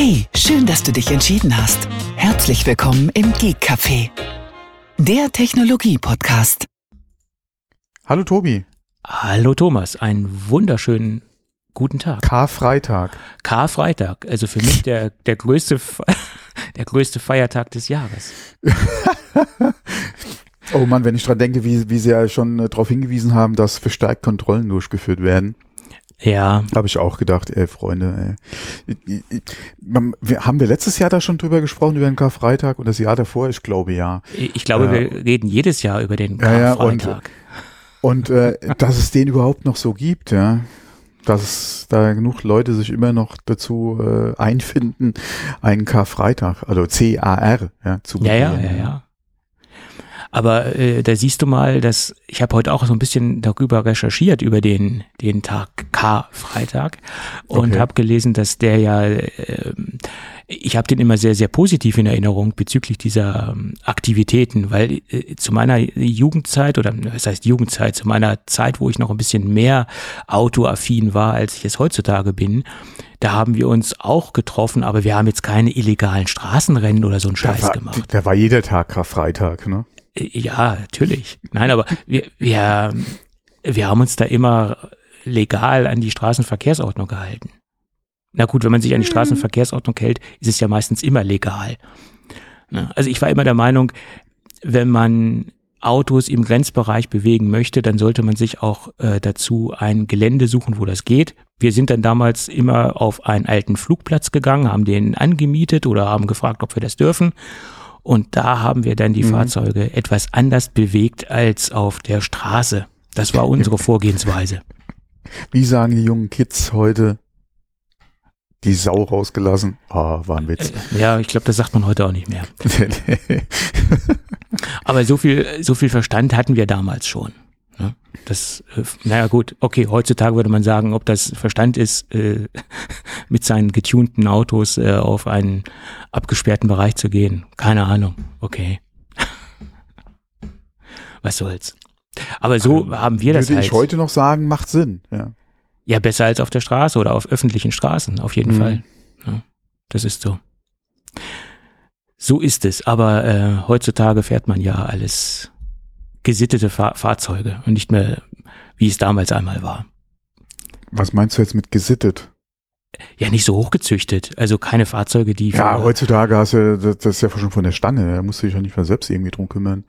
Hey, schön, dass du dich entschieden hast. Herzlich willkommen im Geek Café, der Technologie-Podcast. Hallo Tobi. Hallo Thomas, einen wunderschönen guten Tag. Karfreitag. Karfreitag, also für mich der, der, größte, der größte Feiertag des Jahres. oh Mann, wenn ich dran denke, wie, wie Sie ja schon äh, darauf hingewiesen haben, dass verstärkt Kontrollen durchgeführt werden. Ja. Habe ich auch gedacht, ey, Freunde, ey. Haben wir letztes Jahr da schon drüber gesprochen, über den Karfreitag und das Jahr davor? Ich glaube ja. Ich glaube, äh, wir reden jedes Jahr über den Karfreitag. Und, und äh, dass es den überhaupt noch so gibt, ja dass da genug Leute sich immer noch dazu äh, einfinden, einen Karfreitag, also C-A-R, ja, zu Ja, ja, ja, ja. Aber äh, da siehst du mal, dass ich habe heute auch so ein bisschen darüber recherchiert über den den Tag Karfreitag und okay. habe gelesen, dass der ja äh, ich habe den immer sehr, sehr positiv in Erinnerung bezüglich dieser ähm, Aktivitäten, weil äh, zu meiner Jugendzeit oder was heißt Jugendzeit, zu meiner Zeit, wo ich noch ein bisschen mehr autoaffin war, als ich es heutzutage bin, da haben wir uns auch getroffen, aber wir haben jetzt keine illegalen Straßenrennen oder so einen Scheiß war, gemacht. Da war jeder Tag Karfreitag, ne? Ja, natürlich. Nein, aber wir, wir, wir haben uns da immer legal an die Straßenverkehrsordnung gehalten. Na gut, wenn man sich an die mhm. Straßenverkehrsordnung hält, ist es ja meistens immer legal. Also ich war immer der Meinung, wenn man Autos im Grenzbereich bewegen möchte, dann sollte man sich auch äh, dazu ein Gelände suchen, wo das geht. Wir sind dann damals immer auf einen alten Flugplatz gegangen, haben den angemietet oder haben gefragt, ob wir das dürfen. Und da haben wir dann die mhm. Fahrzeuge etwas anders bewegt als auf der Straße. Das war unsere Vorgehensweise. Wie sagen die jungen Kids heute? die Sau rausgelassen. Ah, war ein Witz. Äh, ja, ich glaube, das sagt man heute auch nicht mehr. Aber so viel, so viel Verstand hatten wir damals schon. Das, äh, naja gut, okay, heutzutage würde man sagen, ob das Verstand ist, äh, mit seinen getunten Autos äh, auf einen abgesperrten Bereich zu gehen. Keine Ahnung, okay. Was soll's. Aber so ähm, haben wir das würde halt. Würde ich heute noch sagen, macht Sinn, ja. Ja, besser als auf der Straße oder auf öffentlichen Straßen, auf jeden mhm. Fall. Ja, das ist so. So ist es, aber äh, heutzutage fährt man ja alles gesittete Fahr Fahrzeuge und nicht mehr, wie es damals einmal war. Was meinst du jetzt mit gesittet? Ja, nicht so hochgezüchtet. Also keine Fahrzeuge, die. Ja, heutzutage hast du, das, das ist ja schon von der Stange. Da musst du dich ja nicht mehr selbst irgendwie drum kümmern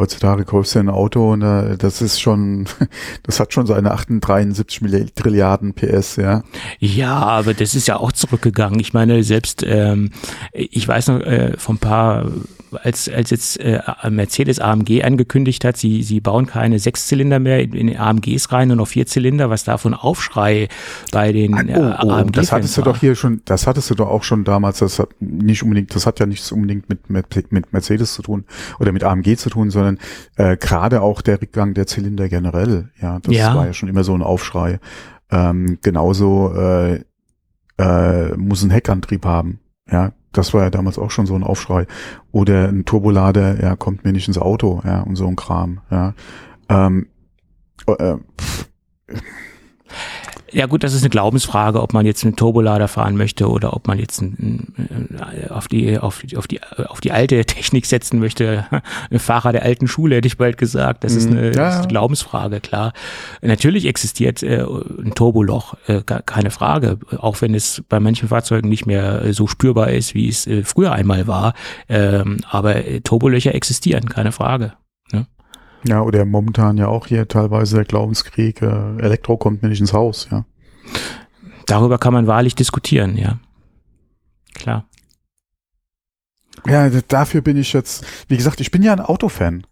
heutzutage kaufst du ein Auto und äh, das ist schon, das hat schon seine 73 Trilliarden PS, ja. Ja, aber das ist ja auch zurückgegangen. Ich meine, selbst, ähm, ich weiß noch äh, von paar als, als jetzt äh, Mercedes AMG angekündigt hat, sie, sie bauen keine Sechszylinder mehr in, in AMGs rein, nur noch Vierzylinder, was davon Aufschrei bei den äh, oh, oh, AMG Das hattest war. du doch hier schon, das hattest du doch auch schon damals, das hat nicht unbedingt, das hat ja nichts unbedingt mit, mit, mit Mercedes zu tun oder mit AMG zu tun, sondern äh, gerade auch der Rückgang der Zylinder generell, ja, das ja. war ja schon immer so ein Aufschrei. Ähm, genauso äh, äh, muss ein Heckantrieb haben, ja, das war ja damals auch schon so ein Aufschrei. Oder ein Turbolader, ja, kommt mir nicht ins Auto, ja, und so ein Kram, ja. Ähm, äh, ja gut, das ist eine Glaubensfrage, ob man jetzt einen Turbolader fahren möchte oder ob man jetzt ein, auf, die, auf, auf, die, auf die alte Technik setzen möchte. Ein Fahrer der alten Schule, hätte ich bald gesagt. Das ist mhm. eine, ja. das ist eine Glaubensfrage, klar. Natürlich existiert äh, ein Turboloch, äh, keine Frage. Auch wenn es bei manchen Fahrzeugen nicht mehr so spürbar ist, wie es äh, früher einmal war. Ähm, aber äh, Turbolöcher existieren, keine Frage. Ja, oder momentan ja auch hier teilweise der Glaubenskrieg, äh, Elektro kommt mir nicht ins Haus, ja. Darüber kann man wahrlich diskutieren, ja. Klar. Ja, dafür bin ich jetzt, wie gesagt, ich bin ja ein Autofan.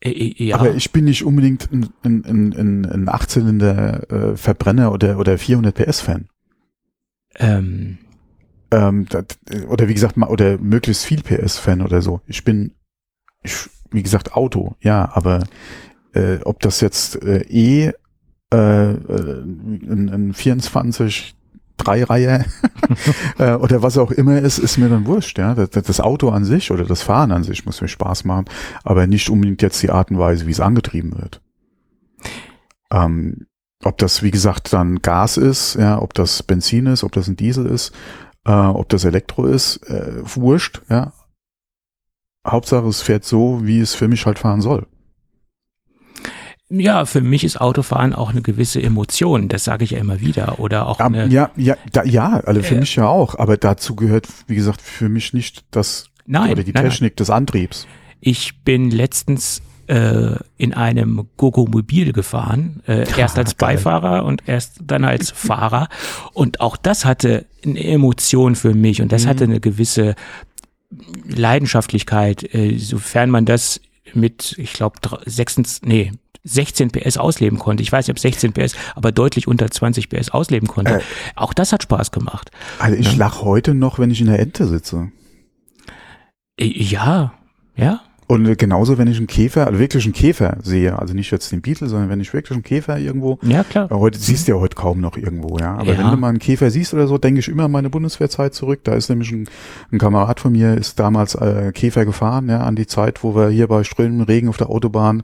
Äh, äh, ja. Aber ich bin nicht unbedingt ein, ein, ein, ein 18-Zylinder äh, Verbrenner oder, oder 400 PS Fan. Ähm. Ähm, oder wie gesagt, oder möglichst viel PS Fan oder so. Ich bin, ich, wie gesagt, Auto, ja, aber äh, ob das jetzt äh, eh äh, ein, ein 24 Dreireihe äh, oder was auch immer ist, ist mir dann wurscht. Ja, das, das, Auto an sich oder das Fahren an sich muss mir Spaß machen, aber nicht unbedingt jetzt die Art und Weise, wie es angetrieben wird. Ähm, ob das wie gesagt dann Gas ist, ja, ob das Benzin ist, ob das ein Diesel ist, Äh, ob das Elektro ist, äh, wurscht, ja. Hauptsache es fährt so, wie es für mich halt fahren soll. Ja, für mich ist Autofahren auch eine gewisse Emotion, das sage ich ja immer wieder. Oder auch Ja, eine, ja, ja, da, ja, also für Äh, mich ja auch, aber dazu gehört, wie gesagt, für mich nicht das Nein, oder die nein, nein. Technik des Antriebs. Ich bin letztens äh, in einem Gogo-Mobil gefahren, äh, erst als. Beifahrer und erst dann als Fahrer. Und auch das hatte eine Emotion für mich und das Mhm. hatte eine gewisse Leidenschaftlichkeit, äh, sofern man das mit, ich glaube, 16, nee, 16 PS ausleben konnte. Ich weiß nicht, ob 16 PS, aber deutlich unter 20 PS ausleben konnte. Äh. Auch das hat Spaß gemacht. Also ich lach heute noch, wenn ich in der Ente sitze. Äh, Ja, ja, Und genauso, wenn ich einen Käfer, also wirklich einen Käfer sehe, also nicht jetzt den Beetle, sondern wenn ich wirklich einen Käfer irgendwo, ja klar. äh, heute siehst du ja heute kaum noch irgendwo, ja. Aber Ja. wenn du mal einen Käfer siehst oder so, denke ich immer an meine Bundeswehrzeit zurück. Da ist nämlich ein, ein Kamerad von mir, ist damals äh, Käfer gefahren, ja, an die Zeit, wo wir hier bei strömendem Regen auf der Autobahn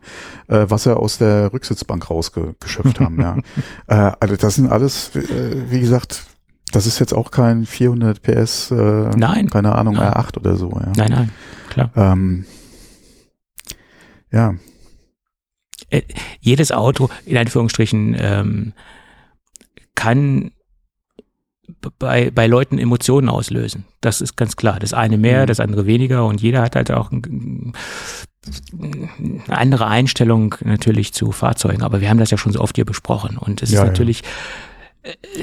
äh, Wasser aus der Rücksitzbank rausgeschöpft haben, ja. Äh, also das sind alles, äh, wie gesagt, das ist jetzt auch kein 400 PS, äh, Nein. keine Ahnung, Nein. R8 oder so, ja. Nein, nein, klar. Ähm, ja, jedes Auto, in Anführungsstrichen, ähm, kann bei, bei Leuten Emotionen auslösen. Das ist ganz klar. Das eine mehr, Mhm. das andere weniger und jeder hat halt auch ein, eine andere Einstellung natürlich zu Fahrzeugen. Aber wir haben das ja schon so oft hier besprochen und es Ja, ist ja. natürlich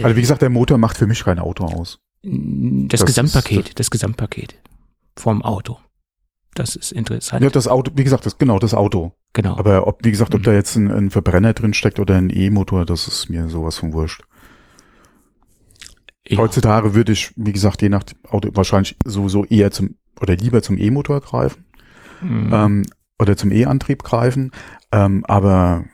also wie gesagt, der Motor macht für mich kein Auto aus. das, Das Gesamtpaket, das Gesamtpaket vom Auto. Das ist interessant. Ja, das Auto, wie gesagt, das genau das Auto. genau. Aber ob, wie gesagt, ob Mhm. da jetzt ein, ein Verbrenner drin steckt oder ein E-Motor, das ist mir sowas von wurscht. ja. Heutzutage würde ich, wie gesagt, je nach Auto wahrscheinlich sowieso eher zum oder lieber zum E-Motor greifen Mhm. ähm, oder zum E-Antrieb greifen. Ähm, aber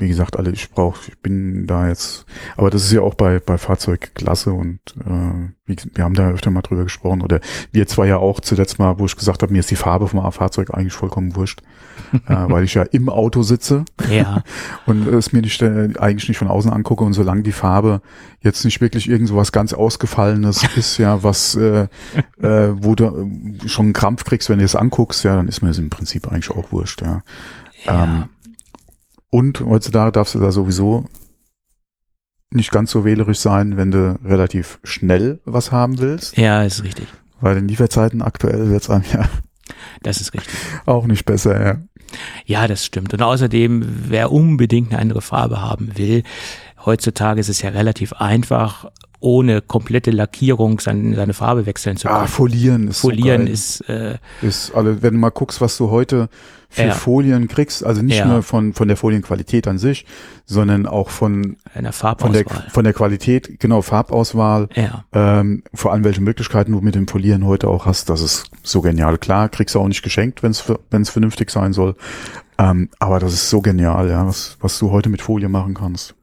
wie gesagt, alle, ich brauche, ich bin da jetzt, aber das ist ja auch bei, bei Fahrzeugklasse und äh, wie, wir haben da öfter mal drüber gesprochen oder wir zwei ja auch zuletzt mal, wo ich gesagt habe, mir ist die Farbe vom Fahrzeug eigentlich vollkommen wurscht, äh, weil ich ja im Auto sitze ja, und es mir nicht, äh, eigentlich nicht von außen angucke und solange die Farbe jetzt nicht wirklich irgend so was ganz Ausgefallenes ist, ja, was, äh, äh, wo du äh, schon einen Krampf kriegst, wenn du es anguckst, ja, dann ist mir das im Prinzip eigentlich auch wurscht, ja. ja. Ähm, und heutzutage darfst du da sowieso nicht ganz so wählerisch sein, wenn du relativ schnell was haben willst, ja, ist richtig. weil in Lieferzeiten aktuell wird's einem ja Das ist richtig. auch nicht besser, ja. Ja, das stimmt. Und außerdem, wer unbedingt eine andere Farbe haben will, heutzutage ist es ja relativ einfach, ohne komplette Lackierung seine, seine Farbe wechseln zu Ah, können. Folieren ist Folieren so ist, äh, ist alle, wenn du mal guckst, was du heute für Ja. Folien kriegst, also nicht Ja. nur von, von der Folienqualität an sich, sondern auch von, einer von der, Farbauswahl. von der Qualität, genau, Farbauswahl, ja, ähm, vor allem welche Möglichkeiten du mit dem Folieren heute auch hast, das ist so genial. Klar, kriegst du auch nicht geschenkt, wenn es wenn es vernünftig sein soll. Ähm, aber das ist so genial, ja, was, was du heute mit Folie machen kannst.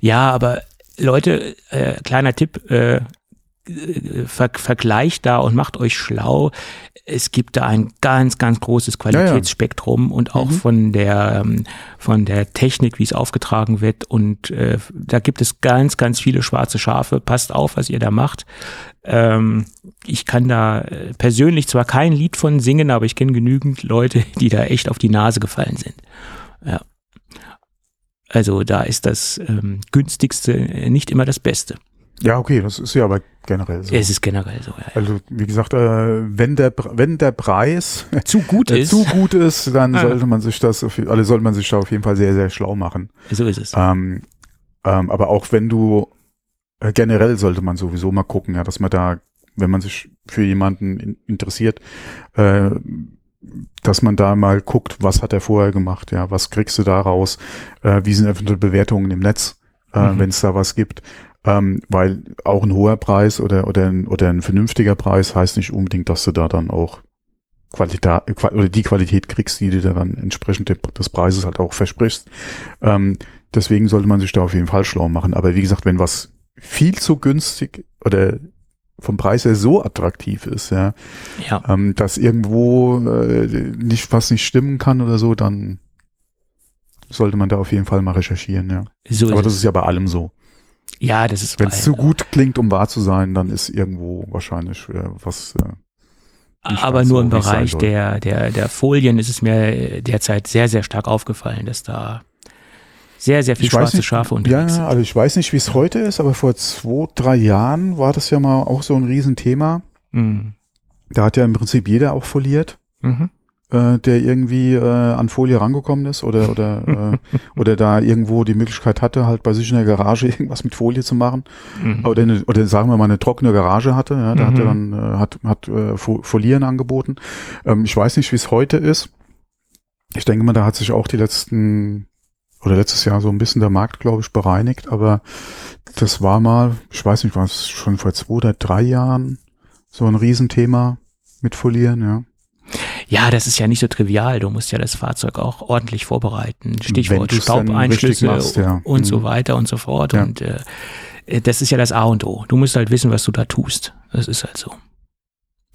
ja, aber Leute, äh, kleiner Tipp, äh, äh, ver vergleicht da und macht euch schlau. Es gibt da ein ganz, ganz großes Qualitätsspektrum und auch Mhm. von der ähm, von der Technik, wie es aufgetragen wird. Und äh, da gibt es ganz, ganz viele schwarze Schafe. Passt auf, was ihr da macht. Ähm, ich kann da äh, persönlich zwar kein Lied von singen, aber ich kenne genügend Leute, die da echt auf die Nase gefallen sind. Ja. Also da ist das ähm, günstigste äh, nicht immer das Beste. Ja, okay, das ist ja aber generell so. Es ist generell so. Ja. Also, wie gesagt, äh, wenn der, wenn der Preis Zu gut äh, ist, zu gut ist, dann Ah. sollte man sich das, auf, also sollte man sich da auf jeden Fall sehr, sehr schlau machen. so ist es. Ähm, ähm, aber auch wenn du äh, generell sollte man sowieso mal gucken, ja, dass man da, wenn man sich für jemanden in, interessiert, äh, dass man da mal guckt, was hat er vorher gemacht, ja, was kriegst du da raus, äh, wie sind eventuell Bewertungen im Netz, äh, Mhm. wenn es da was gibt. Ähm, weil auch ein hoher Preis oder, oder, ein, oder ein vernünftiger Preis heißt nicht unbedingt, dass du da dann auch Qualität oder die Qualität kriegst, die du dann entsprechend de- des Preises halt auch versprichst. Ähm, deswegen sollte man sich da auf jeden Fall schlau machen. Aber wie gesagt, wenn was viel zu günstig oder vom Preis her so attraktiv ist, ja, Ja. ähm, dass irgendwo äh, nicht was nicht stimmen kann oder so, dann sollte man da auf jeden Fall mal recherchieren, ja. So ist Aber das ist ja bei allem so. Ja, das ist Wenn es zu gut klingt, um wahr zu sein, dann ist irgendwo wahrscheinlich äh, was. Äh, Aber nur im Bereich der, der, der Folien ist es mir derzeit sehr, sehr stark aufgefallen, dass da sehr, sehr viel Ich weiß schwarze nicht, Schafe Ja, unterwegs sind. also ich weiß nicht, wie es heute ist, aber vor zwei, drei Jahren war das ja mal auch so ein Riesenthema. Mhm. Da hat ja im Prinzip jeder auch foliert, Mhm. äh, der irgendwie äh, an Folie rangekommen ist oder oder äh, oder da irgendwo die Möglichkeit hatte, halt bei sich in der Garage irgendwas mit Folie zu machen. Mhm. Oder, eine, oder sagen wir mal eine trockene Garage hatte, ja, da hat er Mhm. dann äh, hat hat äh, Fo- Folieren angeboten. Ähm, ich weiß nicht, wie es heute ist. Ich denke mal, da hat sich auch die letzten oder letztes Jahr so ein bisschen der Markt, glaube ich, bereinigt. Aber das war mal, ich weiß nicht, war es schon vor zwei oder drei Jahren so ein Riesenthema mit Folieren, ja. Ja, das ist ja nicht so trivial. Du musst ja das Fahrzeug auch ordentlich vorbereiten. Stichwort Staubeinschlüsse machst, ja. und so Mhm. weiter und so fort. Ja. Und äh, das ist ja das A und O. Du musst halt wissen, was du da tust. Das ist halt so.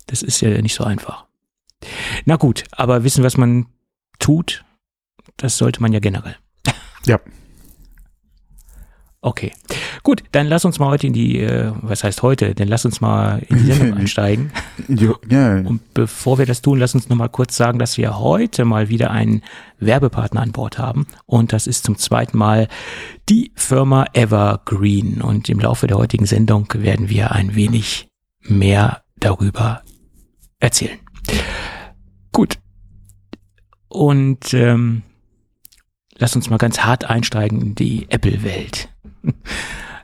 Das ist ja nicht so einfach. Na gut, aber wissen, was man tut, das sollte man ja generell. Ja. Okay. Gut, dann lass uns mal heute in die, äh, was heißt heute, denn lass uns mal in die Sendung einsteigen. Ja, Und bevor wir das tun, lass uns noch mal kurz sagen, dass wir heute mal wieder einen Werbepartner an Bord haben. Und das ist zum zweiten Mal die Firma Evergreen. Und im Laufe der heutigen Sendung werden wir ein wenig mehr darüber erzählen. Gut. Und ähm, lass uns mal ganz hart einsteigen in die Apple-Welt.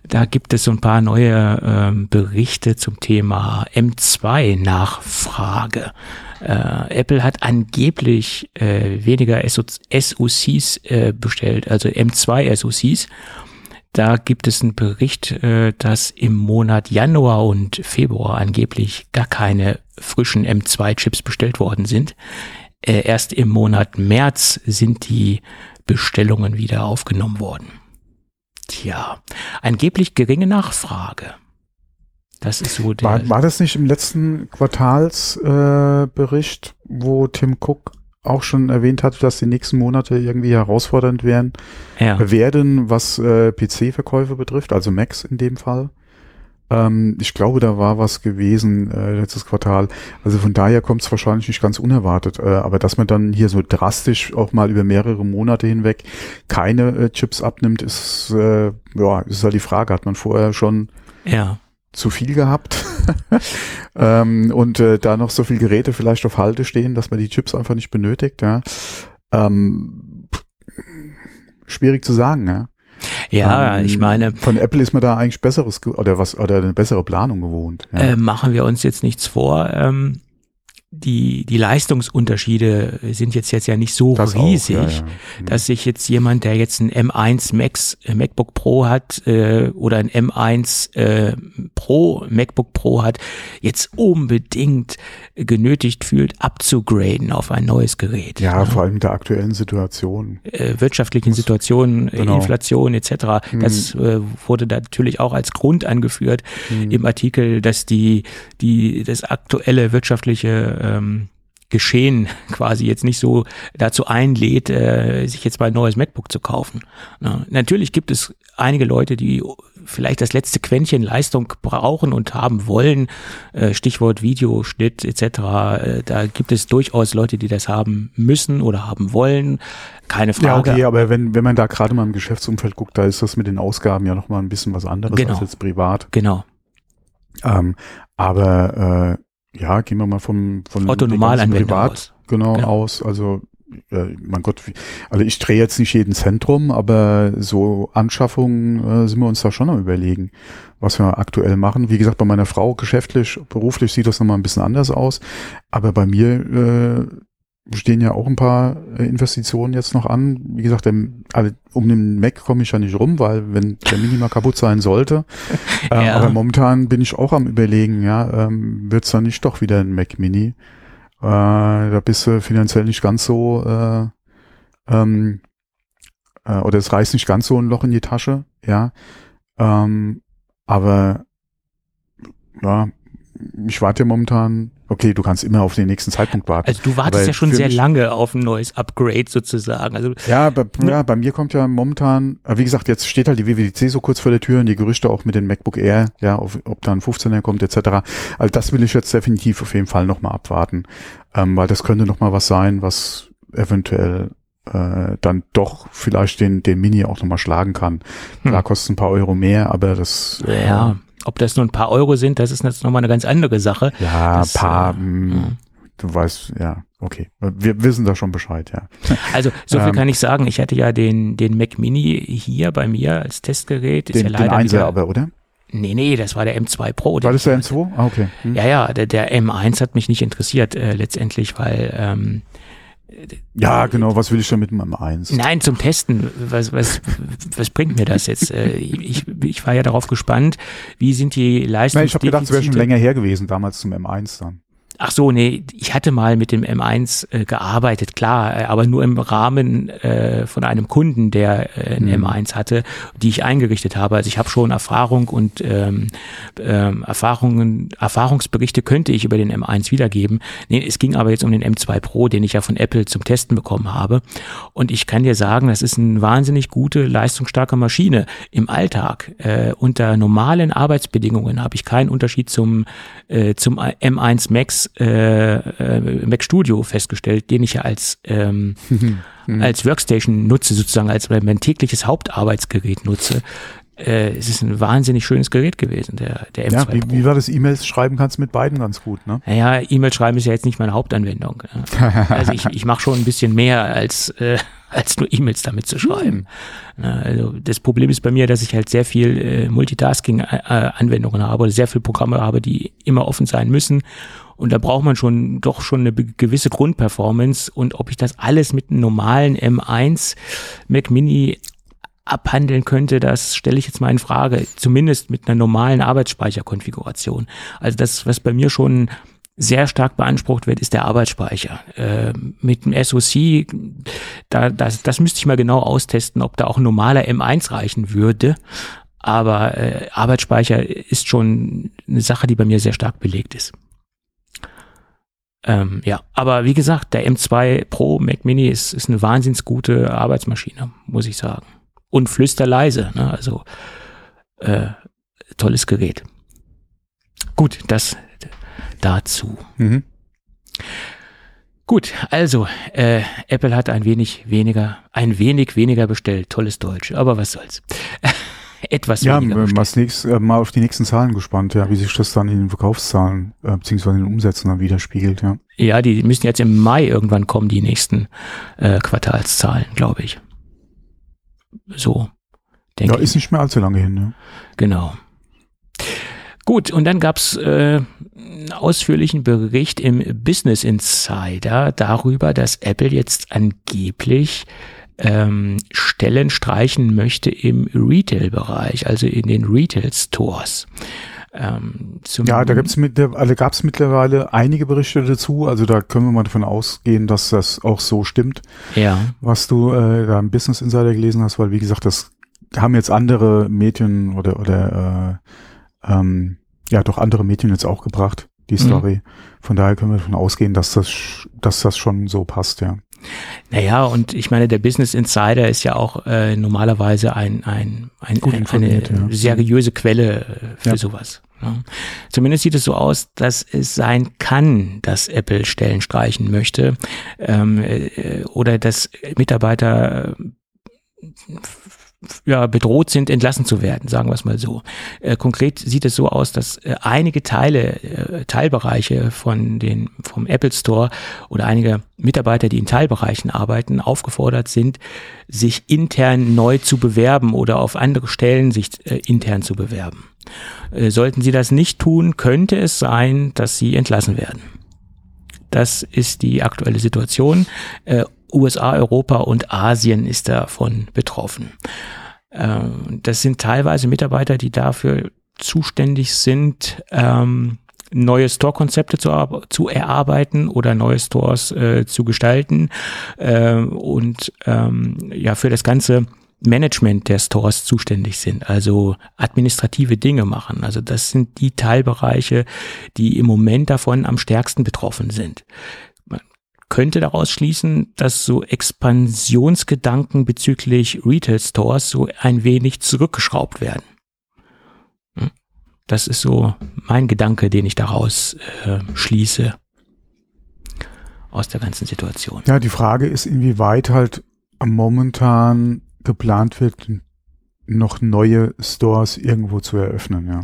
Da gibt es so ein paar neue ähm, Berichte zum Thema M2-Nachfrage. Äh, Apple hat angeblich äh, weniger SO SoCs äh, bestellt, also M2 SoCs. Da gibt es einen Bericht, äh, dass im Monat Januar und Februar angeblich gar keine frischen M2-Chips bestellt worden sind. Äh, erst im Monat März sind die Bestellungen wieder aufgenommen worden. Tja, angeblich geringe Nachfrage. Das ist so der. War, war das nicht im letzten Quartalsbericht, äh, wo Tim Cook auch schon erwähnt hatte, dass die nächsten Monate irgendwie herausfordernd werden, ja. werden, was äh, PC-Verkäufe betrifft, also Macs in dem Fall? Ähm, ich glaube, da war was gewesen äh, letztes Quartal. Also von daher kommt es wahrscheinlich nicht ganz unerwartet. Äh, aber dass man dann hier so drastisch auch mal über mehrere Monate hinweg keine äh, Chips abnimmt, ist äh, ja ist halt die Frage. Hat man vorher schon ja. zu viel gehabt ähm, und äh, da noch so viel Geräte vielleicht auf Halte stehen, dass man die Chips einfach nicht benötigt. Ja. Ähm, schwierig zu sagen. Ja. Ja, Ähm, ich meine, von Apple ist man da eigentlich besseres oder was oder eine bessere Planung gewohnt. Ja. äh, machen wir uns jetzt nichts vor. Ähm, die, die Leistungsunterschiede sind jetzt, jetzt ja nicht so Das auch, riesig, ja, ja. dass sich jetzt jemand, der jetzt ein M1 Max, äh, MacBook Pro hat äh, oder ein M1 äh, Pro MacBook Pro hat, jetzt unbedingt genötigt fühlt, abzugraden auf ein neues Gerät. Ja, ne? vor allem in der aktuellen Situation. äh, wirtschaftlichen Situationen, äh, Genau. Inflation etc. Das äh, wurde da natürlich auch als Grund angeführt im Artikel, dass die, die das aktuelle wirtschaftliche ähm, Geschehen quasi jetzt nicht so dazu einlädt, äh, sich jetzt mal ein neues MacBook zu kaufen. Na, natürlich gibt es einige Leute, die vielleicht das letzte Quäntchen Leistung brauchen und haben wollen. Äh, Stichwort Videoschnitt etc. Äh, da gibt es durchaus Leute, die das haben müssen oder haben wollen. Keine Ja, Frage. okay, aber wenn, wenn man da gerade mal im Geschäftsumfeld guckt, da ist das mit den Ausgaben ja nochmal ein bisschen was anderes Genau. als jetzt privat. Genau. Ähm, aber äh, ja, gehen wir mal vom von Otto Normalanwender Privat aus. genau, Genau. aus. Also äh, mein Gott, wie, also ich drehe jetzt nicht jeden Zentrum, aber so Anschaffungen äh, sind wir uns da schon am überlegen, was wir aktuell machen. Wie gesagt, bei meiner Frau geschäftlich, beruflich sieht das nochmal ein bisschen anders aus, aber bei mir äh, stehen ja auch ein paar äh, Investitionen jetzt noch an. Wie gesagt, der, also um den Mac komme ich ja nicht rum, weil wenn der Mini mal kaputt sein sollte. ähm, Ja. Aber momentan bin ich auch am überlegen, ja, ähm, wird's dann nicht doch wieder ein Mac Mini? Äh, da bist du finanziell nicht ganz so, äh, ähm, äh, oder es reißt nicht ganz so ein Loch in die Tasche, ja. Ähm, aber ja, ich warte ja momentan okay, du kannst immer auf den nächsten Zeitpunkt warten. Also du wartest Aber ja schon sehr lange auf ein neues Upgrade sozusagen. Also Ja, bei, ja, bei mir kommt ja momentan, wie gesagt, jetzt steht halt die WWDC so kurz vor der Tür und die Gerüchte auch mit den MacBook Air, ja, auf, ob da ein 15er kommt etc. Also das will ich jetzt definitiv auf jeden Fall nochmal abwarten, ähm, weil das könnte nochmal was sein, was eventuell äh, dann doch vielleicht den, den Mini auch nochmal schlagen kann. Hm. Klar kostet ein paar Euro mehr, aber das äh, ja, ob das nur ein paar Euro sind, das ist jetzt nochmal eine ganz andere Sache. ja, Das, paar, äh, mh, ja. du weißt, ja, okay. Wir wissen da schon Bescheid, ja. Also so viel Ähm, kann ich sagen. Ich hatte ja den den Mac Mini hier bei mir als Testgerät. Ist Den, ja den leider Einser wieder, aber, oder? Nee, nee, das war der M2 Pro. War den das der ich hatte. M2? Ah, okay. Hm. Ja, ja, der, der M1 hat mich nicht interessiert äh, letztendlich, weil ähm, Ja, genau, was will ich denn mit dem M1? Nein, zum Testen. Was, was, was bringt mir das jetzt? Äh, Ich, ich war ja darauf gespannt, wie sind die Nein, ich habe gedacht, es wäre schon länger her gewesen, damals zum M1 dann. Ach so, nee, ich hatte mal mit dem M1 äh, gearbeitet, klar, äh, aber nur im Rahmen äh, von einem Kunden, der äh, ein Mhm. M1 hatte, die ich eingerichtet habe. Also ich habe schon Erfahrung und ähm, ähm, Erfahrungen, Erfahrungsberichte könnte ich über den M1 wiedergeben. Nee, es ging aber jetzt um den M2 Pro, den ich ja von Apple zum Testen bekommen habe. Und ich kann dir sagen, das ist eine wahnsinnig gute, leistungsstarke Maschine im Alltag. Äh, unter normalen Arbeitsbedingungen habe ich keinen Unterschied zum, äh, zum M1 Max äh, äh, Mac Studio festgestellt, den ich ja als ähm, als Workstation nutze, sozusagen als mein tägliches Hauptarbeitsgerät nutze. Äh, es ist ein wahnsinnig schönes Gerät gewesen, der, der M2 Ja, wie, Pro. wie war das E-Mails schreiben kannst mit beiden ganz gut, ne? Naja, E-Mail schreiben ist ja jetzt nicht meine Hauptanwendung. Also ich, ich mache schon ein bisschen mehr als, äh, als nur E-Mails damit zu schreiben. Ja, Also das Problem ist bei mir, dass ich halt sehr viel äh, Multitasking-Anwendungen habe oder sehr viele Programme habe, die immer offen sein müssen. Und da braucht man schon doch schon eine gewisse Grundperformance. Und ob ich das alles mit einem normalen M1 Mac Mini abhandeln könnte, das stelle ich jetzt mal in Frage, zumindest mit einer normalen Arbeitsspeicherkonfiguration. Also das, was bei mir schon sehr stark beansprucht wird, ist der Arbeitsspeicher. Äh, mit dem SoC, da, das, das müsste ich mal genau austesten, ob da auch ein normaler M1 reichen würde. Aber äh, Arbeitsspeicher ist schon eine Sache, die bei mir sehr stark belegt ist. Ähm, ja, aber wie gesagt, der M2 Pro Mac Mini ist, ist eine wahnsinns gute Arbeitsmaschine, muss ich sagen. Und flüsterleise, ne? also äh, tolles Gerät. Gut, das dazu. Mhm. Gut, also äh, Apple hat ein wenig weniger, ein wenig weniger bestellt. Tolles Deutsch, aber was soll's. Etwas Ja, weniger mal, bestellt. nächst, äh, mal auf die nächsten Zahlen gespannt, ja, wie sich das dann in den Verkaufszahlen äh, beziehungsweise in den Umsätzen dann widerspiegelt, ja. Ja, die müssen jetzt im Mai irgendwann kommen, die nächsten äh, Quartalszahlen, glaube ich. So, denke Ja, ist nicht mehr allzu lange hin, ja. Genau. Gut, und dann gab's äh, einen ausführlichen Bericht im Business Insider darüber, dass Apple jetzt angeblich ähm, Stellen streichen möchte im Retail-Bereich, also in den Retail-Stores. Ähm, Ja, da gibt's mit, also gab's mittlerweile einige Berichte dazu, also da können wir mal davon ausgehen, dass das auch so stimmt, Ja, was du äh, da im Business Insider gelesen hast, weil wie gesagt, das haben jetzt andere Medien oder oder äh, ähm, ja doch andere Medien jetzt auch gebracht, die Mhm. Story. Von daher können wir davon ausgehen, dass das dass das schon so passt, ja. Naja, und ich meine, der Business Insider ist ja auch äh, normalerweise ein, ein, ein, ein, eine ja. seriöse Quelle äh, für Ja. sowas. Ne? Zumindest sieht es so aus, dass es sein kann, dass Apple Stellen streichen möchte ähm, äh, oder dass Mitarbeiter äh, ja, bedroht sind, entlassen zu werden, sagen wir es mal so. Äh, konkret sieht es so aus, dass äh, einige Teile, äh, Teilbereiche von den, vom Apple Store oder einige Mitarbeiter, die in Teilbereichen arbeiten, aufgefordert sind, sich intern neu zu bewerben oder auf andere Stellen sich äh, intern zu bewerben. Äh, sollten sie das nicht tun, könnte es sein, dass sie entlassen werden. Das ist die aktuelle Situation. Äh, USA, Europa und Asien ist davon betroffen. Ähm, das sind teilweise Mitarbeiter, die dafür zuständig sind, ähm, neue Store-Konzepte zu, zu erarbeiten oder neue Stores äh, zu gestalten ähm, und ähm, ja für das ganze Management der Stores zuständig sind, also administrative Dinge machen. Also das sind die Teilbereiche, die im Moment davon am stärksten betroffen sind. Könnte daraus schließen, dass so Expansionsgedanken bezüglich Retail Stores so ein wenig zurückgeschraubt werden. Hm? Das ist so mein Gedanke, den ich daraus äh, schließe aus der ganzen Situation. Ja, die Frage ist, inwieweit halt momentan geplant wird, noch neue Stores irgendwo zu eröffnen, ja.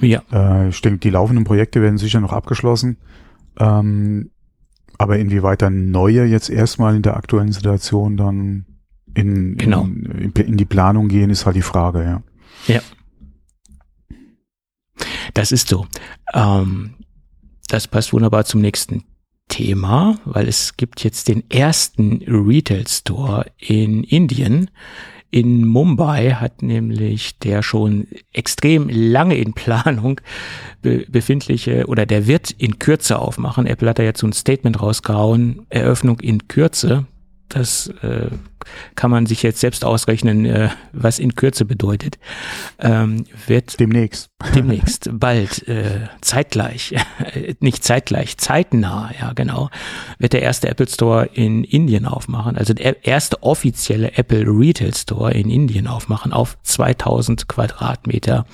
Ja. Äh, ich denke, die laufenden Projekte werden sicher noch abgeschlossen. Ähm, aber inwieweit dann neue jetzt erstmal in der aktuellen Situation dann in, Genau. in, in die Planung gehen, ist halt die Frage, ja. Ja. Das ist so. Ähm, das passt wunderbar zum nächsten Thema, weil es gibt jetzt den ersten Retail Store in Indien. In Mumbai hat nämlich der schon extrem lange in Planung be befindliche oder der wird in Kürze aufmachen. Apple hat da jetzt so ein Statement rausgehauen, Eröffnung in Kürze. Das äh, kann man sich jetzt selbst ausrechnen, äh, was in Kürze bedeutet. Ähm, wird Demnächst. demnächst, bald, äh, zeitgleich, nicht zeitgleich, zeitnah, ja genau, wird der erste Apple Store in Indien aufmachen, also der erste offizielle Apple Retail Store in Indien aufmachen auf 2000 Quadratmeter.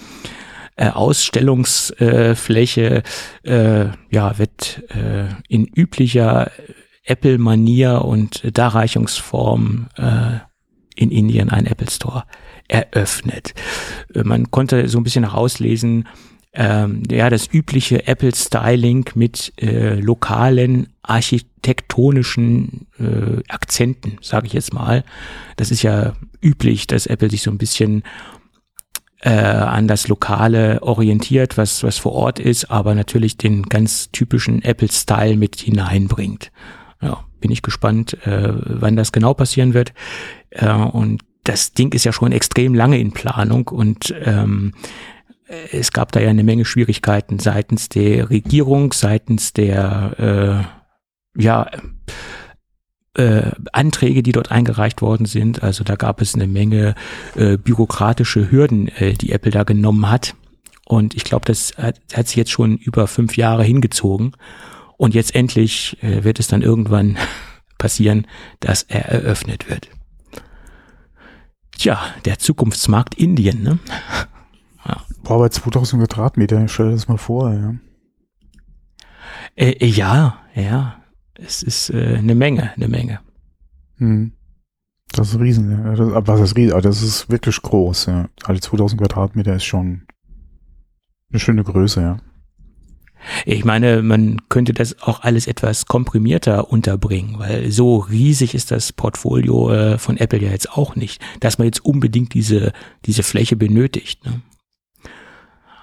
Äh, Ausstellungsfläche äh, ja wird äh, in üblicher Apple-Manier und Darreichungsform äh, in Indien ein Apple Store eröffnet. Äh, Man konnte so ein bisschen herauslesen, ähm, ja, das übliche Apple-Styling mit äh, lokalen architektonischen äh, Akzenten, sage ich jetzt mal. Das ist ja üblich, dass Apple sich so ein bisschen äh, an das Lokale orientiert, was, was vor Ort ist, aber natürlich den ganz typischen Apple-Style mit hineinbringt. Ja, bin ich gespannt, äh, wann das genau passieren wird. Äh, und das Ding ist ja schon extrem lange in Planung und ähm, es gab da ja eine Menge Schwierigkeiten seitens der Regierung, seitens der äh, ja äh, Anträge, die dort eingereicht worden sind. Also da gab es eine Menge äh, bürokratische Hürden, äh, die Apple da genommen hat. Und ich glaube, das hat, hat sich jetzt schon über fünf Jahre hingezogen. Und jetzt endlich äh, wird es dann irgendwann passieren, dass er eröffnet wird. Tja, der Zukunftsmarkt Indien, ne? Boah, bei 2000 Quadratmeter, stell dir das mal vor, ja. Äh, ja, ja. Es ist äh, eine Menge, eine Menge. Hm. Das ist riesen, ja. Das, was ist riesen? Aber das ist wirklich groß, ja. Also 2000 Quadratmeter ist schon eine schöne Größe, ja. Ich meine, man könnte das auch alles etwas komprimierter unterbringen, weil so riesig ist das Portfolio äh, von Apple ja jetzt auch nicht, dass man jetzt unbedingt diese, diese Fläche benötigt. Ne?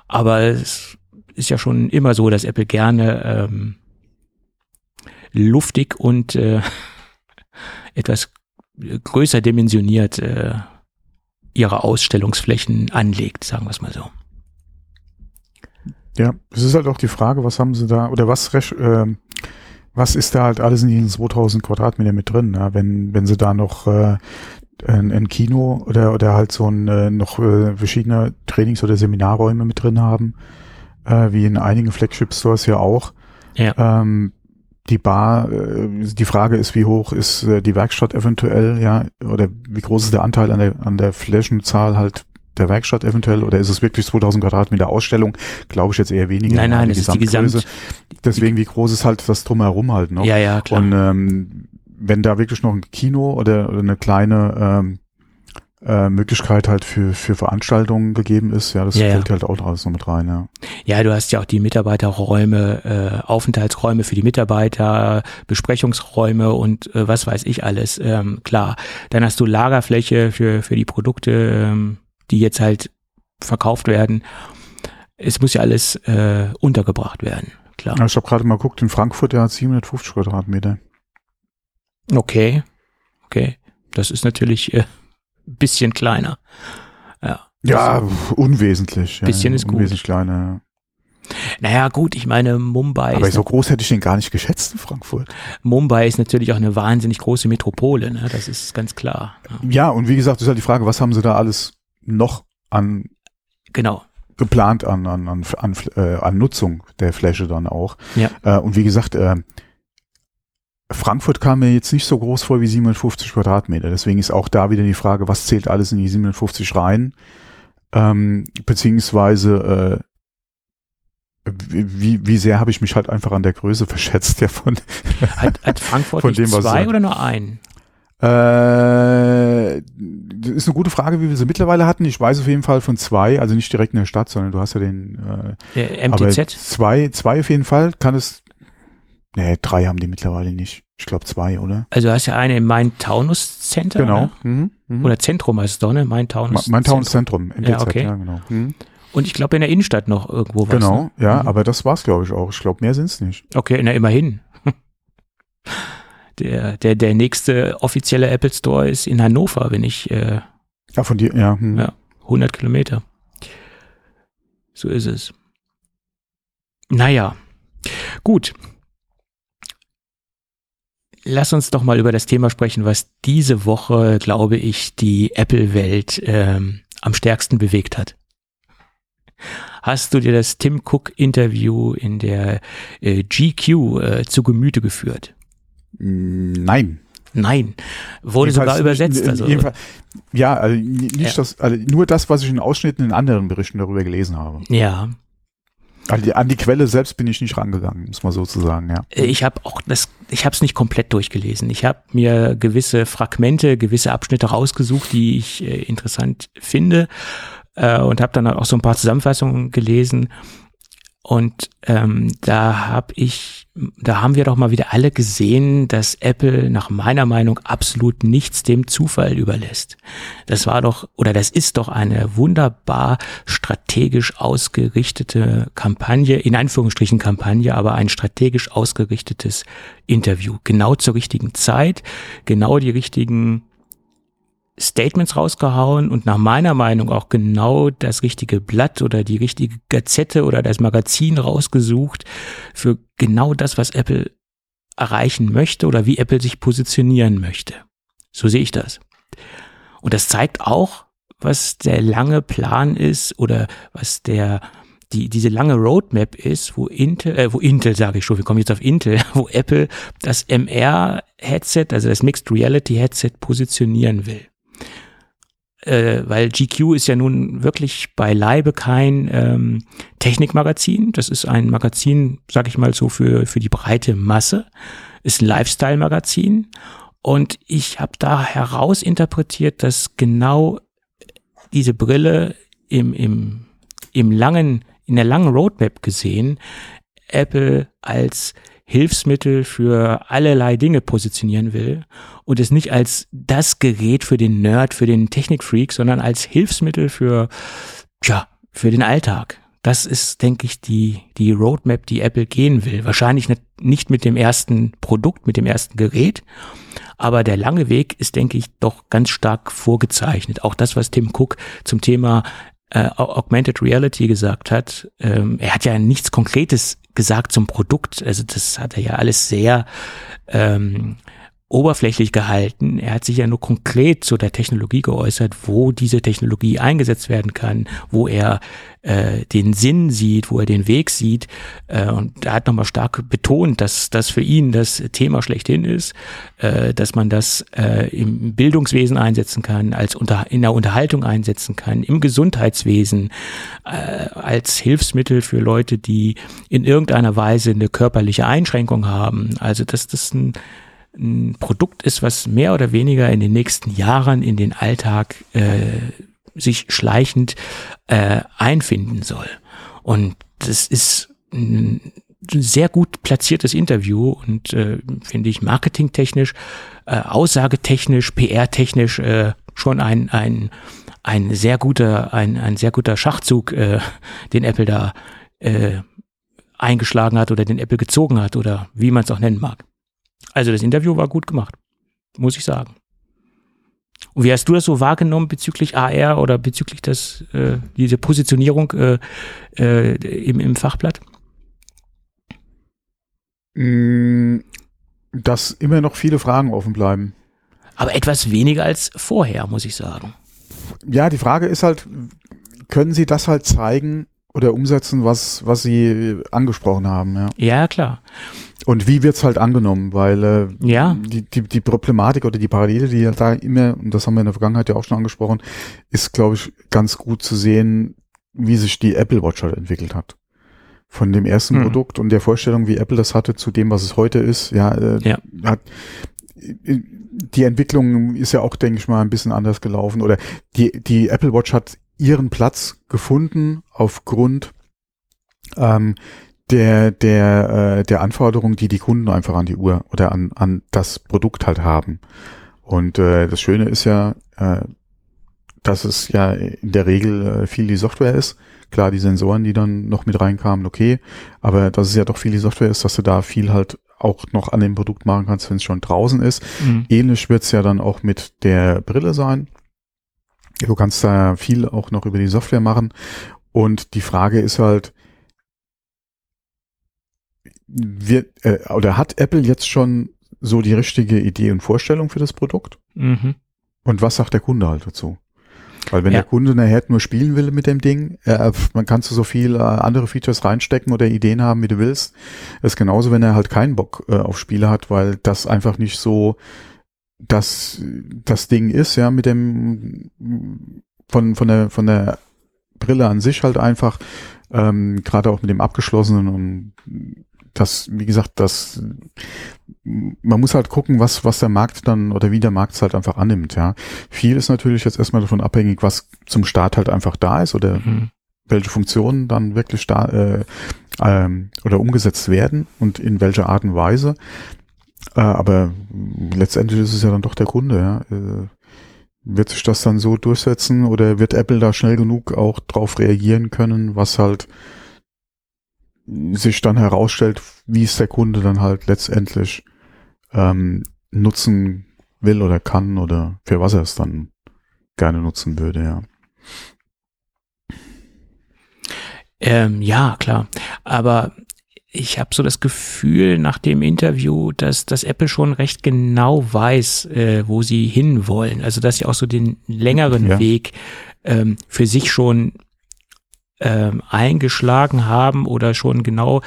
Aber es ist ja schon immer so, dass Apple gerne ähm, luftig und äh, etwas größer dimensioniert äh, ihre Ausstellungsflächen anlegt, sagen wir es mal so. Ja, es ist halt auch die Frage, was haben sie da, oder was, ähm, was ist da halt alles in diesen 2000 Quadratmeter mit drin, ne? wenn, wenn sie da noch äh, ein, ein Kino oder, oder halt so ein, äh, noch äh, verschiedene Trainings- oder Seminarräume mit drin haben, äh, wie in einigen Flagship-Stores ja auch. Ja. Ähm, die Bar, äh, die Frage ist, wie hoch ist äh, die Werkstatt eventuell, ja, oder wie groß ist der Anteil an der, an der Flächenzahl halt der Werkstatt eventuell, oder ist es wirklich 2000 Quadratmeter Ausstellung? Glaube ich jetzt eher weniger. Nein, ja, nein, es ist die. Gesamt, Deswegen, wie groß ist halt das Drumherum halt noch? ja, ja, klar. Und ähm, wenn da wirklich noch ein Kino oder, oder eine kleine ähm, äh, Möglichkeit halt für, für Veranstaltungen gegeben ist, ja, das Ja, ja. fällt halt auch alles noch mit rein, ja. Ja, du hast ja auch die Mitarbeiterräume, äh, Aufenthaltsräume für die Mitarbeiter, Besprechungsräume und äh, was weiß ich alles. Ähm, klar, dann hast du Lagerfläche für, für die Produkte, ähm, die jetzt halt verkauft werden. Es muss ja alles äh, untergebracht werden, klar. ja ich habe gerade mal geguckt, in Frankfurt, der hat 750 Quadratmeter. Okay, okay. Das ist natürlich äh, ein bisschen kleiner. Ja. Ja, unwesentlich. Ja, Bisschen ist gut. Unwesentlich kleiner. Naja, gut, ich meine, Mumbai Aber so groß hätte ich den gar nicht geschätzt in Frankfurt. Mumbai ist natürlich auch eine wahnsinnig große Metropole, ne? das ist ganz klar. Ja. Ja, und wie gesagt, ist halt die Frage, was haben sie da alles noch an Genau. geplant an, an, an, an, äh, an Nutzung der Fläche dann auch. Ja. Äh, und wie gesagt, äh, Frankfurt kam mir jetzt nicht so groß vor wie 750 Quadratmeter. Deswegen ist auch da wieder die Frage, was zählt alles in die 750 rein? Ähm, beziehungsweise äh, wie, wie sehr habe ich mich halt einfach an der Größe verschätzt, ja, von, Hat, hat Frankfurt Von dem, was zwei er- oder nur einen? Äh, das ist eine gute Frage, wie wir sie mittlerweile hatten. Ich weiß auf jeden Fall von zwei, also nicht direkt in der Stadt, sondern du hast ja den äh, Der MTZ? zwei, zwei auf jeden Fall. Kann es. Nee, drei haben die mittlerweile nicht. Ich glaube zwei, oder? Also du hast ja eine im Main-Taunus Center. Genau. Ne? Mhm. Mhm. Oder Zentrum heißt es doch, ne? Main-Taunus. Ma- mein Zentrum. Towns-Zentrum, MTZ, Ja, okay. ja, genau. Mhm. Und ich glaube in der Innenstadt noch irgendwo was. Genau, Ne? ja, Mhm. aber das war's, glaube ich, auch. Ich glaube, mehr sind's nicht. Okay, na immerhin. Der, der, der nächste offizielle Apple Store ist in Hannover, wenn ich äh, Ja, von dir, ja. Hm. Ja. 100 Kilometer. So ist es. Naja, gut. Lass uns doch mal über das Thema sprechen, was diese Woche, glaube ich, die Apple-Welt ähm, am stärksten bewegt hat. Hast du dir das Tim Cook-Interview in der äh, GQ äh, zu Gemüte geführt? Nein. Nein, wurde sogar Jedenfalls übersetzt. nicht- Also, ja, also nicht Ja. das, also nur das, was ich in Ausschnitten in anderen Berichten darüber gelesen habe. ja, Also die, an die Quelle selbst bin ich nicht rangegangen, muss man sozusagen, ja. Äh, Ich habe auch das, ich habe es nicht komplett durchgelesen. Ich habe mir gewisse Fragmente, gewisse Abschnitte rausgesucht, die ich äh, interessant finde äh, und habe dann auch so ein paar Zusammenfassungen gelesen. Und ähm, da habe ich, da haben wir doch mal wieder alle gesehen, dass Apple nach meiner Meinung absolut nichts dem Zufall überlässt. Das war doch, oder das ist doch eine wunderbar strategisch ausgerichtete Kampagne, in Anführungsstrichen Kampagne, aber ein strategisch ausgerichtetes Interview. Genau zur richtigen Zeit, genau die richtigen Statements rausgehauen und nach meiner Meinung auch genau das richtige Blatt oder die richtige Gazette oder das Magazin rausgesucht für genau das, was Apple erreichen möchte oder wie Apple sich positionieren möchte. So sehe ich das. Und das zeigt auch, was der lange Plan ist oder was der die diese lange Roadmap ist, wo Intel, äh, wo Intel sage ich schon, wir kommen jetzt auf Intel, wo Apple das MR Headset, also das Mixed Reality Headset positionieren will äh, weil GQ ist ja nun wirklich beileibe kein ähm, Technikmagazin. Das ist ein Magazin, sag ich mal so, für, für die breite Masse. Ist ein Lifestyle-Magazin. Und ich habe da herausinterpretiert, dass genau diese Brille im, im, im langen, in der langen Roadmap gesehen, Apple als Hilfsmittel für allerlei Dinge positionieren will und es nicht als das Gerät für den Nerd, für den Technikfreak, sondern als Hilfsmittel für, tja, für den Alltag. Das ist, denke ich, die, die Roadmap, die Apple gehen will. Wahrscheinlich nicht, mit dem ersten Produkt, mit dem ersten Gerät, aber der lange Weg ist, denke ich, doch ganz stark vorgezeichnet. Auch das, was Tim Cook zum Thema äh, Augmented Reality gesagt hat. Ähm, er hat ja nichts Konkretes gesagt zum Produkt. Also das hat er ja alles sehr ähm, oberflächlich gehalten. Er hat sich ja nur konkret zu der Technologie geäußert, wo diese Technologie eingesetzt werden kann, wo er äh, den Sinn sieht, wo er den Weg sieht. Äh, und er hat nochmal stark betont, dass das für ihn das Thema schlechthin ist, äh, dass man das äh, im Bildungswesen einsetzen kann, als unter, in der Unterhaltung einsetzen kann, im Gesundheitswesen, äh, als Hilfsmittel für Leute, die in irgendeiner Weise eine körperliche Einschränkung haben. Also dass das ein ein Produkt ist, was mehr oder weniger in den nächsten Jahren in den Alltag äh, sich schleichend äh, einfinden soll. Und das ist ein sehr gut platziertes Interview und äh, finde ich marketingtechnisch, äh, aussagetechnisch, PR-technisch äh, schon ein, ein, ein sehr guter, ein, ein sehr guter Schachzug, äh, den Apple da äh, eingeschlagen hat oder den Apple gezogen hat oder wie man es auch nennen mag. Also das Interview war gut gemacht, muss ich sagen. Und wie hast du das so wahrgenommen bezüglich AR oder bezüglich das, äh, diese Positionierung äh, äh, im, im Fachblatt? Mm, Dass immer noch viele Fragen offen bleiben. Aber etwas weniger als vorher, muss ich sagen. Ja, die Frage ist halt, können Sie das halt zeigen oder umsetzen, was, was Sie angesprochen haben, ja. Ja, klar. Und wie wird's halt angenommen? Weil äh, Ja. die, die, die Problematik oder die Parallele, die ja da immer, und das haben wir in der Vergangenheit ja auch schon angesprochen, ist, glaube ich, ganz gut zu sehen, wie sich die Apple Watch halt entwickelt hat. Von dem ersten Hm. Produkt und der Vorstellung, wie Apple das hatte, zu dem, was es heute ist, ja, äh, Ja. hat die Entwicklung ist ja auch, denke ich mal, ein bisschen anders gelaufen. Oder die, die Apple Watch hat ihren Platz gefunden aufgrund ähm, der, der, äh, der Anforderungen, die die Kunden einfach an die Uhr oder an, an das Produkt halt haben. Und äh, das Schöne ist ja, äh, dass es ja in der Regel äh, viel die Software ist. Klar, die Sensoren, die dann noch mit reinkamen, okay. Aber dass es ja doch viel die Software ist, dass du da viel halt auch noch an dem Produkt machen kannst, wenn es schon draußen ist. Mhm. Ähnlich wird's ja dann auch mit der Brille sein. Du kannst da viel auch noch über die Software machen. Und die Frage ist halt, wird, äh, oder hat Apple jetzt schon so die richtige Idee und Vorstellung für das Produkt? Mhm. Und was sagt der Kunde halt dazu? Weil wenn Ja. der Kunde nachher nur spielen will mit dem Ding, äh, man kannst du so viel äh, andere Features reinstecken oder Ideen haben, wie du willst. Das ist genauso, wenn er halt keinen Bock äh, auf Spiele hat, weil das einfach nicht so das, das Ding ist, ja, mit dem von, von der von der Brille an sich halt einfach, ähm, gerade auch mit dem abgeschlossenen und das, wie gesagt, das man muss halt gucken, was, was der Markt dann oder wie der Markt es halt einfach annimmt, ja. Viel ist natürlich jetzt erstmal davon abhängig, was zum Start halt einfach da ist oder Mhm. welche Funktionen dann wirklich da äh, ähm, oder umgesetzt werden und in welcher Art und Weise. Äh, aber letztendlich ist es ja dann doch der Kunde, ja. Äh, wird sich das dann so durchsetzen oder wird Apple da schnell genug auch drauf reagieren können, was halt sich dann herausstellt, wie es der Kunde dann halt letztendlich ähm, nutzen will oder kann oder für was er es dann gerne nutzen würde, ja. Ähm, ja, klar. Aber ich habe so das Gefühl nach dem Interview, dass, dass Apple schon recht genau weiß, äh, wo sie hinwollen. Also dass sie auch so den längeren Ja. Weg ähm, für sich schon ähm, eingeschlagen haben oder schon genau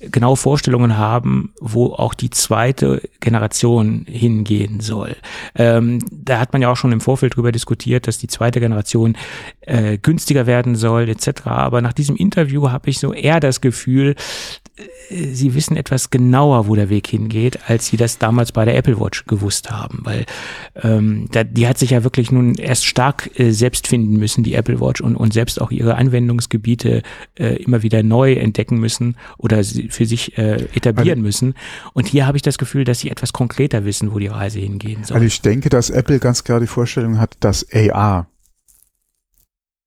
genau Vorstellungen haben, wo auch die zweite Generation hingehen soll. Ähm, da hat man ja auch schon im Vorfeld drüber diskutiert, dass die zweite Generation äh, günstiger werden soll etc. Aber nach diesem Interview habe ich so eher das Gefühl, äh, sie wissen etwas genauer, wo der Weg hingeht, als sie das damals bei der Apple Watch gewusst haben, weil ähm, da, die hat sich ja wirklich nun erst stark äh, selbst finden müssen, die Apple Watch und, und selbst auch ihre Anwendungsgebiete äh, immer wieder neu entdecken müssen oder für sich äh, etablieren müssen. Und hier habe ich das Gefühl, dass sie etwas konkreter wissen, wo die Reise hingehen soll. Also ich denke, dass Apple ganz klar die Vorstellung hat, dass AR,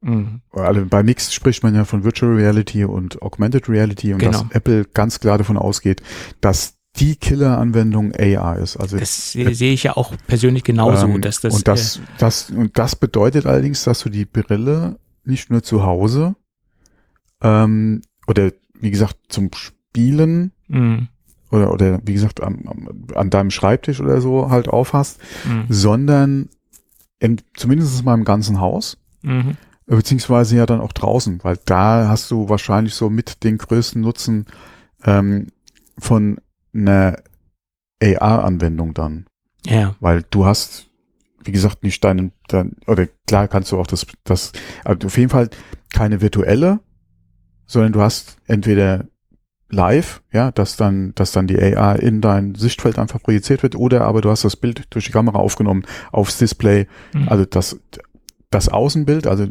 Mhm. also bei Mix spricht man ja von Virtual Reality und Augmented Reality und Genau. dass Apple ganz klar davon ausgeht, dass die Killer-Anwendung AR ist. Also Das se- sehe ich ja auch persönlich genauso, ähm, dass das, und das, das und das bedeutet allerdings, dass du die Brille nicht nur zu Hause ähm, oder wie gesagt zum Spielen äh, mh, oder oder wie gesagt am, an deinem Schreibtisch oder so halt aufhast, mh, sondern in, zumindest mal im ganzen Haus. Mhm. beziehungsweise ja dann auch draußen, weil da hast du wahrscheinlich so mit den größten Nutzen ähm, von einer AR-Anwendung dann, ja, weil du hast, wie gesagt, nicht deinen, dein, oder klar kannst du auch das, das, also auf jeden Fall keine virtuelle, sondern du hast entweder live, ja, dass dann, dass dann die AR in dein Sichtfeld einfach projiziert wird, oder aber du hast das Bild durch die Kamera aufgenommen aufs Display, Mhm. also das, das Außenbild, also,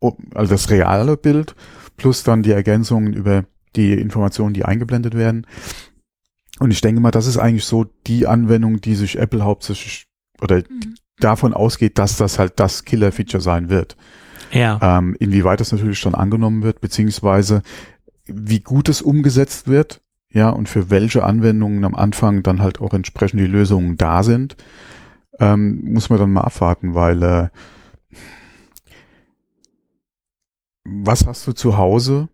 oh, also das reale Bild, plus dann die Ergänzungen über die Informationen, die eingeblendet werden. Und ich denke mal, das ist eigentlich so die Anwendung, die sich Apple hauptsächlich oder davon ausgeht, dass das halt das Killer-Feature sein wird. Ja, Ähm, inwieweit das natürlich schon angenommen wird, beziehungsweise wie gut es umgesetzt wird, ja, und für welche Anwendungen am Anfang dann halt auch entsprechend die Lösungen da sind, ähm, muss man dann mal abwarten, weil äh, was hast du zu Hause,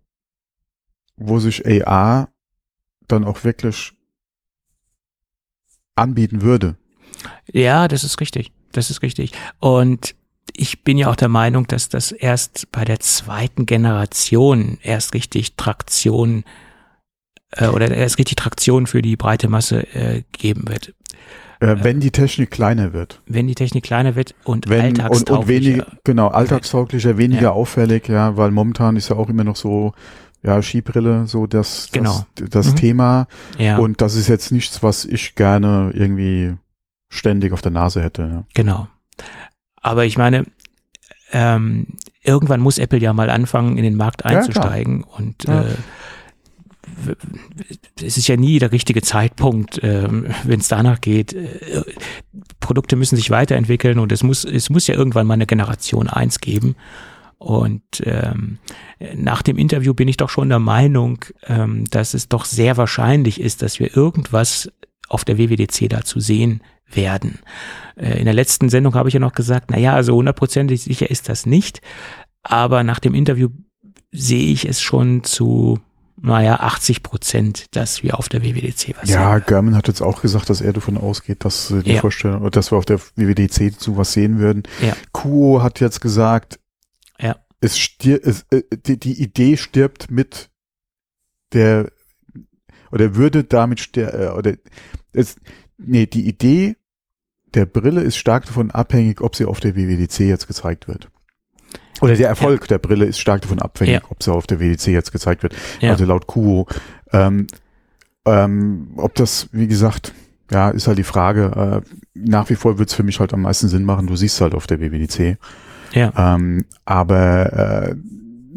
wo sich AR dann auch wirklich anbieten würde. Ja, das ist richtig. Das ist richtig. Und ich bin ja auch der Meinung, dass das erst bei der zweiten Generation erst richtig Traktion äh, oder erst richtig Traktion für die breite Masse äh, geben wird. Äh, wenn die Technik kleiner wird. Wenn die Technik kleiner wird und Wenn, und, alltagstauglicher. und weniger, genau, alltagstauglicher, weniger Ja. auffällig, ja, weil momentan ist ja auch immer noch so, ja, Skibrille, so das, das, Genau. das Mhm. Thema. ja, Und das ist jetzt nichts, was ich gerne irgendwie ständig auf der Nase hätte. Ja. genau. Aber ich meine, ähm, irgendwann muss Apple ja mal anfangen, in den Markt Ja, einzusteigen und Ja. äh, es ist ja nie der richtige Zeitpunkt, ähm, wenn es danach geht. Äh, Produkte müssen sich weiterentwickeln und es muss, es muss ja irgendwann mal eine Generation 1 geben. Und ähm, nach dem Interview bin ich doch schon der Meinung, ähm, dass es doch sehr wahrscheinlich ist, dass wir irgendwas auf der WWDC dazu sehen werden. Äh, in der letzten Sendung habe ich ja noch gesagt, na ja, also hundertprozentig sicher ist das nicht. Aber nach dem Interview sehe ich es schon zu, naja, 80 Prozent, dass wir auf der WWDC was Ja, sehen. German hat jetzt auch gesagt, dass er davon ausgeht, dass äh, die Ja. Vorstellung, oder dass wir auf der WWDC zu was sehen würden. Ja. Kuo hat jetzt gesagt, Ja. es stir es, äh, die, die Idee stirbt mit der oder würde damit ster äh, oder es, nee, die Idee der Brille ist stark davon abhängig, ob sie auf der WWDC jetzt gezeigt wird. Oder der Erfolg der Brille ist stark davon abhängig, Ja. ob sie auf der WWDC jetzt gezeigt wird. Ja. Also laut Kuo. Ähm, ähm, ob das, wie gesagt, ja, ist halt die Frage. Äh, nach wie vor wird es für mich halt am meisten Sinn machen. Du siehst halt auf der WWDC. Ja. Ähm, aber äh,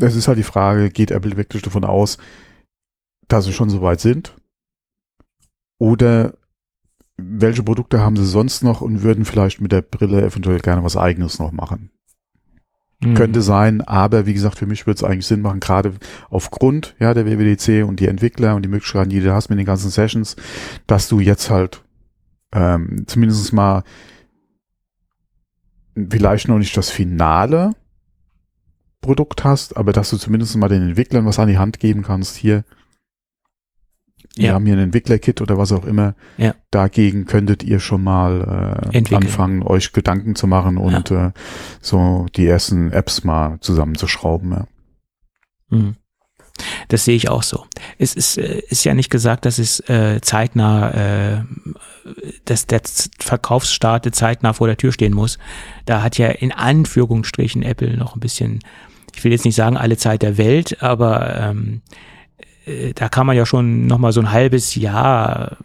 es ist halt die Frage, geht Apple wirklich davon aus, dass sie schon so weit sind? Oder welche Produkte haben sie sonst noch und würden vielleicht mit der Brille eventuell gerne was eigenes noch machen? Hm. Könnte sein, aber wie gesagt, für mich würde es eigentlich Sinn machen, gerade aufgrund ja, der WWDC und die Entwickler und die Möglichkeiten, die du hast mit den ganzen Sessions, dass du jetzt halt ähm, zumindest mal vielleicht noch nicht das finale Produkt hast, aber dass du zumindest mal den Entwicklern was an die Hand geben kannst. Hier, wir Ja. haben hier ein Entwicklerkit oder was auch immer. Ja. Dagegen könntet ihr schon mal äh, Entwickeln. anfangen, euch Gedanken zu machen und äh, so die ersten Apps mal zusammenzuschrauben. Ja. Mhm. Das sehe ich auch so. Es ist, äh, ist ja nicht gesagt, dass es äh, zeitnah, äh, dass der Verkaufsstart zeitnah vor der Tür stehen muss. Da hat ja in Anführungsstrichen Apple noch ein bisschen, ich will jetzt nicht sagen alle Zeit der Welt, aber ähm, äh, da kann man ja schon noch mal so ein halbes Jahr,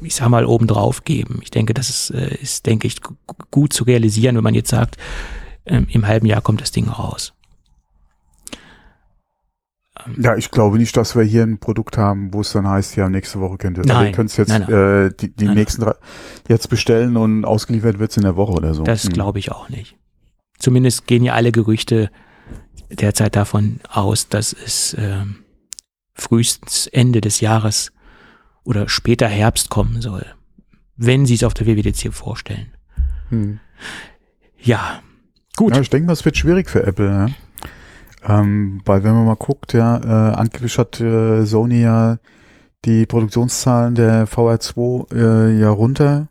ich sag mal, obendrauf geben. Ich denke, das ist, äh, ist denke ich, gu- gut zu realisieren, wenn man jetzt sagt, ähm, im halben Jahr kommt das Ding raus. ja, ich glaube nicht, dass wir hier ein Produkt haben, wo es dann heißt, ja, nächste Woche könnt ihr. Nein. ihr könnt jetzt Nein, Äh, die, die Nein, nächsten drei jetzt bestellen und ausgeliefert wird's in der Woche oder so. Das Hm. glaube ich auch nicht. Zumindest gehen ja alle Gerüchte derzeit davon aus, dass es ähm, frühestens Ende des Jahres oder später Herbst kommen soll, wenn sie es auf der WWDC vorstellen. Hm. Ja, gut. Ja, ich denke mal, es wird schwierig für Apple. Ja? Ähm, weil wenn man mal guckt, ja, äh, angeblich hat äh, Sony ja die Produktionszahlen der VR2 äh, ja runtergesetzt,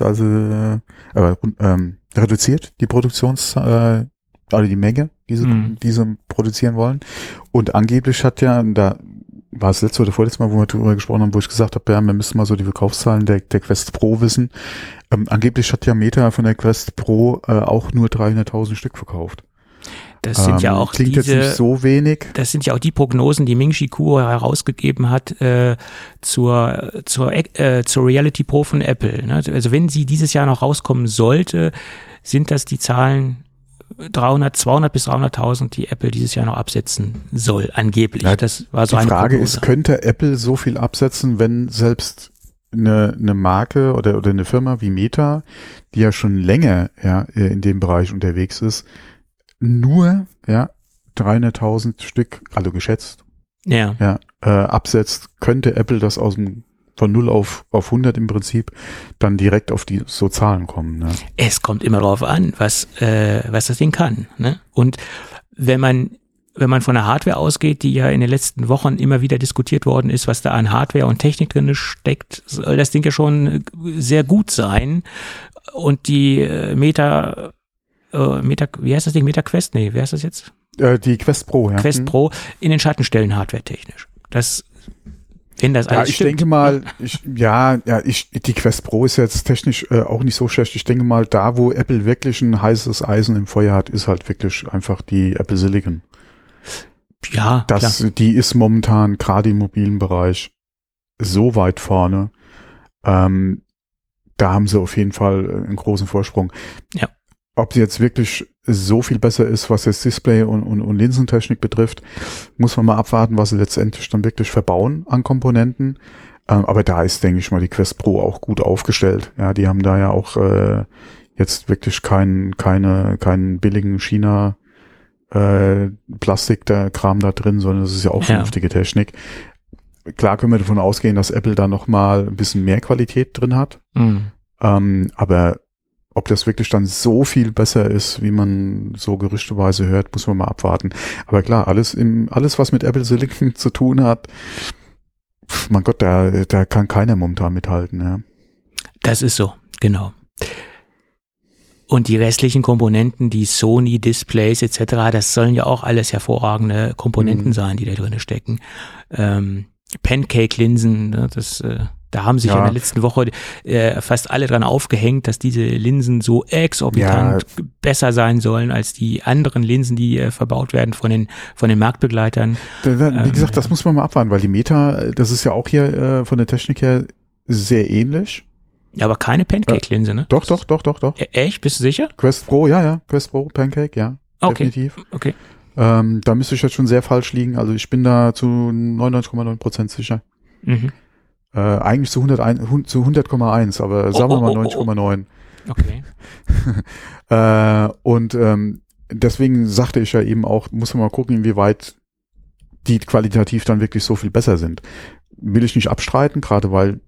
Mhm. also äh, aber, ähm, reduziert die Produktions, äh, also die Menge, die sie, Mhm. die sie produzieren wollen. Und angeblich hat ja, da war es letzte oder vorletzte Mal, wo wir darüber gesprochen haben, wo ich gesagt habe, ja, wir müssen mal so die Verkaufszahlen der, der Quest Pro wissen. Ähm, angeblich hat ja Meta von der Quest Pro äh, auch nur 300.000 Stück verkauft. Das sind ja Ähm, auch Klingt jetzt diese, nicht so wenig. das sind ja auch die Prognosen, die Ming-Chi Kuo herausgegeben hat äh, zur, zur, äh, zur Reality Pro von Apple. Ne? Also wenn sie dieses Jahr noch rauskommen sollte, sind das die Zahlen 300, 200 bis 300.000, die Apple dieses Jahr noch absetzen soll, angeblich. Ja, das war so Die eine Frage Prognose. ist, könnte Apple so viel absetzen, wenn selbst eine, eine Marke oder, oder eine Firma wie Meta, die ja schon länger ja, äh, in dem Bereich unterwegs ist, nur ja 300.000 Stück, also geschätzt, ja, ja, äh, absetzt, könnte Apple das aus dem von 0 auf, auf 100 im Prinzip dann direkt auf die so Zahlen kommen. Ne? es kommt immer darauf an, was, äh, was das Ding kann. Ne? Und wenn man wenn man von der Hardware ausgeht, die ja in den letzten Wochen immer wieder diskutiert worden ist, was da an Hardware und Technik drin steckt, soll das Ding ja schon sehr gut sein. Und die äh, Meta, äh, Meta, wie heißt das Ding? Meta Quest? Nee, wer ist das jetzt? Äh, die Quest Pro, ja. Quest Hm. Pro in den Schatten stellen, hardware-technisch. Das, wenn das Ja, alles ich stimmt. denke mal, ich, ja, ja, ich, die Quest Pro ist jetzt technisch äh, auch nicht so schlecht. Ich denke mal, da, wo Apple wirklich ein heißes Eisen im Feuer hat, ist halt wirklich einfach die Apple Silicon. ja, Das, klar. die ist momentan gerade im mobilen Bereich so weit vorne. Ähm, da haben sie auf jeden Fall äh, einen großen Vorsprung. Ja. Ob sie jetzt wirklich so viel besser ist, was jetzt Display und, und, und Linsentechnik betrifft, muss man mal abwarten, was sie letztendlich dann wirklich verbauen an Komponenten. Ähm, aber da ist, denke ich mal, die Quest Pro auch gut aufgestellt. Ja, die haben da ja auch äh, jetzt wirklich keinen keine, keinen billigen China äh, Plastik, der Kram da drin, sondern das ist ja auch Ja. vernünftige Technik. Klar können wir davon ausgehen, dass Apple da noch mal ein bisschen mehr Qualität drin hat. Mhm. Ähm, aber ob das wirklich dann so viel besser ist, wie man so gerüchteweise hört, muss man mal abwarten. Aber klar, alles im, alles, was mit Apple Silicon zu tun hat, pf, mein Gott, da, da kann keiner momentan mithalten, ja. Das ist so, genau. Und die restlichen Komponenten, die Sony Displays etc., das sollen ja auch alles hervorragende Komponenten Mhm. sein, die da drin stecken. Ähm, Pancake-Linsen, ne, das, äh, da haben sich ja. Ja. in der letzten Woche äh, fast alle dran aufgehängt, dass diese Linsen so exorbitant besser sein sollen als die anderen Linsen, die äh, verbaut werden von den von den Marktbegleitern. Da, da, wie Ähm, gesagt, das muss man mal abwarten, weil die Meta, äh, das ist ja auch hier äh, von der Technik her sehr ähnlich. Ja, aber keine Pancake-Linse, ne? Doch, doch, doch, doch, doch. E- Echt? Bist du sicher? Quest Pro, ja, ja, Quest Pro, Pancake, ja, Okay, definitiv. okay. Ähm, da müsste ich jetzt schon sehr falsch liegen. Also ich bin da zu 99,9 Prozent sicher. Mhm. Äh, eigentlich zu 101, hun- zu 100,1, aber sagen wir oh, mal oh, oh, oh. 90,9. Okay. Äh, und ähm, deswegen sagte ich ja eben auch, muss man mal gucken, inwieweit die qualitativ dann wirklich so viel besser sind. Will ich nicht abstreiten, gerade weil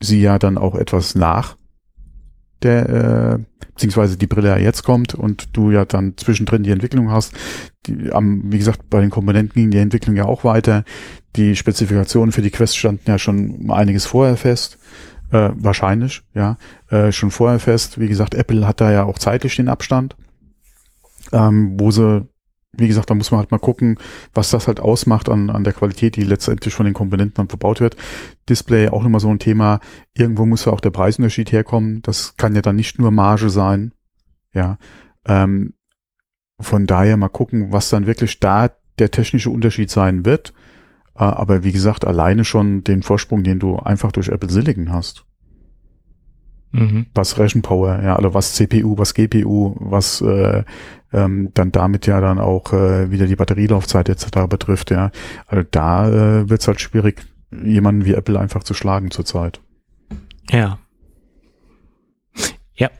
sie ja dann auch etwas nach der, äh, beziehungsweise die Brille ja jetzt kommt und du ja dann zwischendrin die Entwicklung hast. Die, am, wie gesagt, bei den Komponenten ging die Entwicklung ja auch weiter. Die Spezifikationen für die Quest standen ja schon einiges vorher fest. Äh, wahrscheinlich, ja, äh, schon vorher fest. Wie gesagt, Apple hat da ja auch zeitlich den Abstand, ähm, wo sie, wie gesagt, da muss man halt mal gucken, was das halt ausmacht an, an der Qualität, die letztendlich von den Komponenten dann verbaut wird. Display auch immer so ein Thema. Irgendwo muss ja auch der Preisunterschied herkommen. Das kann ja dann nicht nur Marge sein. Ja. Ähm, von daher mal gucken, was dann wirklich da der technische Unterschied sein wird. Äh, aber wie gesagt, alleine schon den Vorsprung, den du einfach durch Apple Silicon hast. Mhm. Was Rechenpower, ja, also was CPU, was GPU, was äh, ähm, dann damit ja dann auch äh, wieder die Batterielaufzeit etc. betrifft, ja. Also da äh, wird es halt schwierig, jemanden wie Apple einfach zu schlagen zurzeit. Ja. Ja.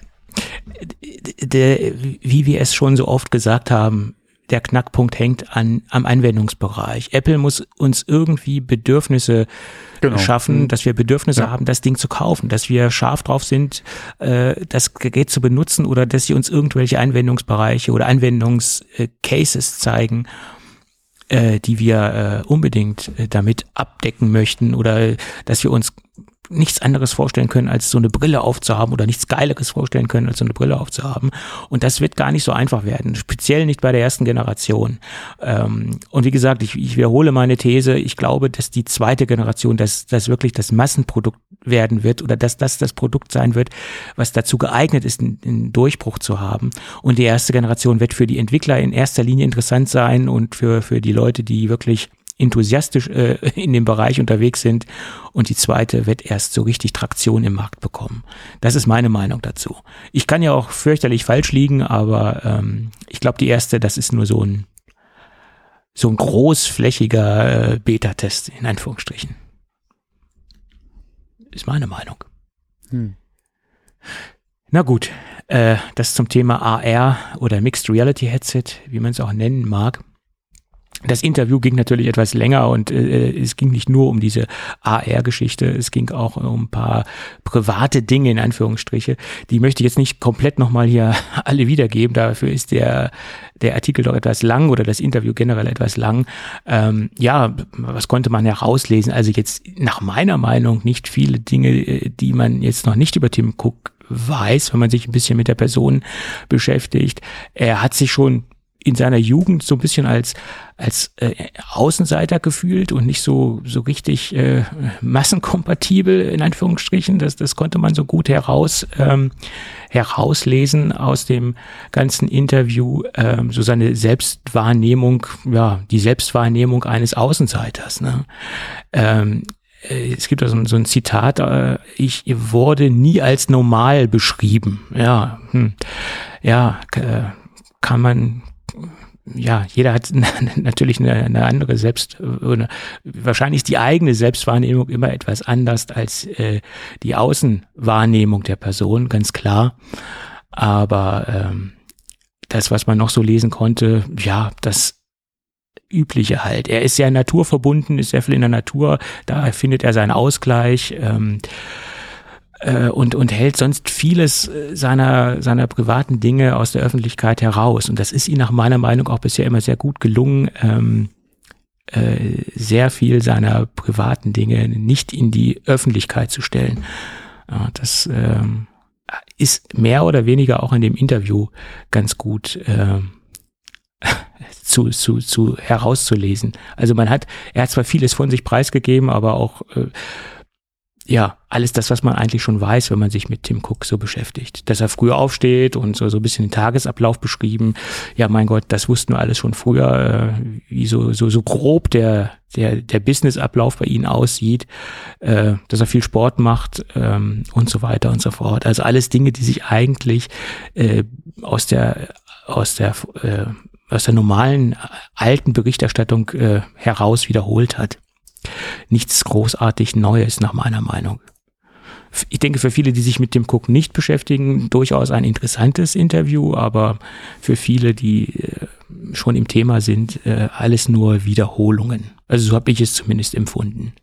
Der, wie wir es schon so oft gesagt haben, der Knackpunkt hängt an, am Anwendungsbereich. Apple muss uns irgendwie Bedürfnisse schaffen, Mhm. dass wir Bedürfnisse Ja. haben, das Ding zu kaufen, dass wir scharf drauf sind, äh, das Gerät zu benutzen oder dass sie uns irgendwelche Anwendungsbereiche oder Anwendungscases zeigen, äh, die wir äh, unbedingt äh, damit abdecken möchten oder äh, dass wir uns nichts anderes vorstellen können, als so eine Brille aufzuhaben oder nichts Geileres vorstellen können, als so eine Brille aufzuhaben. Und das wird gar nicht so einfach werden, speziell nicht bei der ersten Generation. Ähm, und wie gesagt, ich, ich wiederhole meine These, ich glaube, dass die zweite Generation, dass das wirklich das Massenprodukt werden wird oder dass das das Produkt sein wird, was dazu geeignet ist, einen, einen Durchbruch zu haben. Und die erste Generation wird für die Entwickler in erster Linie interessant sein und für, für die Leute, die wirklich enthusiastisch äh, in dem Bereich unterwegs sind und die zweite wird erst so richtig Traktion im Markt bekommen. Das ist meine Meinung dazu. Ich kann ja auch fürchterlich falsch liegen, aber ähm, ich glaube, die erste, das ist nur so ein so ein großflächiger äh, Beta-Test in Anführungsstrichen. Ist meine Meinung. Hm. Na gut, äh, das zum Thema AR oder Mixed Reality Headset, wie man es auch nennen mag. Das Interview ging natürlich etwas länger und äh, es ging nicht nur um diese AR-Geschichte, es ging auch um ein paar private Dinge in Anführungsstriche. Die möchte ich jetzt nicht komplett nochmal hier alle wiedergeben. Dafür ist der, der Artikel doch etwas lang oder das Interview generell etwas lang. Ähm, ja, was konnte man herauslesen? Also jetzt nach meiner Meinung nicht viele Dinge, äh, die man jetzt noch nicht über Tim Cook weiß, wenn man sich ein bisschen mit der Person beschäftigt. Er hat sich schon in seiner Jugend so ein bisschen als als äh, Außenseiter gefühlt und nicht so so richtig äh, massenkompatibel in Anführungsstrichen. Das das konnte man so gut heraus ähm, herauslesen aus dem ganzen Interview. Ähm, so seine Selbstwahrnehmung, ja die Selbstwahrnehmung eines Außenseiters. Ne? Ähm, äh, es gibt da so, so ein Zitat, äh, ich wurde nie als normal beschrieben. Ja, hm. ja, äh, kann man ja, jeder hat natürlich eine, eine andere Selbst, oder wahrscheinlich ist die eigene Selbstwahrnehmung immer etwas anders als äh, die Außenwahrnehmung der Person, ganz klar. Aber ähm, das, was man noch so lesen konnte, ja, das Übliche halt. Er ist sehr naturverbunden, ist sehr viel in der Natur, da findet er seinen Ausgleich. Ähm, äh, und, und hält sonst vieles äh, seiner, seiner privaten Dinge aus der Öffentlichkeit heraus. Und das ist ihm nach meiner Meinung auch bisher immer sehr gut gelungen, ähm, äh, sehr viel seiner privaten Dinge nicht in die Öffentlichkeit zu stellen. Ja, das ähm, ist mehr oder weniger auch in dem Interview ganz gut ähm, zu, zu, zu herauszulesen. Also man hat, er hat zwar vieles von sich preisgegeben, aber auch äh, ja, alles das, was man eigentlich schon weiß, wenn man sich mit Tim Cook so beschäftigt. Dass er früher aufsteht und so, so ein bisschen den Tagesablauf beschrieben. Ja, mein Gott, das wussten wir alles schon früher, äh, wie so, so, so grob der, der, der Businessablauf bei ihnen aussieht, äh, dass er viel Sport macht ähm, und so weiter und so fort. Also alles Dinge, die sich eigentlich äh, aus der, aus der, äh, aus der normalen alten Berichterstattung äh, heraus wiederholt hat nichts großartig Neues nach meiner Meinung. Ich denke, für viele, die sich mit dem Cook nicht beschäftigen, durchaus ein interessantes Interview, aber für viele, die äh, schon im Thema sind, äh, alles nur Wiederholungen. Also so habe ich es zumindest empfunden.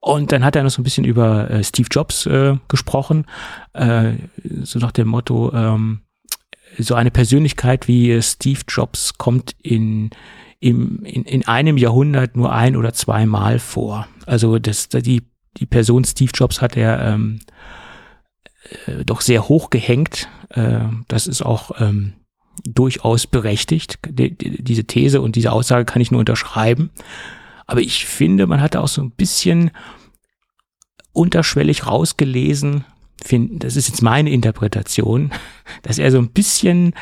Und dann hat er noch so ein bisschen über äh, Steve Jobs gesprochen, so nach dem Motto, ähm, so eine Persönlichkeit wie Steve Jobs kommt in im, in, in einem Jahrhundert nur ein oder zweimal vor. Also das, die, die Person Steve Jobs hat er ähm, äh, doch sehr hoch gehängt. Äh, das ist auch ähm, durchaus berechtigt. Die, die, diese These und diese Aussage kann ich nur unterschreiben. Aber ich finde, man hatte auch so ein bisschen unterschwellig rausgelesen, finden, das ist jetzt meine Interpretation, dass er so ein bisschen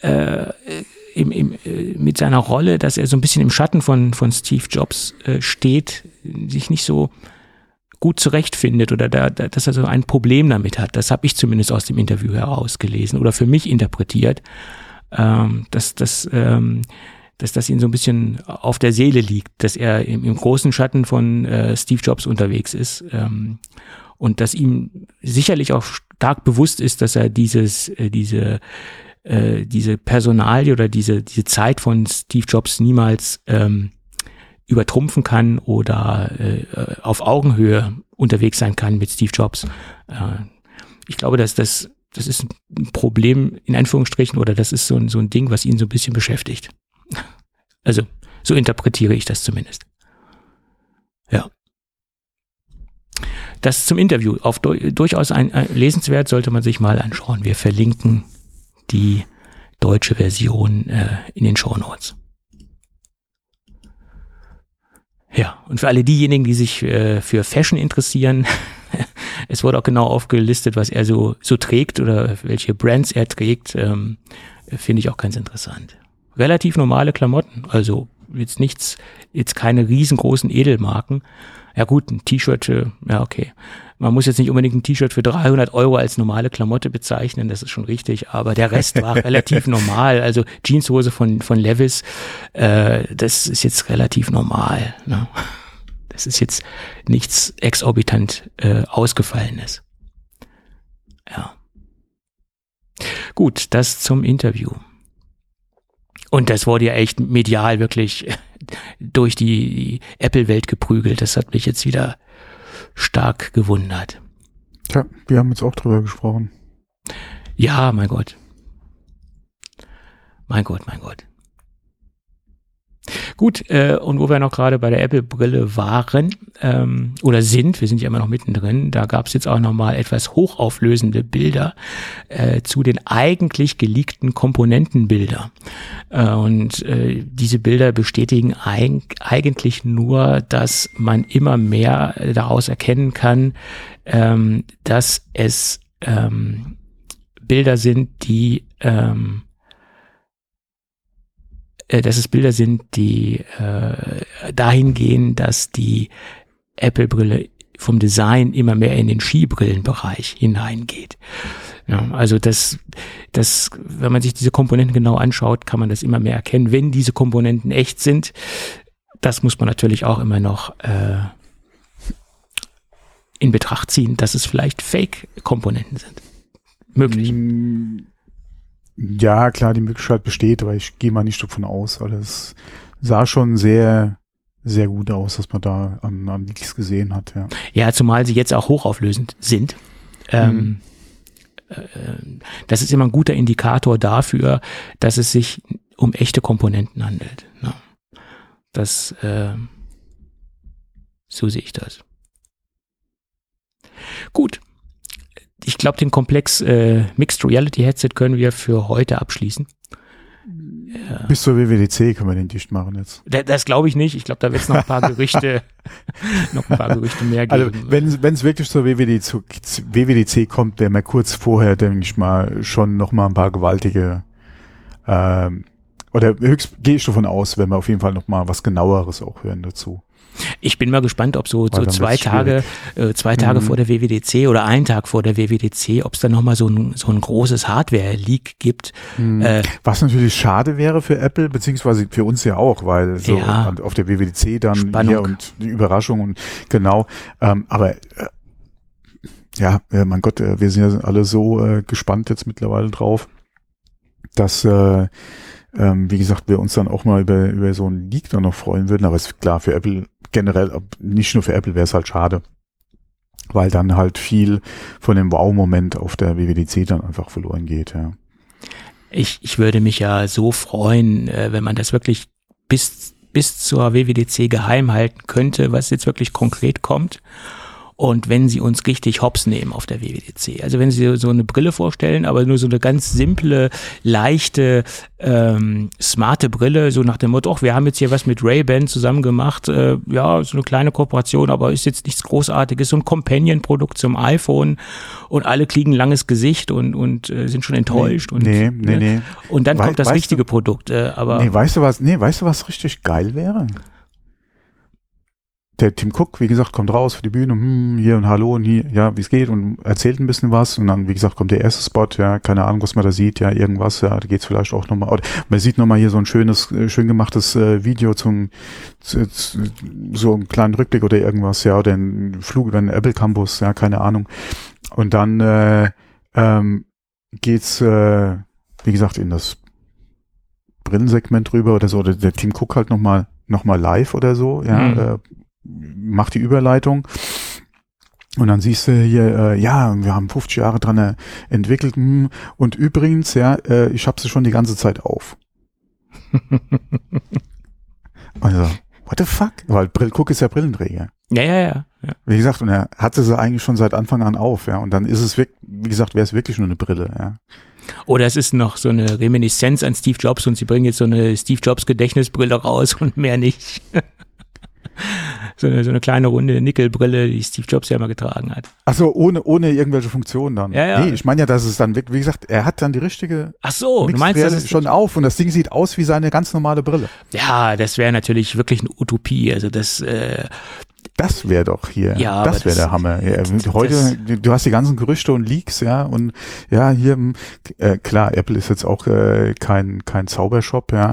äh, im, im, äh, mit seiner Rolle, dass er so ein bisschen im Schatten von, von Steve Jobs äh, steht, sich nicht so gut zurechtfindet oder da, da, dass er so ein Problem damit hat. Das habe ich zumindest aus dem Interview herausgelesen oder für mich interpretiert, ähm, dass, dass, ähm, dass das ihn so ein bisschen auf der Seele liegt, dass er im, im großen Schatten von äh, Steve Jobs unterwegs ist ähm, und dass ihm sicherlich auch stark bewusst ist, dass er dieses, äh, diese äh, diese Personalie oder diese, diese Zeit von Steve Jobs niemals ähm, übertrumpfen kann oder äh, auf Augenhöhe unterwegs sein kann mit Steve Jobs. Äh, ich glaube, dass das, das ist ein Problem in Anführungsstrichen oder das ist so ein, so ein Ding, was ihn so ein bisschen beschäftigt. Also, so interpretiere ich das zumindest. Ja. Das zum Interview. Auf durchaus ein, ein lesenswert sollte man sich mal anschauen. Wir verlinken die deutsche Version äh, in den Show Notes. Ja, und für alle diejenigen, die sich äh, für Fashion interessieren, es wurde auch genau aufgelistet, was er so, so trägt oder welche Brands er trägt, ähm, finde ich auch ganz interessant. Relativ normale Klamotten, also jetzt nichts, jetzt keine riesengroßen Edelmarken. Ja gut, ein T-Shirt, ja okay. Man muss jetzt nicht unbedingt ein T-Shirt für 300 Euro als normale Klamotte bezeichnen, das ist schon richtig, aber der Rest war relativ normal. Also Jeanshose von, von Levis, äh, das ist jetzt relativ normal. Ne? Das ist jetzt nichts exorbitant äh, ausgefallenes. Ja. Gut, das zum Interview. Und das wurde ja echt medial wirklich durch die, Apple-Welt geprügelt. Das hat mich jetzt wieder stark gewundert. Ja, wir haben jetzt auch drüber gesprochen. Ja, mein Gott. Mein Gott, mein Gott. Gut, äh, und wo wir noch gerade bei der Apple-Brille waren ähm, oder sind, wir sind ja immer noch mittendrin, da gab es jetzt auch nochmal etwas hochauflösende Bilder äh, zu den eigentlich geleakten Komponentenbilder. Äh, und äh, diese Bilder bestätigen eig eigentlich nur, dass man immer mehr daraus erkennen kann, ähm, dass es ähm, Bilder sind, die ähm, äh, dass es Bilder sind, die äh, dahin gehen, dass die Apple-Brille vom Design immer mehr in den Skibrillenbereich hineingeht. Ja, also das, das, wenn man sich diese Komponenten genau anschaut, kann man das immer mehr erkennen. Wenn diese Komponenten echt sind, das muss man natürlich auch immer noch äh, in Betracht ziehen, dass es vielleicht Fake-Komponenten sind. Möglich. Ja, klar, die Möglichkeit besteht, aber ich gehe mal nicht davon aus, weil es sah schon sehr, sehr gut aus, was man da an, an Leaks gesehen hat, ja. Ja, zumal sie jetzt auch hochauflösend sind. Ähm, mhm. äh, das ist immer ein guter Indikator dafür, dass es sich um echte Komponenten handelt. Ne? Das, äh, so sehe ich das. Gut, ich glaube, den Komplex äh, Mixed Reality Headset können wir für heute abschließen. Ja. Bis zur WWDC können wir den dicht machen jetzt. Das, das glaube ich nicht. Ich glaube, da wird es noch ein paar Gerüchte, noch ein paar Gerüchte mehr also, geben. Also wenn es wirklich zur WWDC, WWDC kommt, werden wir kurz vorher, denke ich mal, schon noch mal ein paar gewaltige ähm, oder höchst gehe ich davon aus, wenn wir auf jeden Fall noch mal was genaueres auch hören dazu. Ich bin mal gespannt, ob so, so zwei Tage, äh, zwei Tage mhm. vor der WWDC oder einen Tag vor der WWDC, ob es da nochmal so ein, so ein großes Hardware-Leak gibt. Mhm. Äh, Was natürlich schade wäre für Apple, beziehungsweise für uns ja auch, weil so ja, auf der WWDC dann Spannung. hier und die Überraschung und genau. Ähm, aber äh, ja, äh, mein Gott, äh, wir sind ja alle so äh, gespannt jetzt mittlerweile drauf, dass äh, ähm, wie gesagt, wir uns dann auch mal über, über so einen Leak dann noch freuen würden. Aber ist klar, für Apple generell, nicht nur für Apple wäre es halt schade. Weil dann halt viel von dem Wow-Moment auf der WWDC dann einfach verloren geht, ja. Ich, ich würde mich ja so freuen, äh, wenn man das wirklich bis, bis zur WWDC geheim halten könnte, was jetzt wirklich konkret kommt und wenn sie uns richtig hops nehmen auf der WWDC. Also wenn sie so eine Brille vorstellen, aber nur so eine ganz simple, leichte, ähm, smarte Brille, so nach dem Motto, ach, wir haben jetzt hier was mit Ray-Ban zusammen gemacht, äh, ja, so eine kleine Kooperation, aber ist jetzt nichts Großartiges, so ein Companion-Produkt zum iPhone und alle kriegen ein langes Gesicht und, und äh, sind schon enttäuscht. Nee, und, nee, nee, ne? nee. Und dann We kommt das richtige du, Produkt, äh, aber. Nee, weißt du was, nee, weißt du, was richtig geil wäre? Der Tim Cook, wie gesagt, kommt raus für die Bühne, hm, hier und hallo und hier, ja, wie es geht und erzählt ein bisschen was und dann, wie gesagt, kommt der erste Spot, ja, keine Ahnung, was man da sieht, ja, irgendwas, ja, da geht's vielleicht auch nochmal, man sieht nochmal hier so ein schönes, äh, schön gemachtes äh, Video zum, zu, zu, so einen kleinen Rückblick oder irgendwas, ja, oder ein Flug über den Apple Campus, ja, keine Ahnung. Und dann äh, ähm, geht's, äh, wie gesagt, in das Brillensegment rüber oder so, oder der Team Cook halt nochmal noch mal live oder so, ja, mhm. äh, macht die Überleitung. Und dann siehst du hier, äh, ja, wir haben 50 Jahre dran äh, entwickelt. Mh, hm, und übrigens, ja, äh, ich habe sie schon die ganze Zeit auf. also, what the fuck? Weil Brill Cook ist ja Brillenträger. Ja, ja, ja, ja. Wie gesagt, und er hatte sie eigentlich schon seit Anfang an auf, ja. Und dann ist es wirklich, wie gesagt, wäre es wirklich nur eine Brille, ja. Oder es ist noch so eine Reminiszenz an Steve Jobs und sie bringen jetzt so eine Steve Jobs Gedächtnisbrille raus und mehr nicht. so, eine, so eine kleine runde Nickelbrille, die Steve Jobs ja mal getragen hat. Ach so, ohne, ohne irgendwelche Funktionen dann. Ja, ja. Nee, ich meine ja, dass es dann, wie gesagt, er hat dann die richtige Ach so, du meinst, das schon auf und das Ding sieht aus wie seine ganz normale Brille. Ja, das wäre natürlich wirklich eine Utopie. Also das, äh, das wäre doch hier, ja, das wäre der Hammer. Ja, heute, du hast die ganzen Gerüchte und Leaks, ja, und ja, hier, äh, klar, Apple ist jetzt auch äh, kein, kein Zaubershop, ja,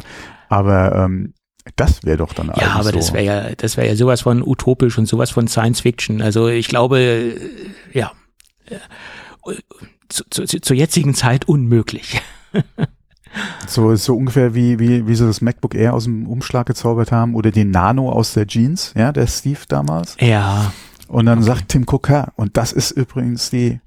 aber ähm, das wäre doch dann Ja, aber so. das wäre ja, das wäre ja sowas von utopisch und sowas von Science Fiction. Also ich glaube, äh, ja, zu, zu, zur jetzigen Zeit unmöglich. So so ungefähr wie wie wie sie das MacBook Air aus dem Umschlag gezaubert haben oder den Nano aus der Jeans, ja, der Steve damals. Ja. Und dann okay. sagt Tim Cook, und das ist übrigens die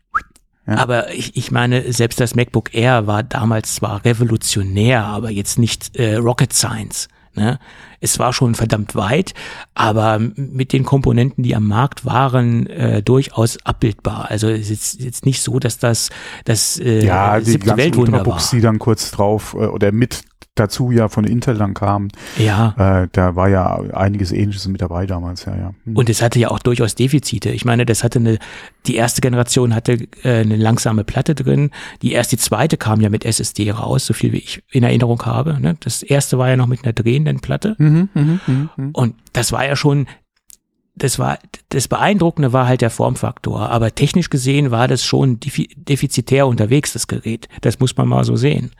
ja. Aber ich, ich meine, selbst das MacBook Air war damals zwar revolutionär, aber jetzt nicht äh, Rocket Science. Ne? Es war schon verdammt weit, aber mit den Komponenten, die am Markt waren, äh, durchaus abbildbar. Also es ist jetzt nicht so, dass das das äh, ja, die siebte Weltwunder war. die dann kurz drauf äh, oder mit dazu ja von Intel dann kam. Ja. Äh, da war ja einiges ähnliches mit dabei damals, ja, ja. Hm. Und es hatte ja auch durchaus Defizite. Ich meine, das hatte eine, die erste Generation hatte äh, eine langsame Platte drin. Die erste, die zweite kam ja mit SSD raus, so viel wie ich in Erinnerung habe. Ne? Das erste war ja noch mit einer drehenden Platte. Mhm, mh, mh, mh. Und das war ja schon das war, das Beeindruckende war halt der Formfaktor, aber technisch gesehen war das schon defizitär unterwegs, das Gerät. Das muss man mal so sehen.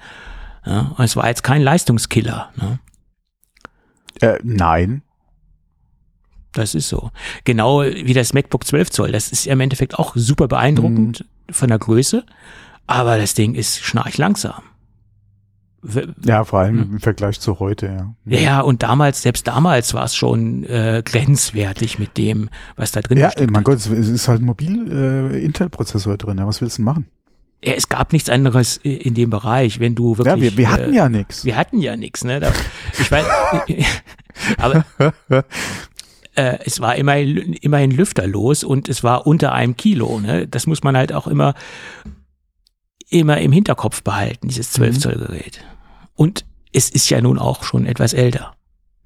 Ja, und es war jetzt kein Leistungskiller. Ne? Äh, nein. Das ist so. Genau wie das MacBook 12 Zoll. Das ist ja im Endeffekt auch super beeindruckend mhm. von der Größe, aber das Ding ist schnarch langsam. Ja, vor allem hm. im Vergleich zu heute, ja. Ja, ja und damals, selbst damals war es schon äh, grenzwertig mit dem, was da drin ist. Ja, mein Gott, es ist halt ein Mobil-Intel-Prozessor äh, drin. Ja, was willst du machen? Ja, es gab nichts anderes in dem Bereich, wenn du wirklich. Ja, wir, wir hatten äh, ja nichts. Wir hatten ja nichts, ne? Da, ich weiß, aber äh, es war immerhin, immerhin lüfterlos und es war unter einem Kilo, ne? Das muss man halt auch immer, immer im Hinterkopf behalten, dieses 12 mhm. Und es ist ja nun auch schon etwas älter.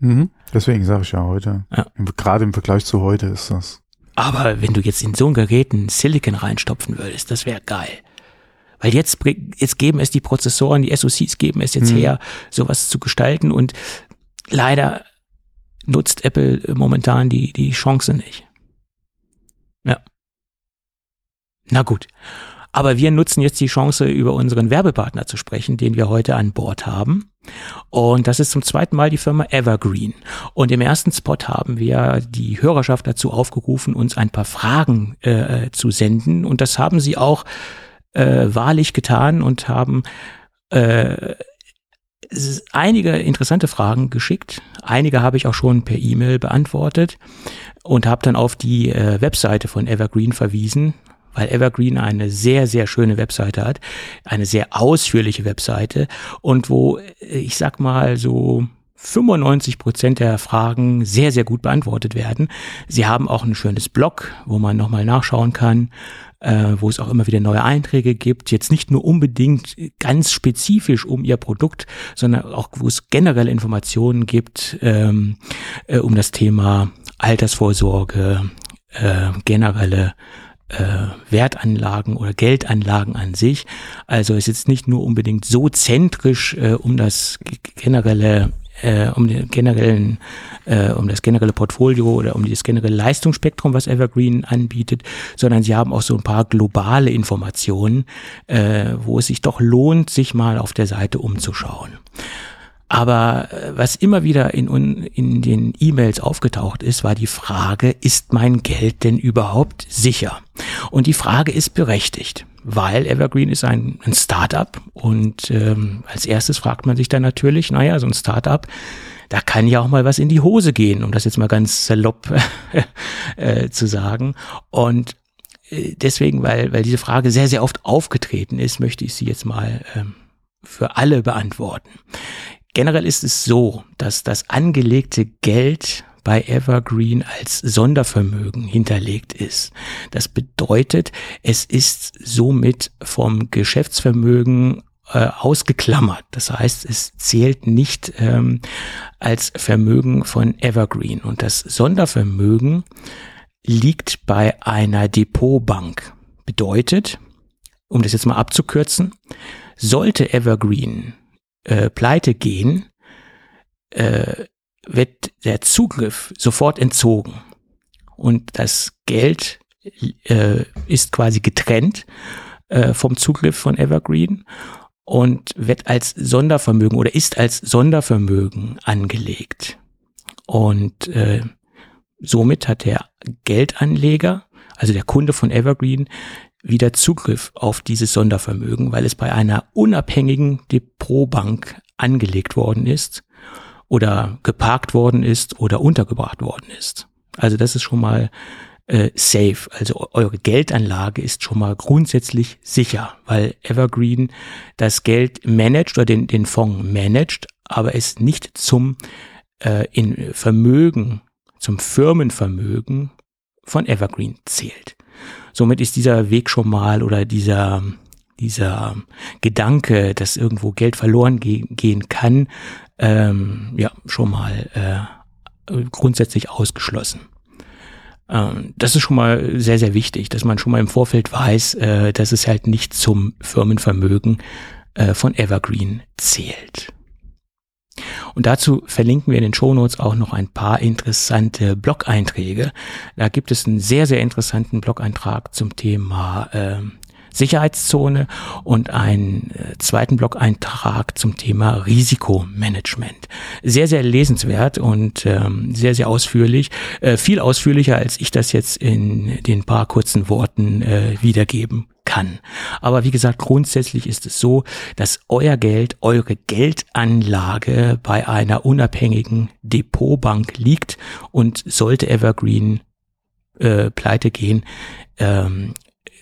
Mhm. Deswegen sage ich ja heute. Ja. Gerade im Vergleich zu heute ist das. Aber wenn du jetzt in so ein Gerät ein Silicon reinstopfen würdest, das wäre geil. Weil jetzt, jetzt geben es die Prozessoren, die SoCs geben es jetzt mhm. her, sowas zu gestalten und leider nutzt Apple momentan die, die Chance nicht. Ja. Na gut. Aber wir nutzen jetzt die Chance, über unseren Werbepartner zu sprechen, den wir heute an Bord haben. Und das ist zum zweiten Mal die Firma Evergreen. Und im ersten Spot haben wir die Hörerschaft dazu aufgerufen, uns ein paar Fragen äh, zu senden. Und das haben sie auch äh, wahrlich getan und haben äh, einige interessante Fragen geschickt. Einige habe ich auch schon per E-Mail beantwortet und habe dann auf die äh, Webseite von Evergreen verwiesen, weil Evergreen eine sehr, sehr schöne Webseite hat, eine sehr ausführliche Webseite und wo äh, ich sag mal so 95 Prozent der Fragen sehr, sehr gut beantwortet werden. Sie haben auch ein schönes Blog, wo man nochmal nachschauen kann äh, wo es auch immer wieder neue Einträge gibt. Jetzt nicht nur unbedingt ganz spezifisch um ihr Produkt, sondern auch, wo es generelle Informationen gibt ähm, äh, um das Thema Altersvorsorge, äh, generelle äh, Wertanlagen oder Geldanlagen an sich. Also es ist jetzt nicht nur unbedingt so zentrisch äh, um das generelle äh, um den generellen, äh, um das generelle Portfolio oder um das generelle Leistungsspektrum, was Evergreen anbietet, sondern sie haben auch so ein paar globale Informationen, äh, wo es sich doch lohnt, sich mal auf der Seite umzuschauen. Aber äh, was immer wieder in, in den E-Mails aufgetaucht ist, war die Frage, ist mein Geld denn überhaupt sicher? Und die Frage ist berechtigt weil Evergreen ist ein, ein Startup und ähm, als erstes fragt man sich dann natürlich, naja, so ein Startup, da kann ja auch mal was in die Hose gehen, um das jetzt mal ganz salopp äh, zu sagen. Und äh, deswegen, weil, weil diese Frage sehr, sehr oft aufgetreten ist, möchte ich sie jetzt mal ähm, für alle beantworten. Generell ist es so, dass das angelegte Geld bei Evergreen als Sondervermögen hinterlegt ist. Das bedeutet, es ist somit vom Geschäftsvermögen äh, ausgeklammert. Das heißt, es zählt nicht ähm, als Vermögen von Evergreen. Und das Sondervermögen liegt bei einer Depotbank. Bedeutet, um das jetzt mal abzukürzen, sollte Evergreen äh, pleite gehen, äh, wird der Zugriff sofort entzogen und das Geld äh, ist quasi getrennt äh, vom Zugriff von Evergreen und wird als Sondervermögen oder ist als Sondervermögen angelegt. Und äh, somit hat der Geldanleger, also der Kunde von Evergreen, wieder Zugriff auf dieses Sondervermögen, weil es bei einer unabhängigen Depotbank angelegt worden ist oder geparkt worden ist oder untergebracht worden ist. Also das ist schon mal äh, safe. Also eure Geldanlage ist schon mal grundsätzlich sicher, weil Evergreen das Geld managt oder den, den Fonds managt, aber es nicht zum äh, in Vermögen, zum Firmenvermögen von Evergreen zählt. Somit ist dieser Weg schon mal oder dieser dieser Gedanke, dass irgendwo Geld verloren ge gehen kann, ähm, ja schon mal äh, grundsätzlich ausgeschlossen. Ähm, das ist schon mal sehr, sehr wichtig, dass man schon mal im Vorfeld weiß, äh, dass es halt nicht zum Firmenvermögen äh, von Evergreen zählt. Und dazu verlinken wir in den Shownotes auch noch ein paar interessante Blog-Einträge. Da gibt es einen sehr, sehr interessanten Blog-Eintrag zum Thema äh, Sicherheitszone und einen äh, zweiten Blog-Eintrag zum Thema Risikomanagement. Sehr, sehr lesenswert und ähm, sehr, sehr ausführlich. Äh, viel ausführlicher, als ich das jetzt in den paar kurzen Worten äh, wiedergeben kann. Aber wie gesagt, grundsätzlich ist es so, dass euer Geld, eure Geldanlage bei einer unabhängigen Depotbank liegt und sollte Evergreen äh, pleite gehen, ähm,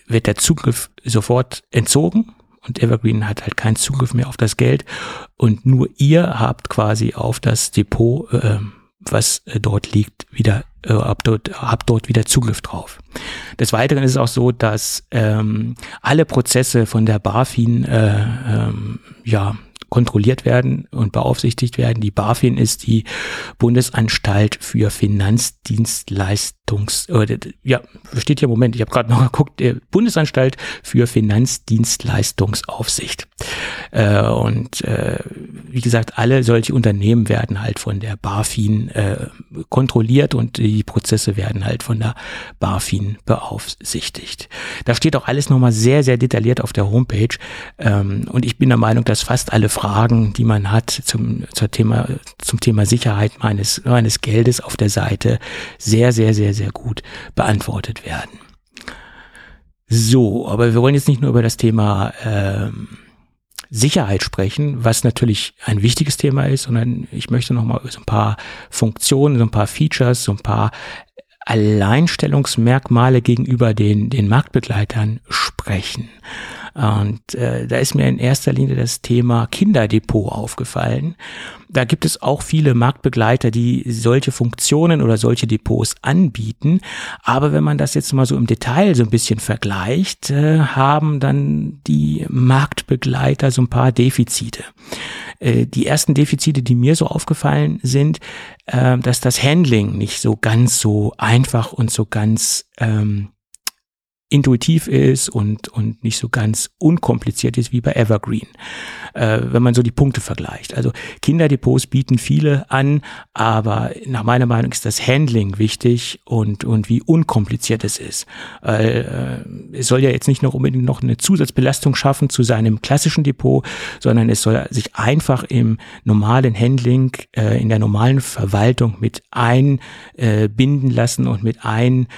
wird der Zugriff sofort entzogen und Evergreen hat halt keinen Zugriff mehr auf das Geld und nur ihr habt quasi auf das Depot, äh, was dort liegt, wieder äh, habt, dort, habt dort wieder Zugriff drauf. Des Weiteren ist es auch so, dass ähm, alle Prozesse von der BaFin äh, ähm, ja kontrolliert werden und beaufsichtigt werden. Die BaFin ist die Bundesanstalt für Finanzdienstleistungs, äh, ja, steht hier, Moment, ich habe gerade noch geguckt, äh, Bundesanstalt für Finanzdienstleistungsaufsicht. Äh, und äh, wie gesagt, alle solche Unternehmen werden halt von der BaFin äh, kontrolliert und die Prozesse werden halt von der BaFin beaufsichtigt. Da steht auch alles nochmal sehr, sehr detailliert auf der Homepage. Ähm, und ich bin der Meinung, dass fast alle Fragen, die man hat zum, zum, Thema, zum Thema Sicherheit meines, meines Geldes auf der Seite sehr, sehr, sehr, sehr gut beantwortet werden. So, aber wir wollen jetzt nicht nur über das Thema ähm, Sicherheit sprechen, was natürlich ein wichtiges Thema ist, sondern ich möchte nochmal über so ein paar Funktionen, so ein paar Features, so ein paar Alleinstellungsmerkmale gegenüber den, den Marktbegleitern sprechen. Und äh, da ist mir in erster Linie das Thema Kinderdepot aufgefallen. Da gibt es auch viele Marktbegleiter, die solche Funktionen oder solche Depots anbieten. Aber wenn man das jetzt mal so im Detail so ein bisschen vergleicht, äh, haben dann die Marktbegleiter so ein paar Defizite. Äh, die ersten Defizite, die mir so aufgefallen sind, äh, dass das Handling nicht so ganz so einfach und so ganz ähm, intuitiv ist und, und nicht so ganz unkompliziert ist wie bei Evergreen, äh, wenn man so die Punkte vergleicht. Also Kinderdepots bieten viele an, aber nach meiner Meinung ist das Handling wichtig und, und wie unkompliziert es ist. Äh, es soll ja jetzt nicht noch unbedingt noch eine Zusatzbelastung schaffen zu seinem klassischen Depot, sondern es soll sich einfach im normalen Handling, äh, in der normalen Verwaltung mit einbinden lassen und mit ein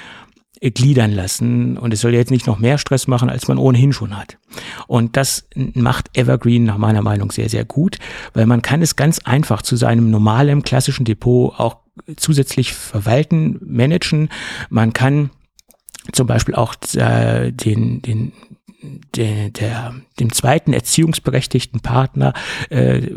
gliedern lassen und es soll jetzt nicht noch mehr Stress machen, als man ohnehin schon hat. Und das macht Evergreen nach meiner Meinung sehr, sehr gut, weil man kann es ganz einfach zu seinem normalen klassischen Depot auch zusätzlich verwalten, managen. Man kann zum Beispiel auch äh, den, den der, der, dem zweiten erziehungsberechtigten Partner äh,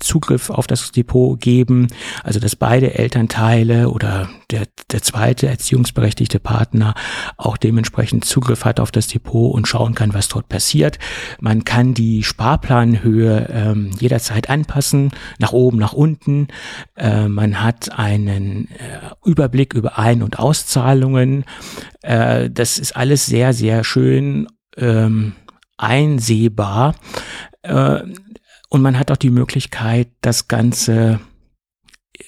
Zugriff auf das Depot geben, also dass beide Elternteile oder der, der zweite erziehungsberechtigte Partner auch dementsprechend Zugriff hat auf das Depot und schauen kann, was dort passiert. Man kann die Sparplanhöhe ähm, jederzeit anpassen, nach oben, nach unten. Äh, man hat einen äh, Überblick über Ein- und Auszahlungen. Äh, das ist alles sehr, sehr schön ähm, einsehbar. Äh, und man hat auch die Möglichkeit, das Ganze,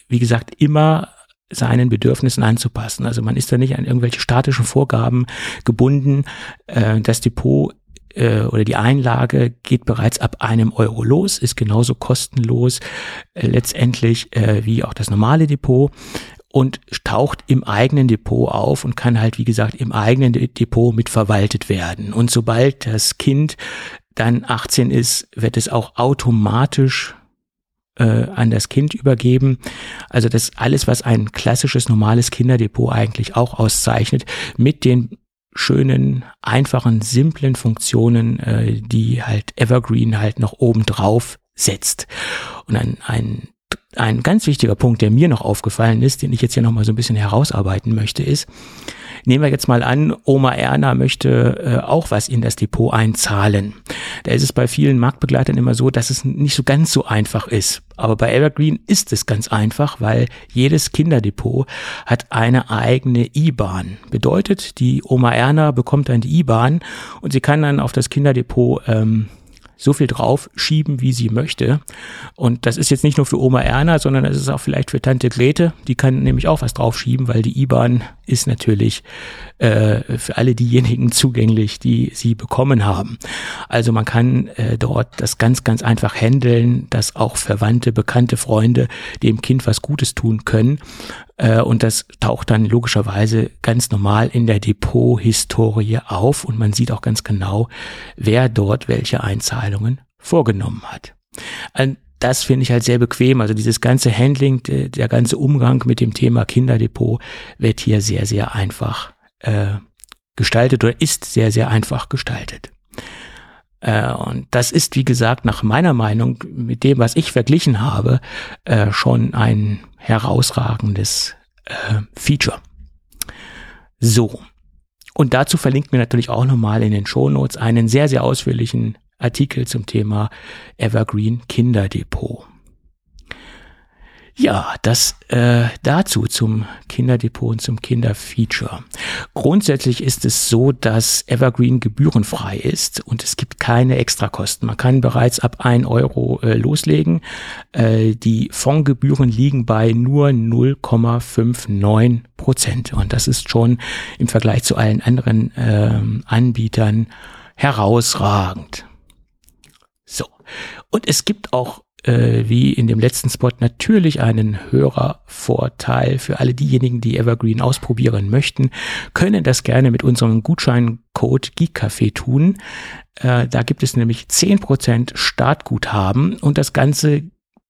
wie gesagt, immer seinen Bedürfnissen anzupassen. Also man ist da nicht an irgendwelche statischen Vorgaben gebunden. Äh, das Depot äh, oder die Einlage geht bereits ab einem Euro los, ist genauso kostenlos äh, letztendlich äh, wie auch das normale Depot. Und taucht im eigenen Depot auf und kann halt, wie gesagt, im eigenen Depot mitverwaltet werden. Und sobald das Kind dann 18 ist, wird es auch automatisch äh, an das Kind übergeben. Also das alles, was ein klassisches, normales Kinderdepot eigentlich auch auszeichnet, mit den schönen, einfachen, simplen Funktionen, äh, die halt Evergreen halt noch oben drauf setzt. Und ein, ein, ein ganz wichtiger Punkt, der mir noch aufgefallen ist, den ich jetzt hier nochmal so ein bisschen herausarbeiten möchte, ist, Nehmen wir jetzt mal an, Oma Erna möchte äh, auch was in das Depot einzahlen. Da ist es bei vielen Marktbegleitern immer so, dass es nicht so ganz so einfach ist. Aber bei Evergreen ist es ganz einfach, weil jedes Kinderdepot hat eine eigene IBAN. Bedeutet, die Oma Erna bekommt dann die IBAN und sie kann dann auf das Kinderdepot ähm, so viel drauf schieben, wie sie möchte. Und das ist jetzt nicht nur für Oma Erna, sondern es ist auch vielleicht für Tante Grete. Die kann nämlich auch was draufschieben, weil die IBAN ist natürlich äh, für alle diejenigen zugänglich, die sie bekommen haben. Also man kann äh, dort das ganz, ganz einfach handeln, dass auch Verwandte, bekannte Freunde dem Kind was Gutes tun können. Äh, und das taucht dann logischerweise ganz normal in der Depot-Historie auf und man sieht auch ganz genau, wer dort welche Einzahlungen vorgenommen hat. Das finde ich halt sehr bequem. Also dieses ganze Handling, der ganze Umgang mit dem Thema Kinderdepot wird hier sehr, sehr einfach äh, gestaltet oder ist sehr, sehr einfach gestaltet. Äh, und das ist, wie gesagt, nach meiner Meinung mit dem, was ich verglichen habe, äh, schon ein herausragendes äh, Feature. So. Und dazu verlinkt mir natürlich auch nochmal in den Show Notes einen sehr, sehr ausführlichen Artikel zum Thema Evergreen Kinderdepot. Ja, das äh, dazu zum Kinderdepot und zum Kinderfeature. Grundsätzlich ist es so, dass Evergreen gebührenfrei ist und es gibt keine Extrakosten. Man kann bereits ab ein Euro äh, loslegen. Äh, die Fondsgebühren liegen bei nur 0,59 Prozent und das ist schon im Vergleich zu allen anderen äh, Anbietern herausragend. Und es gibt auch äh, wie in dem letzten Spot natürlich einen Hörervorteil für alle diejenigen, die Evergreen ausprobieren möchten, können das gerne mit unserem Gutscheincode GeekCafé tun. Äh, da gibt es nämlich zehn Prozent Startguthaben und das Ganze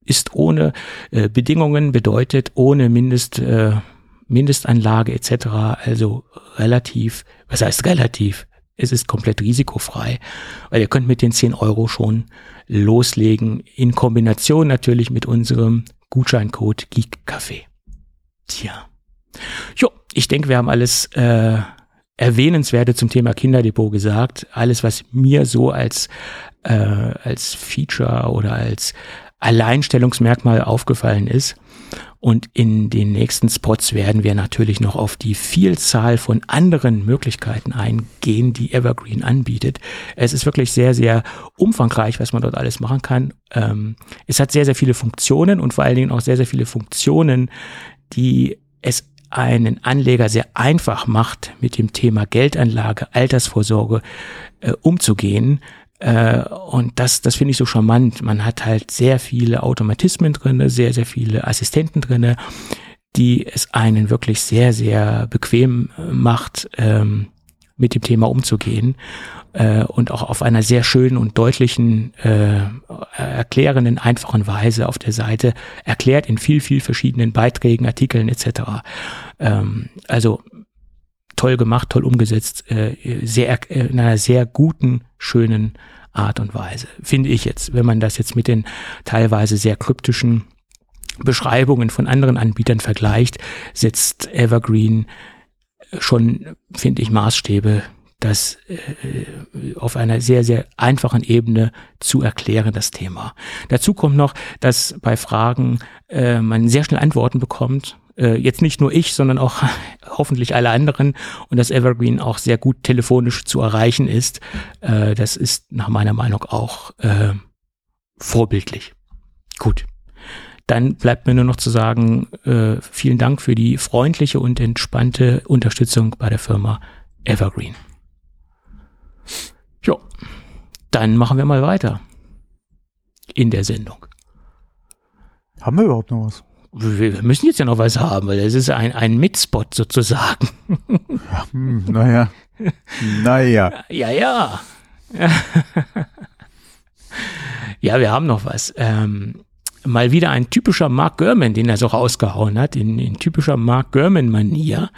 ist ohne äh, Bedingungen, bedeutet ohne Mindest, äh, Mindestanlage etc. Also relativ, was heißt relativ? Es ist komplett risikofrei, weil ihr könnt mit den 10 Euro schon loslegen, in Kombination natürlich mit unserem Gutscheincode GeekCafé. Tja. Jo, ich denke, wir haben alles äh, Erwähnenswerte zum Thema Kinderdepot gesagt. Alles, was mir so als, äh, als Feature oder als Alleinstellungsmerkmal aufgefallen ist. Und in den nächsten Spots werden wir natürlich noch auf die Vielzahl von anderen Möglichkeiten eingehen, die Evergreen anbietet. Es ist wirklich sehr, sehr umfangreich, was man dort alles machen kann. Ähm, es hat sehr, sehr viele Funktionen und vor allen Dingen auch sehr, sehr viele Funktionen, die es einen Anleger sehr einfach macht, mit dem Thema Geldanlage, Altersvorsorge äh, umzugehen. Äh, und das, das finde ich so charmant. Man hat halt sehr viele Automatismen drinne, sehr, sehr viele Assistenten drinne, die es einen wirklich sehr, sehr bequem macht, ähm, mit dem Thema umzugehen äh, und auch auf einer sehr schönen und deutlichen, äh, erklärenden, einfachen Weise auf der Seite erklärt in viel, viel verschiedenen Beiträgen, Artikeln etc. Ähm, also toll gemacht, toll umgesetzt, äh, sehr äh, in einer sehr guten, schönen Art und Weise. Finde ich jetzt, wenn man das jetzt mit den teilweise sehr kryptischen Beschreibungen von anderen Anbietern vergleicht, setzt Evergreen schon, finde ich, Maßstäbe, das äh, auf einer sehr, sehr einfachen Ebene zu erklären, das Thema. Dazu kommt noch, dass bei Fragen äh, man sehr schnell Antworten bekommt äh, jetzt nicht nur ich, sondern auch hoffentlich alle anderen und dass Evergreen auch sehr gut telefonisch zu erreichen ist. Äh, das ist nach meiner Meinung auch äh, vorbildlich. Gut. Dann bleibt mir nur noch zu sagen, äh, vielen Dank für die freundliche und entspannte Unterstützung bei der Firma Evergreen. Jo, dann machen wir mal weiter in der Sendung. Haben wir überhaupt noch was? Wir müssen jetzt ja noch was haben, weil das ist ein, ein Mitspot sozusagen. Hm, naja. naja. Ja, ja. ja, wir haben noch was. Ähm, mal wieder ein typischer Mark Gurman, den er so rausgehauen hat, in, in typischer Mark Gurman-Manier.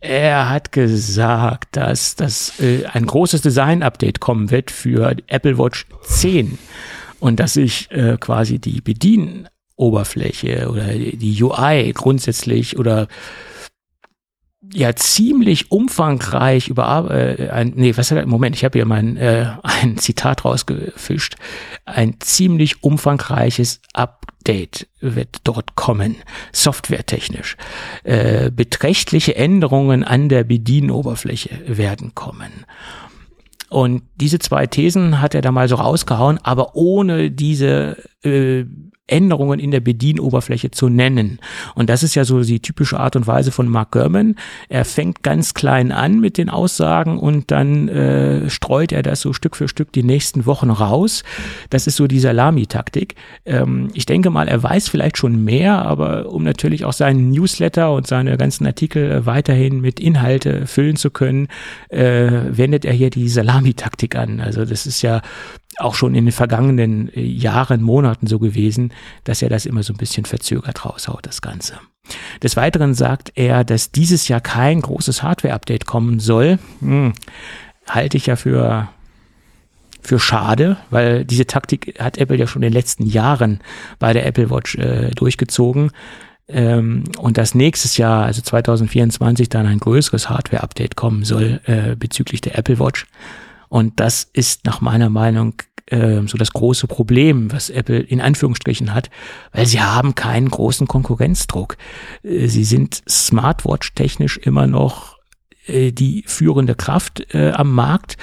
Er hat gesagt, dass, dass äh, ein großes Design-Update kommen wird für Apple Watch 10 und dass sich äh, quasi die Bedienoberfläche oder die UI grundsätzlich oder ja ziemlich umfangreich über äh, ein, nee, was hat Moment, ich habe hier mein äh, ein Zitat rausgefischt. Ein ziemlich umfangreiches Update wird dort kommen, softwaretechnisch. Äh, beträchtliche Änderungen an der Bedienoberfläche werden kommen. Und diese zwei Thesen hat er da mal so rausgehauen, aber ohne diese äh, Änderungen in der Bedienoberfläche zu nennen. Und das ist ja so die typische Art und Weise von Mark Gurman. Er fängt ganz klein an mit den Aussagen und dann äh, streut er das so Stück für Stück die nächsten Wochen raus. Das ist so die Salami-Taktik. Ähm, ich denke mal, er weiß vielleicht schon mehr, aber um natürlich auch seinen Newsletter und seine ganzen Artikel äh, weiterhin mit Inhalte füllen zu können, äh, wendet er hier die Salami-Taktik an. Also das ist ja auch schon in den vergangenen äh, Jahren, Monaten so gewesen, dass er das immer so ein bisschen verzögert raushaut, das Ganze. Des Weiteren sagt er, dass dieses Jahr kein großes Hardware-Update kommen soll. Hm, halte ich ja für, für schade, weil diese Taktik hat Apple ja schon in den letzten Jahren bei der Apple Watch äh, durchgezogen. Ähm, und dass nächstes Jahr, also 2024, dann ein größeres Hardware-Update kommen soll äh, bezüglich der Apple Watch. Und das ist nach meiner Meinung äh, so das große Problem, was Apple in Anführungsstrichen hat, weil sie haben keinen großen Konkurrenzdruck. Äh, sie sind Smartwatch-technisch immer noch äh, die führende Kraft äh, am Markt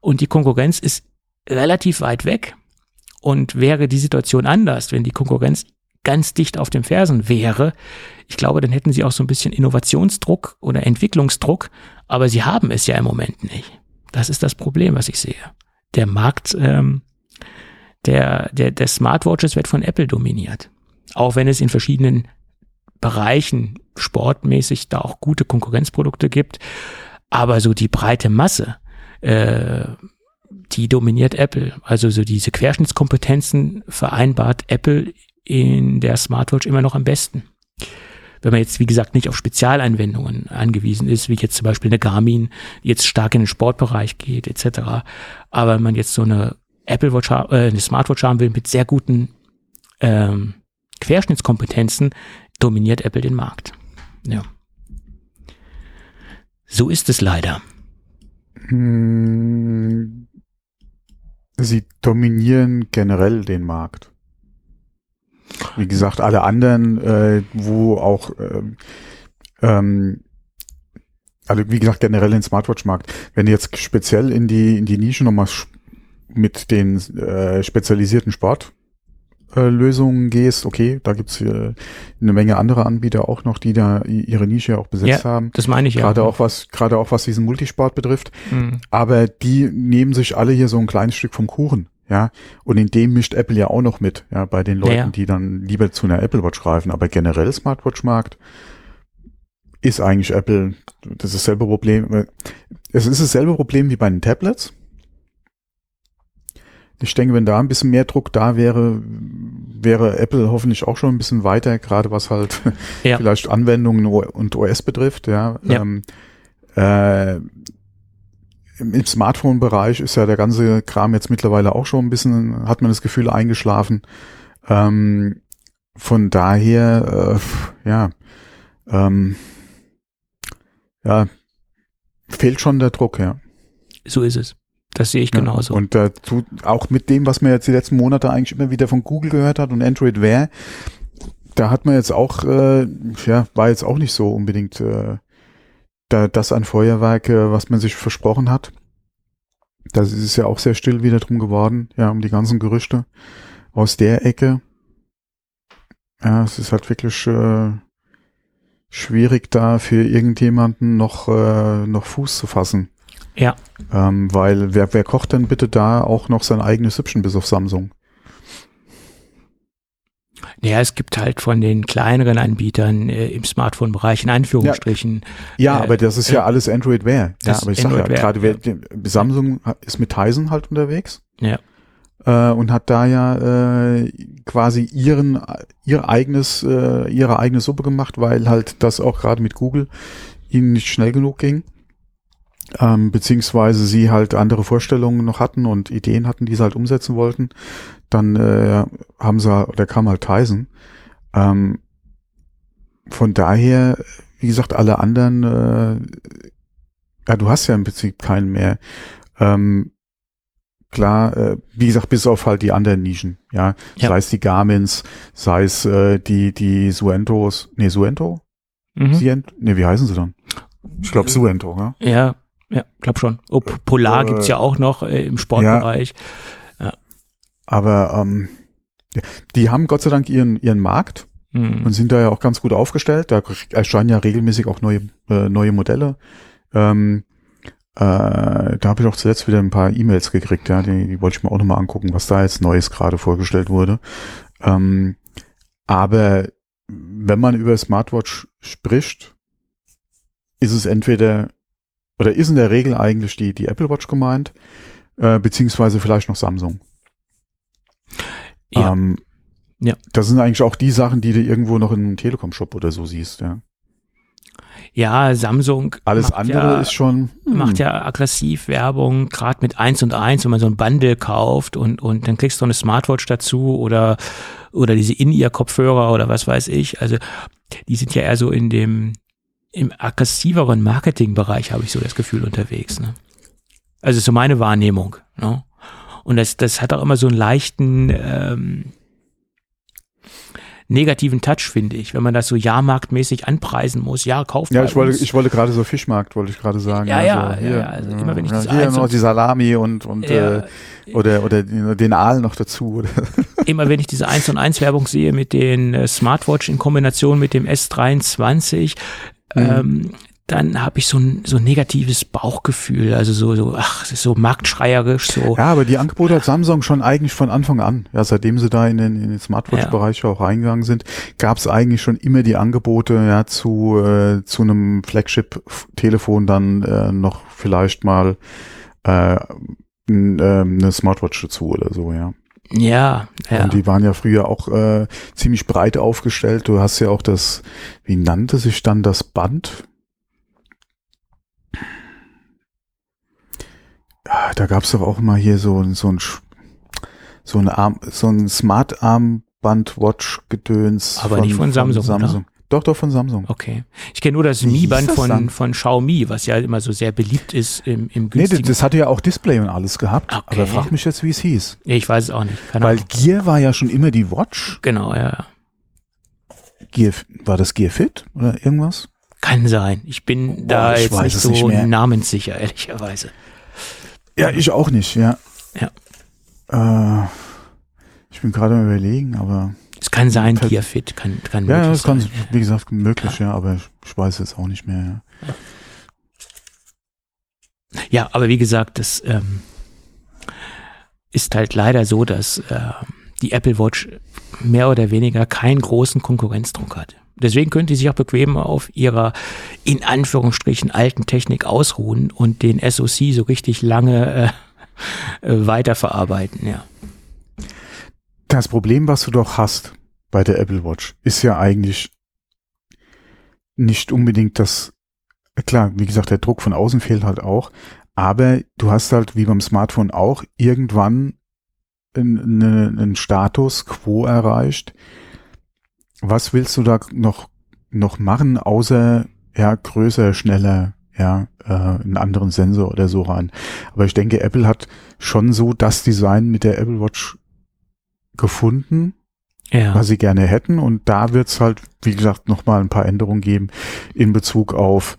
und die Konkurrenz ist relativ weit weg. Und wäre die Situation anders, wenn die Konkurrenz ganz dicht auf den Fersen wäre, ich glaube, dann hätten sie auch so ein bisschen Innovationsdruck oder Entwicklungsdruck, aber sie haben es ja im Moment nicht. Das ist das Problem, was ich sehe. Der Markt ähm, der, der, der Smartwatches wird von Apple dominiert. Auch wenn es in verschiedenen Bereichen sportmäßig da auch gute Konkurrenzprodukte gibt. Aber so die breite Masse, äh, die dominiert Apple. Also so diese Querschnittskompetenzen vereinbart Apple in der Smartwatch immer noch am besten. Wenn man jetzt, wie gesagt, nicht auf Spezialanwendungen angewiesen ist, wie jetzt zum Beispiel eine Garmin, die jetzt stark in den Sportbereich geht, etc. Aber wenn man jetzt so eine Apple Watch, äh, eine Smartwatch haben will mit sehr guten ähm, Querschnittskompetenzen, dominiert Apple den Markt. Ja. So ist es leider. Hm, sie dominieren generell den Markt. Wie gesagt, alle anderen, äh, wo auch äh, ähm, also wie gesagt generell den Smartwatch-Markt. Wenn du jetzt speziell in die in die Nische nochmal mit den äh, spezialisierten Sportlösungen äh, gehst, okay, da gibt's äh, eine Menge andere Anbieter auch noch, die da ihre Nische auch besetzt ja, haben. Das meine ich ja. Gerade auch was, gerade auch was diesen Multisport betrifft. Mhm. Aber die nehmen sich alle hier so ein kleines Stück vom Kuchen. Ja, und in dem mischt Apple ja auch noch mit, ja, bei den Leuten, ja, ja. die dann lieber zu einer Apple Watch greifen. Aber generell Smartwatch-Markt ist eigentlich Apple, das ist dasselbe Problem. Es ist dasselbe Problem wie bei den Tablets. Ich denke, wenn da ein bisschen mehr Druck da wäre, wäre Apple hoffentlich auch schon ein bisschen weiter, gerade was halt ja. vielleicht Anwendungen und OS betrifft. Ja, ja. Ähm, äh, im Smartphone-Bereich ist ja der ganze Kram jetzt mittlerweile auch schon ein bisschen, hat man das Gefühl, eingeschlafen. Ähm, von daher, äh, ja, ähm, ja, fehlt schon der Druck, ja. So ist es. Das sehe ich genauso. Ja, und dazu, auch mit dem, was man jetzt die letzten Monate eigentlich immer wieder von Google gehört hat und Android Wear, da hat man jetzt auch, äh, ja, war jetzt auch nicht so unbedingt äh, da, das ein Feuerwerk, äh, was man sich versprochen hat. Da ist es ja auch sehr still wieder drum geworden, ja, um die ganzen Gerüchte aus der Ecke. Ja, es ist halt wirklich äh, schwierig, da für irgendjemanden noch, äh, noch Fuß zu fassen. Ja. Ähm, weil wer, wer kocht denn bitte da auch noch sein eigenes Süppchen bis auf Samsung? Ja, es gibt halt von den kleineren Anbietern äh, im Smartphone-Bereich in Anführungsstrichen. Ja, Äh, aber das ist ja äh, alles Android Wear. Ja, aber ich sage ja gerade, wer- Samsung ist mit Tizen halt unterwegs. Ja. Äh, und hat da ja äh, quasi ihren ihr eigenes äh, ihre eigene Suppe gemacht, weil halt das auch gerade mit Google ihnen nicht schnell genug ging. Ähm, beziehungsweise sie halt andere Vorstellungen noch hatten und Ideen hatten, die sie halt umsetzen wollten. Dann äh, haben sie, oder kam halt Tizen. Ähm, von daher, wie gesagt, alle anderen, äh, ja, du hast ja im Prinzip keinen mehr. Ähm, klar, äh, wie gesagt, bis auf halt die anderen Nischen, ja. Ja. Sei es die Garmins, sei es äh, die, die Suentos, nee, Suento? Mhm. Sient? Nee, wie heißen sie dann? Ich glaube Suento, ja. Ja, ja, glaub schon. P- Polar Äh, gibt's ja auch noch äh, im Sportbereich. Aber ähm, ja, die haben Gott sei Dank ihren, ihren Markt Mhm. und sind da ja auch ganz gut aufgestellt. Da erscheinen ja regelmäßig auch neue, äh, neue Modelle. Ähm, äh, da habe ich auch zuletzt wieder ein paar E-Mails gekriegt, ja, die, die wollte ich mir auch nochmal angucken, was da jetzt Neues gerade vorgestellt wurde. Ähm, aber wenn man über Smartwatch spricht, ist es entweder oder ist in der Regel eigentlich die, die Apple Watch gemeint, äh, beziehungsweise vielleicht noch Samsung. Ja. Ähm, Ja. Das sind eigentlich auch die Sachen, die du irgendwo noch in einem Telekom-Shop oder so siehst, ja. Ja, Samsung Alles andere ja, ist schon. hm, macht ja aggressiv Werbung, gerade mit eins und eins, wenn man so ein Bundle kauft und, und dann kriegst du eine Smartwatch dazu oder, oder diese In-Ear-Kopfhörer oder was weiß ich. Also die sind ja eher so in dem im aggressiveren Marketingbereich, habe ich so das Gefühl, unterwegs. Ne? Also so meine Wahrnehmung. Ne? Und das, das hat auch immer so einen leichten ähm, negativen Touch, finde ich, wenn man das so jahrmarktmäßig anpreisen muss. Ja, kauft Ja, ich wollte, uns. ich wollte gerade so Fischmarkt, wollte ich gerade sagen. Ja, ja, Also ja, hier, ja, also immer wenn ich ja, das hier noch die Salami und, und Ja. äh, oder, oder den Aal noch dazu. Oder? immer wenn ich diese 1 und 1 Werbung sehe mit den äh, Smartwatch in Kombination mit dem S23, ähm, dann habe ich so ein, so ein negatives Bauchgefühl, also so, so, ach, so marktschreierisch, so. Ja, aber die Angebote hat Samsung schon eigentlich von Anfang an. Ja, seitdem sie da in den, in den Smartwatch-Bereich auch reingegangen sind, gab es eigentlich schon immer die Angebote, ja, zu, äh, zu einem Flagship-Telefon dann äh, noch vielleicht mal äh, ähm, eine Smartwatch dazu oder so, ja. Ja, ja. Und die waren ja früher auch äh, ziemlich breit aufgestellt. Du hast ja auch das, wie nannte sich dann das Band? Ja, da gab's doch auch mal hier so, ein- so ein so ein Arm, so ein Smart Armband Watch Gedöns. Aber nicht von Samsung, oder? Doch, doch von Samsung. Okay. Ich kenne nur das Mi-Band von, dann? von Xiaomi, was ja immer so sehr beliebt ist im, im Nee, günstigen. das, das hatte ja auch Display und alles gehabt. Okay. Aber frag mich jetzt, wie es hieß. nee, ich weiß es auch nicht. Keine Weil Ahnung. Gear war ja schon immer die Watch. Genau, ja. Gear, war das Gear Fit oder irgendwas? Kann sein. Ich bin da Boah, ich jetzt nicht so nicht mehr. namenssicher, ehrlicherweise. Ja, ich auch nicht, ja. Ja. Äh, ich bin gerade überlegen, aber Es kann sein, Fällt- Gear Fit, kann, kann ja, möglich das kann, sein. wie gesagt, möglich, ja, aber ich, weiß jetzt auch nicht mehr. Ja. Ja, aber wie gesagt, das ähm, ist halt leider so, dass äh, die Apple Watch mehr oder weniger keinen großen Konkurrenzdruck hat. Deswegen könnte sie sich auch bequem auf ihrer in Anführungsstrichen alten Technik ausruhen und den SoC so richtig lange äh, äh, weiterverarbeiten. Ja. Das Problem, was du doch hast bei der Apple Watch, ist ja eigentlich nicht unbedingt das, klar, wie gesagt, der Druck von außen fehlt halt auch, aber du hast halt wie beim Smartphone auch irgendwann einen, einen Status quo erreicht. Was willst du da noch, noch machen, außer ja, größer, schneller, ja, äh, einen anderen Sensor oder so rein. Aber ich denke, Apple hat schon so das Design mit der Apple Watch gefunden, Ja. was sie gerne hätten. Und da wird's halt, wie gesagt, nochmal ein paar Änderungen geben in Bezug auf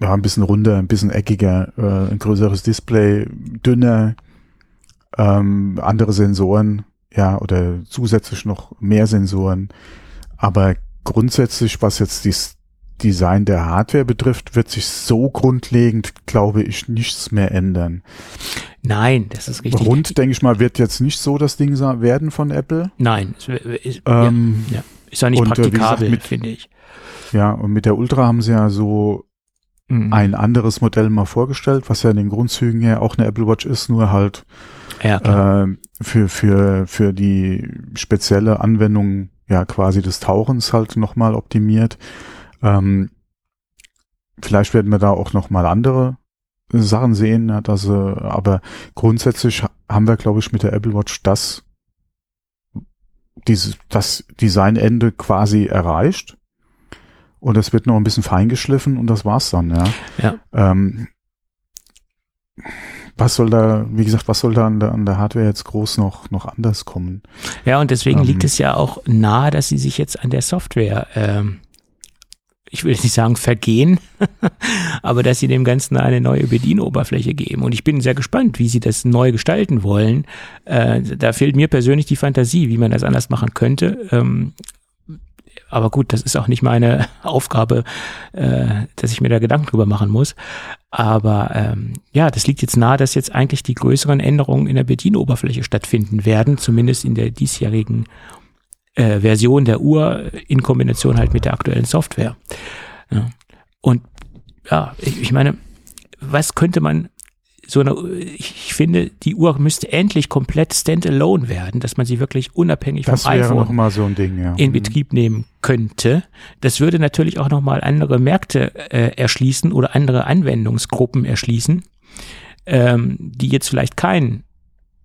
ja, ein bisschen runder, ein bisschen eckiger, äh, ein größeres Display, dünner, ähm, andere Sensoren, ja, oder zusätzlich noch mehr Sensoren. Aber grundsätzlich, was jetzt das Design der Hardware betrifft, wird sich so grundlegend, glaube ich, nichts mehr ändern. Nein, das ist richtig. Rund, denke ich mal, wird jetzt nicht so das Ding werden von Apple. Nein, es ist, Ähm, ja, ja, ist ja nicht und, äh, gesagt, praktikabel, mit- finde ich. Ja, und mit der Ultra haben sie ja so Mhm. ein anderes Modell mal vorgestellt, was ja in den Grundzügen her auch eine Apple Watch ist, nur halt ja, äh, für, für, für die spezielle Anwendung ja quasi des Tauchens halt nochmal optimiert. Ähm, vielleicht werden wir da auch nochmal andere Sachen sehen, ja, dass, äh, aber grundsätzlich ha- haben wir, glaube ich, mit der Apple Watch das, dieses, das Designende quasi erreicht. Und es wird noch ein bisschen feingeschliffen und das war's dann, ja. Ja. Ähm, was soll da, wie gesagt, was soll da an der, an der Hardware jetzt groß noch, noch anders kommen? Ja, und deswegen Ähm, liegt es ja auch nahe, dass sie sich jetzt an der Software, ähm, ich will nicht sagen vergehen, aber dass sie dem Ganzen eine neue Bedienoberfläche geben. Und ich bin sehr gespannt, wie sie das neu gestalten wollen. Äh, da fehlt mir persönlich die Fantasie, wie man das anders machen könnte. Ähm, aber gut, das ist auch nicht meine Aufgabe, äh, dass ich mir da Gedanken drüber machen muss. Aber ähm, ja, das liegt jetzt nahe, dass jetzt eigentlich die größeren Änderungen in der Bedienoberfläche stattfinden werden, zumindest in der diesjährigen äh, Version der Uhr in Kombination halt mit der aktuellen Software. Ja. Und ja, ich, ich meine, was könnte man so eine, ich finde, die Uhr müsste endlich komplett standalone werden, dass man sie wirklich unabhängig Das vom iPhone so Ding, ja. in Mhm. Betrieb nehmen könnte. Das würde natürlich auch nochmal andere Märkte äh, erschließen oder andere Anwendungsgruppen erschließen, ähm, die jetzt vielleicht kein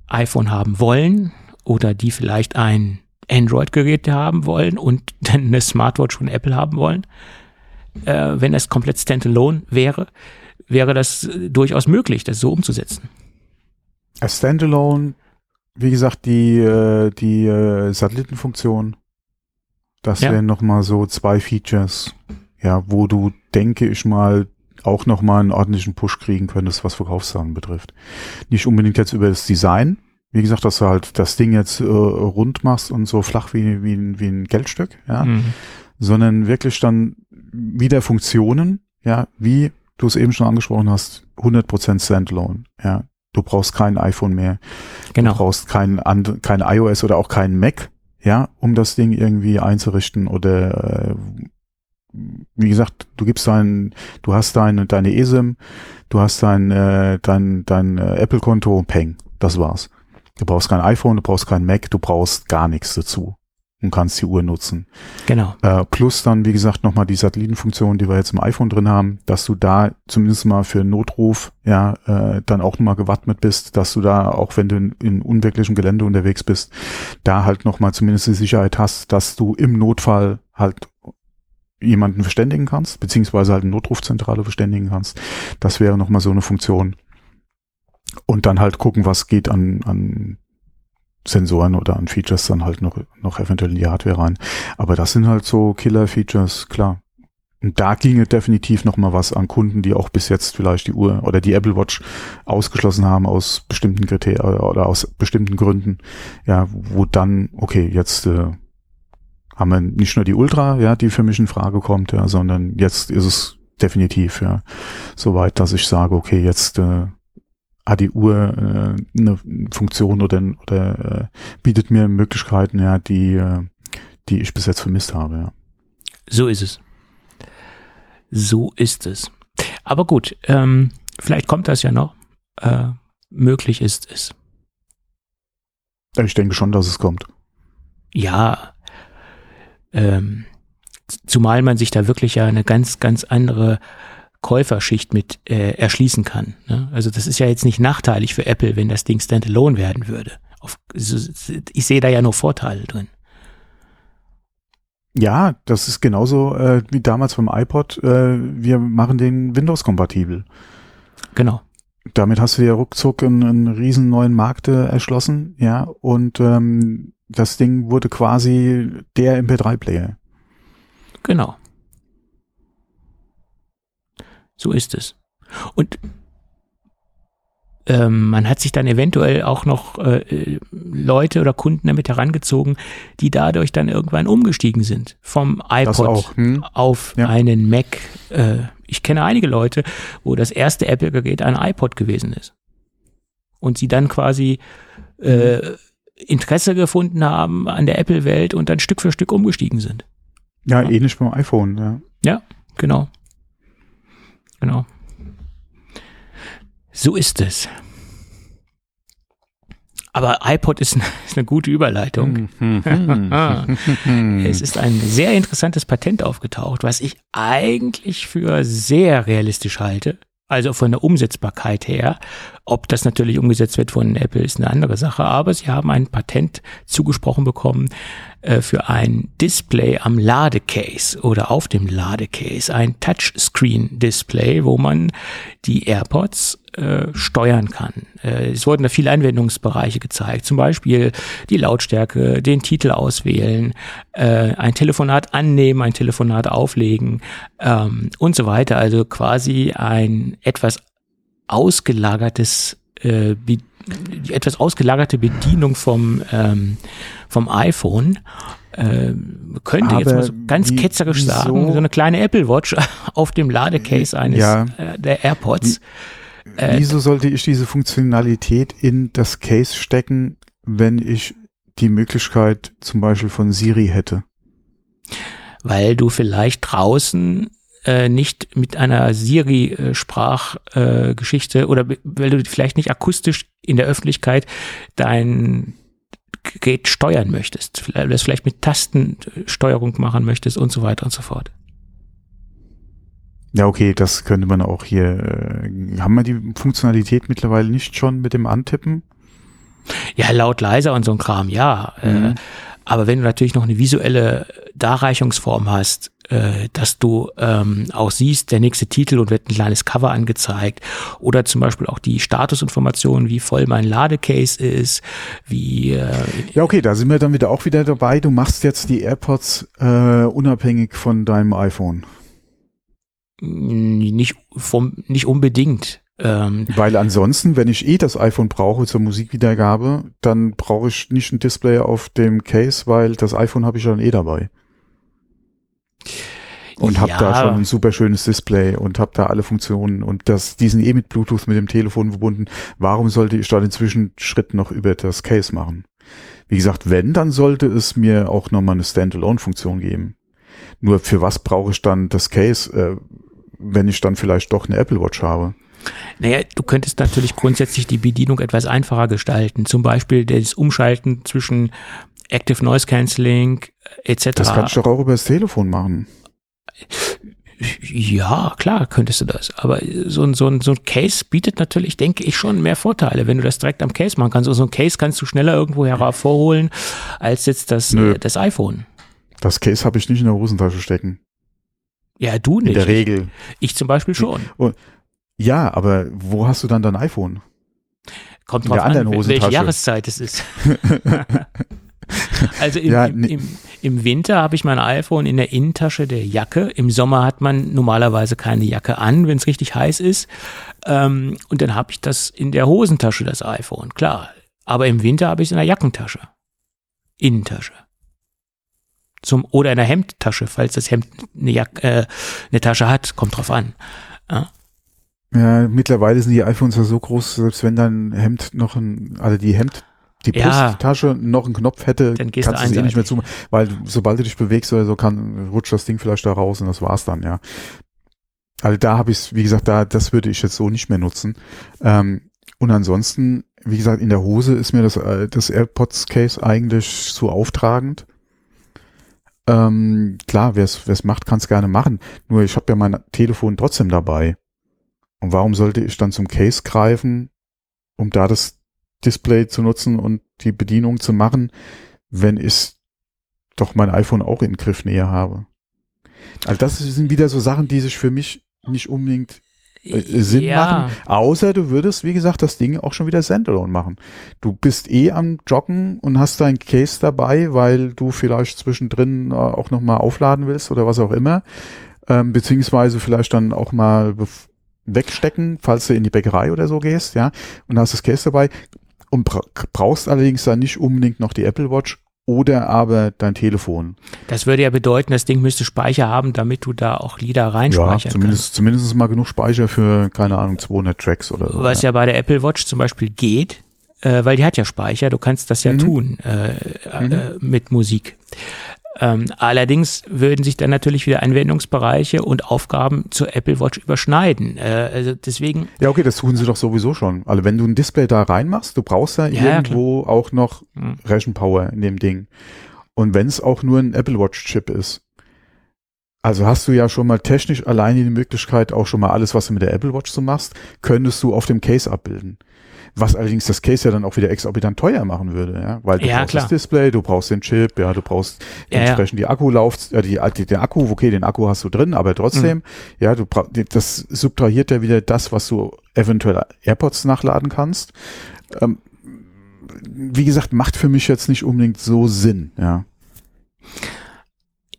iPhone haben wollen oder die vielleicht ein Android-Gerät haben wollen und dann eine Smartwatch von Apple haben wollen. Äh, wenn das komplett standalone wäre, wäre das äh, durchaus möglich, das so umzusetzen. A Standalone, wie gesagt, die, äh, die äh, Satellitenfunktion, das Ja. wären noch mal so zwei Features, ja, wo du, denke ich mal, auch noch mal einen ordentlichen Push kriegen könntest, was Verkaufszahlen betrifft. Nicht unbedingt jetzt über das Design, wie gesagt, dass du halt das Ding jetzt äh, rund machst und so flach wie, wie, ein- wie ein Geldstück, ja, Mhm. sondern wirklich dann wieder Funktionen, ja, wie du es eben schon angesprochen hast, 100% Standalone, ja. Du brauchst kein iPhone mehr, du Genau. brauchst kein, kein iOS oder auch kein Mac, ja, um das Ding irgendwie einzurichten oder äh, wie gesagt, du gibst dein, du hast deine, deine eSIM, du hast dein, äh, dein, dein äh, Apple-Konto, peng, das war's. Du brauchst kein iPhone, du brauchst kein Mac, du brauchst gar nichts dazu und kannst die Uhr nutzen. Genau. Äh, plus dann, wie gesagt, nochmal die Satellitenfunktion, die wir jetzt im iPhone drin haben, dass du da zumindest mal für Notruf ja äh, dann auch nochmal gewappnet bist, dass du da, auch wenn du in, in unwirklichem Gelände unterwegs bist, da halt nochmal zumindest die Sicherheit hast, dass du im Notfall halt jemanden verständigen kannst, beziehungsweise halt eine Notrufzentrale verständigen kannst. Das wäre nochmal so eine Funktion. Und dann halt gucken, was geht an, an Sensoren oder an Features dann halt noch, noch eventuell in die Hardware rein. Aber das sind halt so Killer-Features, klar. Und da ginge definitiv noch mal was an Kunden, die auch bis jetzt vielleicht die Uhr oder die Apple Watch ausgeschlossen haben aus bestimmten Kriterien oder aus bestimmten Gründen. Ja, wo dann, okay, jetzt äh, haben wir nicht nur die Ultra, ja, die für mich in Frage kommt, ja, sondern jetzt ist es definitiv, ja, soweit, dass ich sage, okay, jetzt äh, Uhr äh, eine Funktion oder, oder äh, bietet mir Möglichkeiten, ja, die, äh, die ich bis jetzt vermisst habe, ja. So ist es. So ist es. Aber gut, ähm, vielleicht kommt das ja noch. Äh, möglich ist es. Ich denke schon, dass es kommt. Ja. Ähm, zumal man sich da wirklich ja eine ganz, ganz andere Käuferschicht mit äh, erschließen kann. Ne? Also das ist ja jetzt nicht nachteilig für Apple, wenn das Ding standalone werden würde. Auf, ich sehe da ja nur Vorteile drin. Ja, das ist genauso äh, wie damals beim iPod. Äh, wir machen den Windows-kompatibel. Genau. Damit hast du ja ruckzuck einen, einen riesen neuen Markt äh, erschlossen, ja, und ähm, das Ding wurde quasi der MP3-Player. Genau. So ist es. Und ähm, man hat sich dann eventuell auch noch äh, Leute oder Kunden damit herangezogen, die dadurch dann irgendwann umgestiegen sind vom iPod auch. Hm? auf Ja. einen Mac. Äh, ich kenne einige Leute, wo das erste Apple-Gerät ein iPod gewesen ist. und sie dann quasi äh, Interesse gefunden haben an der Apple-Welt und dann Stück für Stück umgestiegen sind. Ja, ja. ähnlich beim iPhone, ja. Ja, genau. Genau. So ist es. Aber iPod ist, ist eine gute Überleitung. es ist ein sehr interessantes Patent aufgetaucht, was ich eigentlich für sehr realistisch halte. Also von der Umsetzbarkeit her. Ob das natürlich umgesetzt wird von Apple ist eine andere Sache, aber sie haben ein Patent zugesprochen bekommen äh, für ein Display am Ladecase oder auf dem Ladecase, ein Touchscreen-Display, wo man die AirPods äh, steuern kann. Äh, es wurden da viele Anwendungsbereiche gezeigt, zum Beispiel die Lautstärke, den Titel auswählen, äh, ein Telefonat annehmen, ein Telefonat auflegen ähm, und so weiter. Also quasi ein etwas ausgelagertes äh, etwas ausgelagerte Bedienung vom ähm, vom iPhone äh, könnte Aber jetzt mal so ganz wie, ketzerisch sagen, so eine kleine Apple Watch auf dem Ladecase eines ja, äh, der AirPods. Wie, äh, Wieso sollte ich diese Funktionalität in das Case stecken, wenn ich die Möglichkeit zum Beispiel von Siri hätte? Weil du vielleicht draußen äh, nicht mit einer Siri-Sprachgeschichte äh, oder weil du vielleicht nicht akustisch in der Öffentlichkeit dein Gerät steuern möchtest, das vielleicht mit Tastensteuerung machen möchtest und so weiter und so fort. Ja, okay, das könnte man auch hier. Äh, haben wir die Funktionalität mittlerweile nicht schon mit dem Antippen? Ja, laut leiser und so ein Kram, ja. Äh, mhm. Äh, aber wenn du natürlich noch eine visuelle Darreichungsform hast, äh, dass du ähm, auch siehst, der nächste Titel und wird ein kleines Cover angezeigt oder zum Beispiel auch die Statusinformationen, wie voll mein Ladecase ist, wie äh, ja okay, da sind wir dann wieder auch wieder dabei. Du machst jetzt die AirPods äh, unabhängig von deinem iPhone. Nicht, vom, nicht unbedingt. Ähm, Weil ansonsten, wenn ich eh das iPhone brauche zur Musikwiedergabe, dann brauche ich nicht ein Display auf dem Case, weil das iPhone habe ich dann eh dabei. Und ja. habe da schon ein super schönes Display und habe da alle Funktionen und das, die sind eh mit Bluetooth mit dem Telefon verbunden. Warum sollte ich da den Zwischenschritt noch über das Case machen? Wie gesagt, wenn, dann sollte es mir auch nochmal eine Standalone-Funktion geben. Nur für was brauche ich dann das Case? Äh, wenn ich dann vielleicht doch eine Apple Watch habe. Naja, du könntest natürlich grundsätzlich die Bedienung etwas einfacher gestalten. Zum Beispiel das Umschalten zwischen Active Noise Cancelling etc. Das kannst du doch auch über das Telefon machen. Ja, klar, könntest du das. Aber so ein, so, ein, so ein Case bietet natürlich, denke ich, schon mehr Vorteile, wenn du das direkt am Case machen kannst. Und so ein Case kannst du schneller irgendwo hervorholen als jetzt das, das iPhone. Das Case habe ich nicht in der Hosentasche stecken. Ja, du nicht. In der Regel. Ich, zum Beispiel schon. Ja, aber wo hast du dann dein iPhone? Kommt drauf an, welche Jahreszeit es ist. also im, ja, im, im, im, Winter habe ich mein iPhone in der Innentasche der Jacke. Im Sommer hat man normalerweise keine Jacke an, wenn es richtig heiß ist. Ähm, und dann habe ich das in der Hosentasche, das iPhone, klar. Aber im Winter habe ich es in der Jackentasche. Innentasche zum oder in der Hemdtasche, falls das Hemd eine, Jack, äh, eine Tasche hat, kommt drauf an. Ja. ja, mittlerweile sind die iPhones ja so groß, selbst wenn dein Hemd noch ein, also die Hemd, die Brusttasche ja, noch einen Knopf hätte, dann kannst du es eh nicht mehr zu, weil sobald du dich bewegst oder so, kann, rutscht das Ding vielleicht da raus und das war's dann, ja. Also da habe ich wie gesagt, da, das würde ich jetzt so nicht mehr nutzen. Ähm, und ansonsten, wie gesagt, in der Hose ist mir das, äh, das AirPods Case eigentlich zu auftragend. Ähm, klar, wer es macht, kann es gerne machen. Nur ich habe ja mein Telefon trotzdem dabei. Und warum sollte ich dann zum Case greifen, um da das Display zu nutzen und die Bedienung zu machen, wenn ich doch mein iPhone auch in Griffnähe habe? Also das sind wieder so Sachen, die sich für mich nicht unbedingt Sinn ja. machen. Außer du würdest, wie gesagt, das Ding auch schon wieder Standalone machen. Du bist eh am Joggen und hast dein Case dabei, weil du vielleicht zwischendrin äh, auch nochmal aufladen willst oder was auch immer. Ähm, beziehungsweise vielleicht dann auch mal wegstecken, falls du in die Bäckerei oder so gehst, ja, und hast das Case dabei und bra brauchst allerdings dann nicht unbedingt noch die Apple Watch, oder aber dein Telefon. Das würde ja bedeuten, das Ding müsste Speicher haben, damit du da auch Lieder reinspeichern ja, zumindest, kannst. zumindest mal genug Speicher für, keine Ahnung, 200 Tracks oder so. Was ja bei der Apple Watch zum Beispiel geht, äh, weil die hat ja Speicher, du kannst das ja Mhm. tun äh, Mhm. äh, mit Musik. Ähm, allerdings würden sich dann natürlich wieder Anwendungsbereiche und Aufgaben zur Apple Watch überschneiden. Äh, also deswegen, Ja, okay, das tun sie doch sowieso schon. Also wenn du ein Display da reinmachst, du brauchst ja, Ja, irgendwo auch noch Mhm. Rechenpower in dem Ding. Und wenn es auch nur ein Apple Watch Chip ist. Also hast du ja schon mal technisch alleine die Möglichkeit, auch schon mal alles, was du mit der Apple Watch so machst, könntest du auf dem Case abbilden. Was allerdings das Case ja dann auch wieder exorbitant teuer machen würde, ja, weil du Ja, brauchst klar. das Display, du brauchst den Chip, ja, du brauchst Ja, entsprechend die Akkulauf, äh, die, die, den Akku, okay, den Akku hast du drin, aber Mhm. trotzdem, ja, du brauchst, das subtrahiert ja wieder das, was du eventuell AirPods nachladen kannst. Ähm, wie gesagt, macht für mich jetzt nicht unbedingt so Sinn, ja.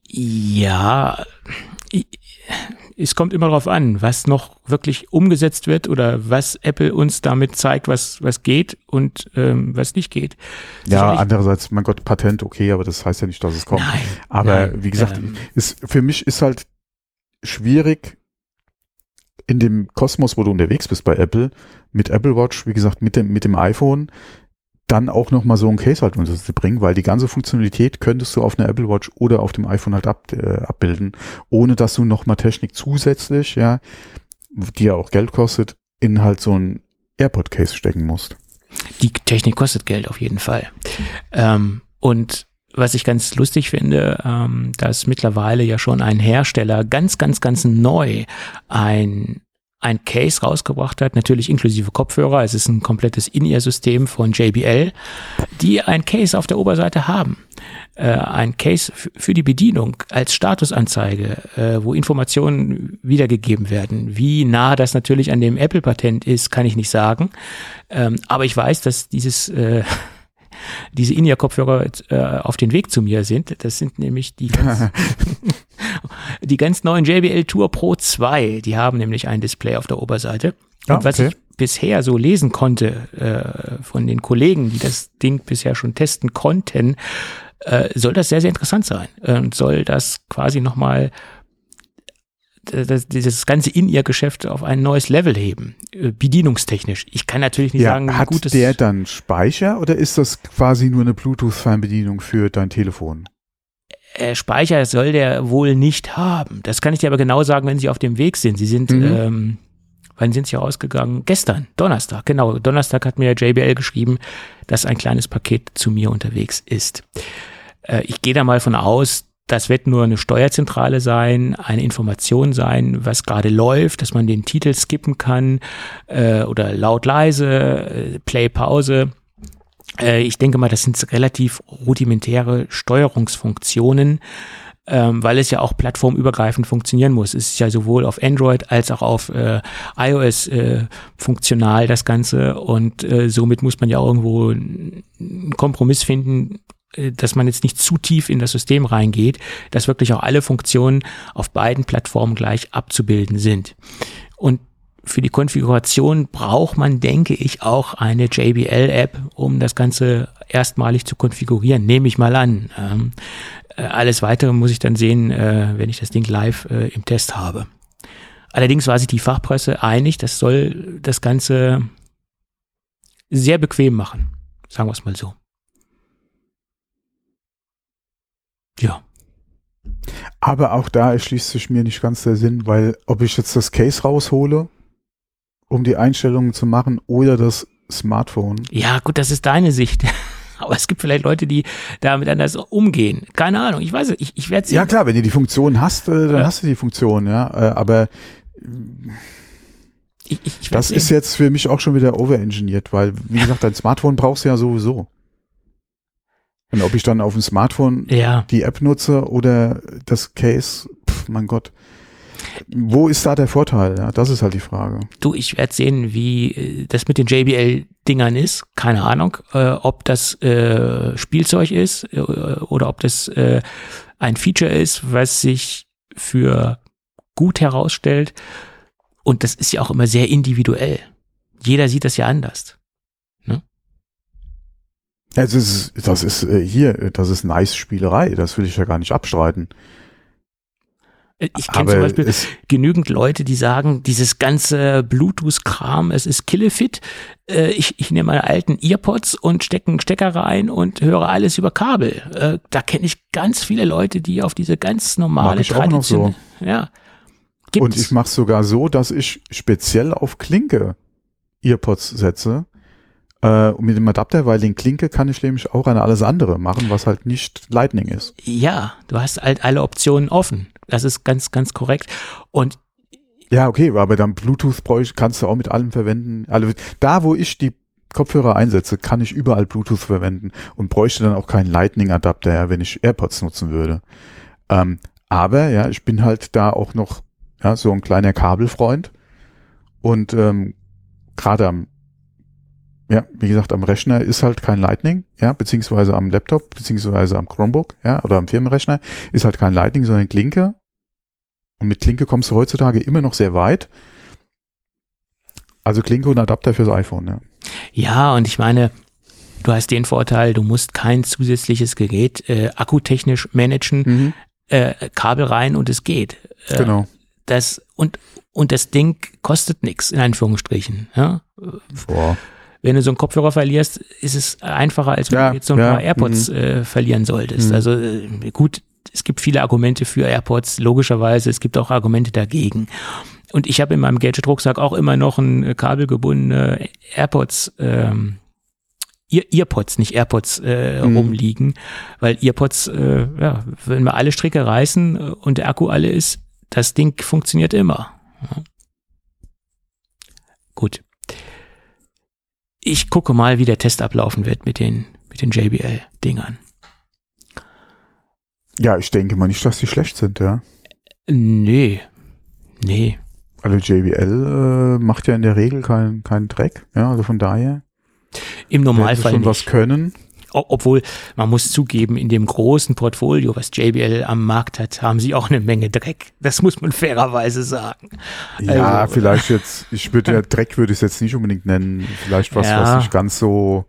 ja, es kommt immer darauf an, was noch wirklich umgesetzt wird oder was Apple uns damit zeigt, was, was geht und ähm, was nicht geht. Ja, Sicherlich- andererseits, mein Gott, Patent, okay, aber das heißt ja nicht, dass es kommt. Nein, aber nein, wie gesagt, ähm, ist, für mich ist halt schwierig in dem Kosmos, wo du unterwegs bist bei Apple, mit Apple Watch, wie gesagt, mit dem, mit dem iPhone, dann auch nochmal so ein Case halt unter zu bringen, weil die ganze Funktionalität könntest du auf einer Apple Watch oder auf dem iPhone halt ab, äh, abbilden, ohne dass du nochmal Technik zusätzlich, ja, die ja auch Geld kostet, in halt so ein AirPod Case stecken musst. Die Technik kostet Geld auf jeden Fall. Ähm, und was ich ganz lustig finde, ähm, dass mittlerweile ja schon ein Hersteller ganz, ganz, ganz neu ein ein Case rausgebracht hat, natürlich inklusive Kopfhörer. Es ist ein komplettes In-Ear-System von JBL, die ein Case auf der Oberseite haben. Äh, ein Case für die Bedienung als Statusanzeige, äh, wo Informationen wiedergegeben werden. Wie nah das natürlich an dem Apple-Patent ist, kann ich nicht sagen. Ähm, aber ich weiß, dass dieses äh, diese In-Ear-Kopfhörer äh, auf den Weg zu mir sind. Das sind nämlich die ganz, die ganz neuen JBL Tour Pro 2. Die haben nämlich ein Display auf der Oberseite. Und Ah, was okay. ich bisher so lesen konnte äh, von den Kollegen, die das Ding bisher schon testen konnten, äh, soll das sehr, sehr interessant sein. Und soll das quasi nochmal das, dieses ganze in ihr Geschäft auf ein neues Level heben, äh, bedienungstechnisch. Ich kann natürlich nicht Ja, sagen, wie hat gut es der dann Speicher oder ist das quasi nur eine Bluetooth-Fernbedienung für dein Telefon? Äh, Speicher soll der wohl nicht haben. Das kann ich dir aber genau sagen, wenn sie auf dem Weg sind. Sie sind, Mhm. ähm, wann sind sie rausgegangen? Gestern, Donnerstag, genau. Donnerstag hat mir JBL geschrieben, dass ein kleines Paket zu mir unterwegs ist. Äh, ich gehe da mal von aus, das wird nur eine Steuerzentrale sein, eine Information sein, was gerade läuft, dass man den Titel skippen kann äh, oder laut leise, äh, Play Pause. Äh, ich denke mal, das sind relativ rudimentäre Steuerungsfunktionen, ähm, weil es ja auch plattformübergreifend funktionieren muss. Es ist ja sowohl auf Android als auch auf äh, iOS äh, funktional das Ganze und äh, somit muss man ja irgendwo einen Kompromiss finden, äh, dass man jetzt nicht zu tief in das System reingeht, dass wirklich auch alle Funktionen auf beiden Plattformen gleich abzubilden sind. Und für die Konfiguration braucht man, denke ich, auch eine JBL-App, um das Ganze erstmalig zu konfigurieren, nehme ich mal an. Ähm, äh, alles weitere muss ich dann sehen, äh, wenn ich das Ding live äh, im Test habe. Allerdings war sich die Fachpresse einig, das soll das Ganze sehr bequem machen. Sagen wir es mal so. Ja. Aber auch da erschließt sich mir nicht ganz der Sinn, weil ob ich jetzt das Case raushole, um die Einstellungen zu machen, oder das Smartphone. Ja, gut, das ist deine Sicht. Aber es gibt vielleicht Leute, die damit anders umgehen. Keine Ahnung, ich weiß es, ich, ich werde es Ja klar, wenn du die Funktion hast, äh, dann Ja. hast du die Funktion, ja. Äh, aber ich, ich, ich das ist jetzt für mich auch schon wieder overengineert, weil, wie gesagt, dein Smartphone brauchst du ja sowieso. Und ob ich dann auf dem Smartphone Ja, die App nutze oder das Case, pf, mein Gott. Wo ist da der Vorteil? Ja, das ist halt die Frage. du, ich werde sehen, wie äh, das mit den JBL-Dingern ist. Keine Ahnung, äh, ob das äh, Spielzeug ist äh, oder ob das äh, ein Feature ist, was sich für gut herausstellt. Und das ist ja auch immer sehr individuell. Jeder sieht das ja anders. Das ist, das ist äh, hier, das ist nice Spielerei, das will ich ja gar nicht abstreiten. Ich kenne zum Beispiel genügend Leute, die sagen, dieses ganze Bluetooth-Kram, es ist Killefit. Äh, ich, ich nehme meine alten Earpods und stecke einen Stecker rein und höre alles über Kabel. Äh, da kenne ich ganz viele Leute, die auf diese ganz normale noch so. Ja. Und Gibt's. ich mache sogar so, dass ich speziell auf Klinke Earpods setze. Äh, und mit dem Adapter, weil den Klinke kann ich nämlich auch an alles andere machen, was halt nicht Lightning ist. ja, du hast halt alle Optionen offen. Das ist ganz, ganz korrekt. Und Ja, okay, aber dann Bluetooth kannst du auch mit allem verwenden. Alle, da, wo ich die Kopfhörer einsetze, kann ich überall Bluetooth verwenden und bräuchte dann auch keinen Lightning-Adapter, wenn ich AirPods nutzen würde. Ähm, aber ja, ich bin halt da auch noch ja, so ein kleiner Kabelfreund und ähm, gerade am ja, wie gesagt, am Rechner ist halt kein Lightning, ja, beziehungsweise am Laptop, beziehungsweise am Chromebook, ja, oder am Firmenrechner ist halt kein Lightning, sondern Klinke. Und mit Klinke kommst du heutzutage immer noch sehr weit. Also Klinke und Adapter fürs iPhone, ja. ja, und ich meine, du hast den Vorteil, du musst kein zusätzliches Gerät äh, akkutechnisch managen, äh, Kabel rein und es geht. Äh, Genau. Das und und das Ding kostet nichts in Anführungsstrichen. Ja? Boah. Wenn du so einen Kopfhörer verlierst, ist es einfacher, als wenn Ja, du jetzt so ein ja, paar AirPods äh, verlieren solltest. Mhm. Also äh, gut, es gibt viele Argumente für AirPods, logischerweise. Es gibt auch Argumente dagegen. Und ich habe in meinem Gadget-Rucksack auch immer noch ein äh, kabelgebundene AirPods. Ähm, Ear Earpods, nicht AirPods äh, Mhm. rumliegen, weil Earpods, äh, ja, wenn wir alle Stricke reißen äh, und der Akku alle ist, das Ding funktioniert immer. Ja. Gut. Ich gucke mal, wie der Test ablaufen wird mit den, mit den JBL-Dingern. Ja, ich denke mal nicht, dass die schlecht sind, ja. Nee. Nee. Also JBL äh, macht ja in der Regel keinen keinen Dreck, ja, also von daher Im Normalfall schon nicht. was können. Obwohl, man muss zugeben, in dem großen Portfolio, was JBL am Markt hat, haben sie auch eine Menge Dreck. Das muss man fairerweise sagen. Ja, Also- vielleicht jetzt, ich würde ja Dreck würde ich es jetzt nicht unbedingt nennen, vielleicht was, Ja. was nicht ganz so,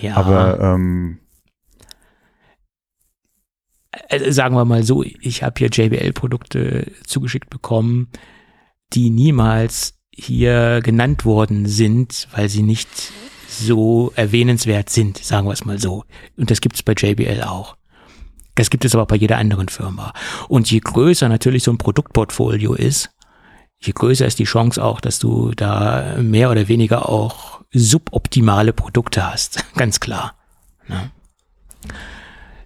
Ja, aber ähm, also sagen wir mal so, ich habe hier JBL-Produkte zugeschickt bekommen, die niemals hier genannt worden sind, weil sie nicht so erwähnenswert sind, sagen wir es mal so. Und das gibt es bei JBL auch. Das gibt es aber bei jeder anderen Firma. Und je größer natürlich so ein Produktportfolio ist, je größer ist die Chance auch, dass du da mehr oder weniger auch suboptimale Produkte hast. Ganz klar. Ne?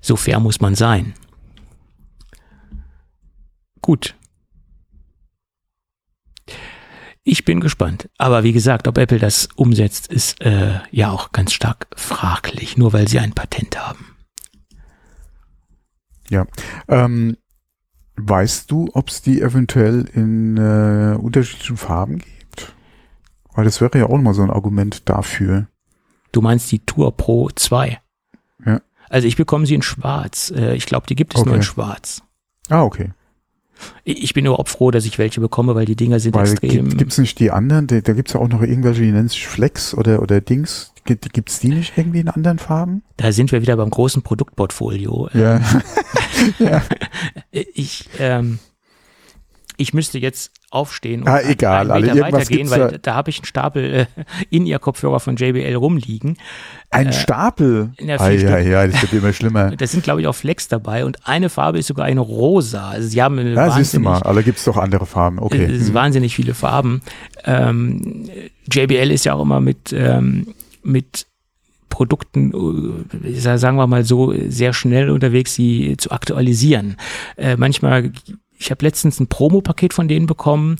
So fair muss man sein. Gut. Ich bin gespannt. Aber wie gesagt, ob Apple das umsetzt, ist äh, ja auch ganz stark fraglich, nur weil sie ein Patent haben. ähm, weißt du, ob es die eventuell in äh, unterschiedlichen Farben gibt? Weil das wäre ja auch mal so ein Argument dafür. Du meinst die Tour Pro 2? Ja. Also ich bekomme sie in Schwarz. Äh, Ich glaube, die gibt es nur in Okay. Schwarz. Ah, okay. Ich bin überhaupt froh, dass ich welche bekomme, weil die Dinger sind Weil extrem. gibt es nicht die anderen? Da, da gibt es ja auch noch irgendwelche, die nennen sich Flex oder, oder Dings. Gibt es die nicht irgendwie in anderen Farben? da sind wir wieder beim großen Produktportfolio. Ja. Ich, ähm, ich müsste jetzt aufstehen und Ah, egal, einen Meter alle, weitergehen, weil da. da, habe ich einen Stapel äh, In-Ear-Kopfhörer von JBL rumliegen. Ein Äh, Stapel. ja, Ah, ja, ja, das wird immer schlimmer. Da sind, glaube ich, auch Flex dabei und eine Farbe ist sogar eine rosa. Also sie haben eine Ja, siehst du mal, aber gibt's doch andere Farben. Okay. es ist Hm. wahnsinnig viele Farben. Ähm, JBL ist ja auch immer mit, ähm, mit Produkten, äh, sagen wir mal so, sehr schnell unterwegs, sie zu aktualisieren. Äh, manchmal, ich habe letztens ein Promopaket von denen bekommen,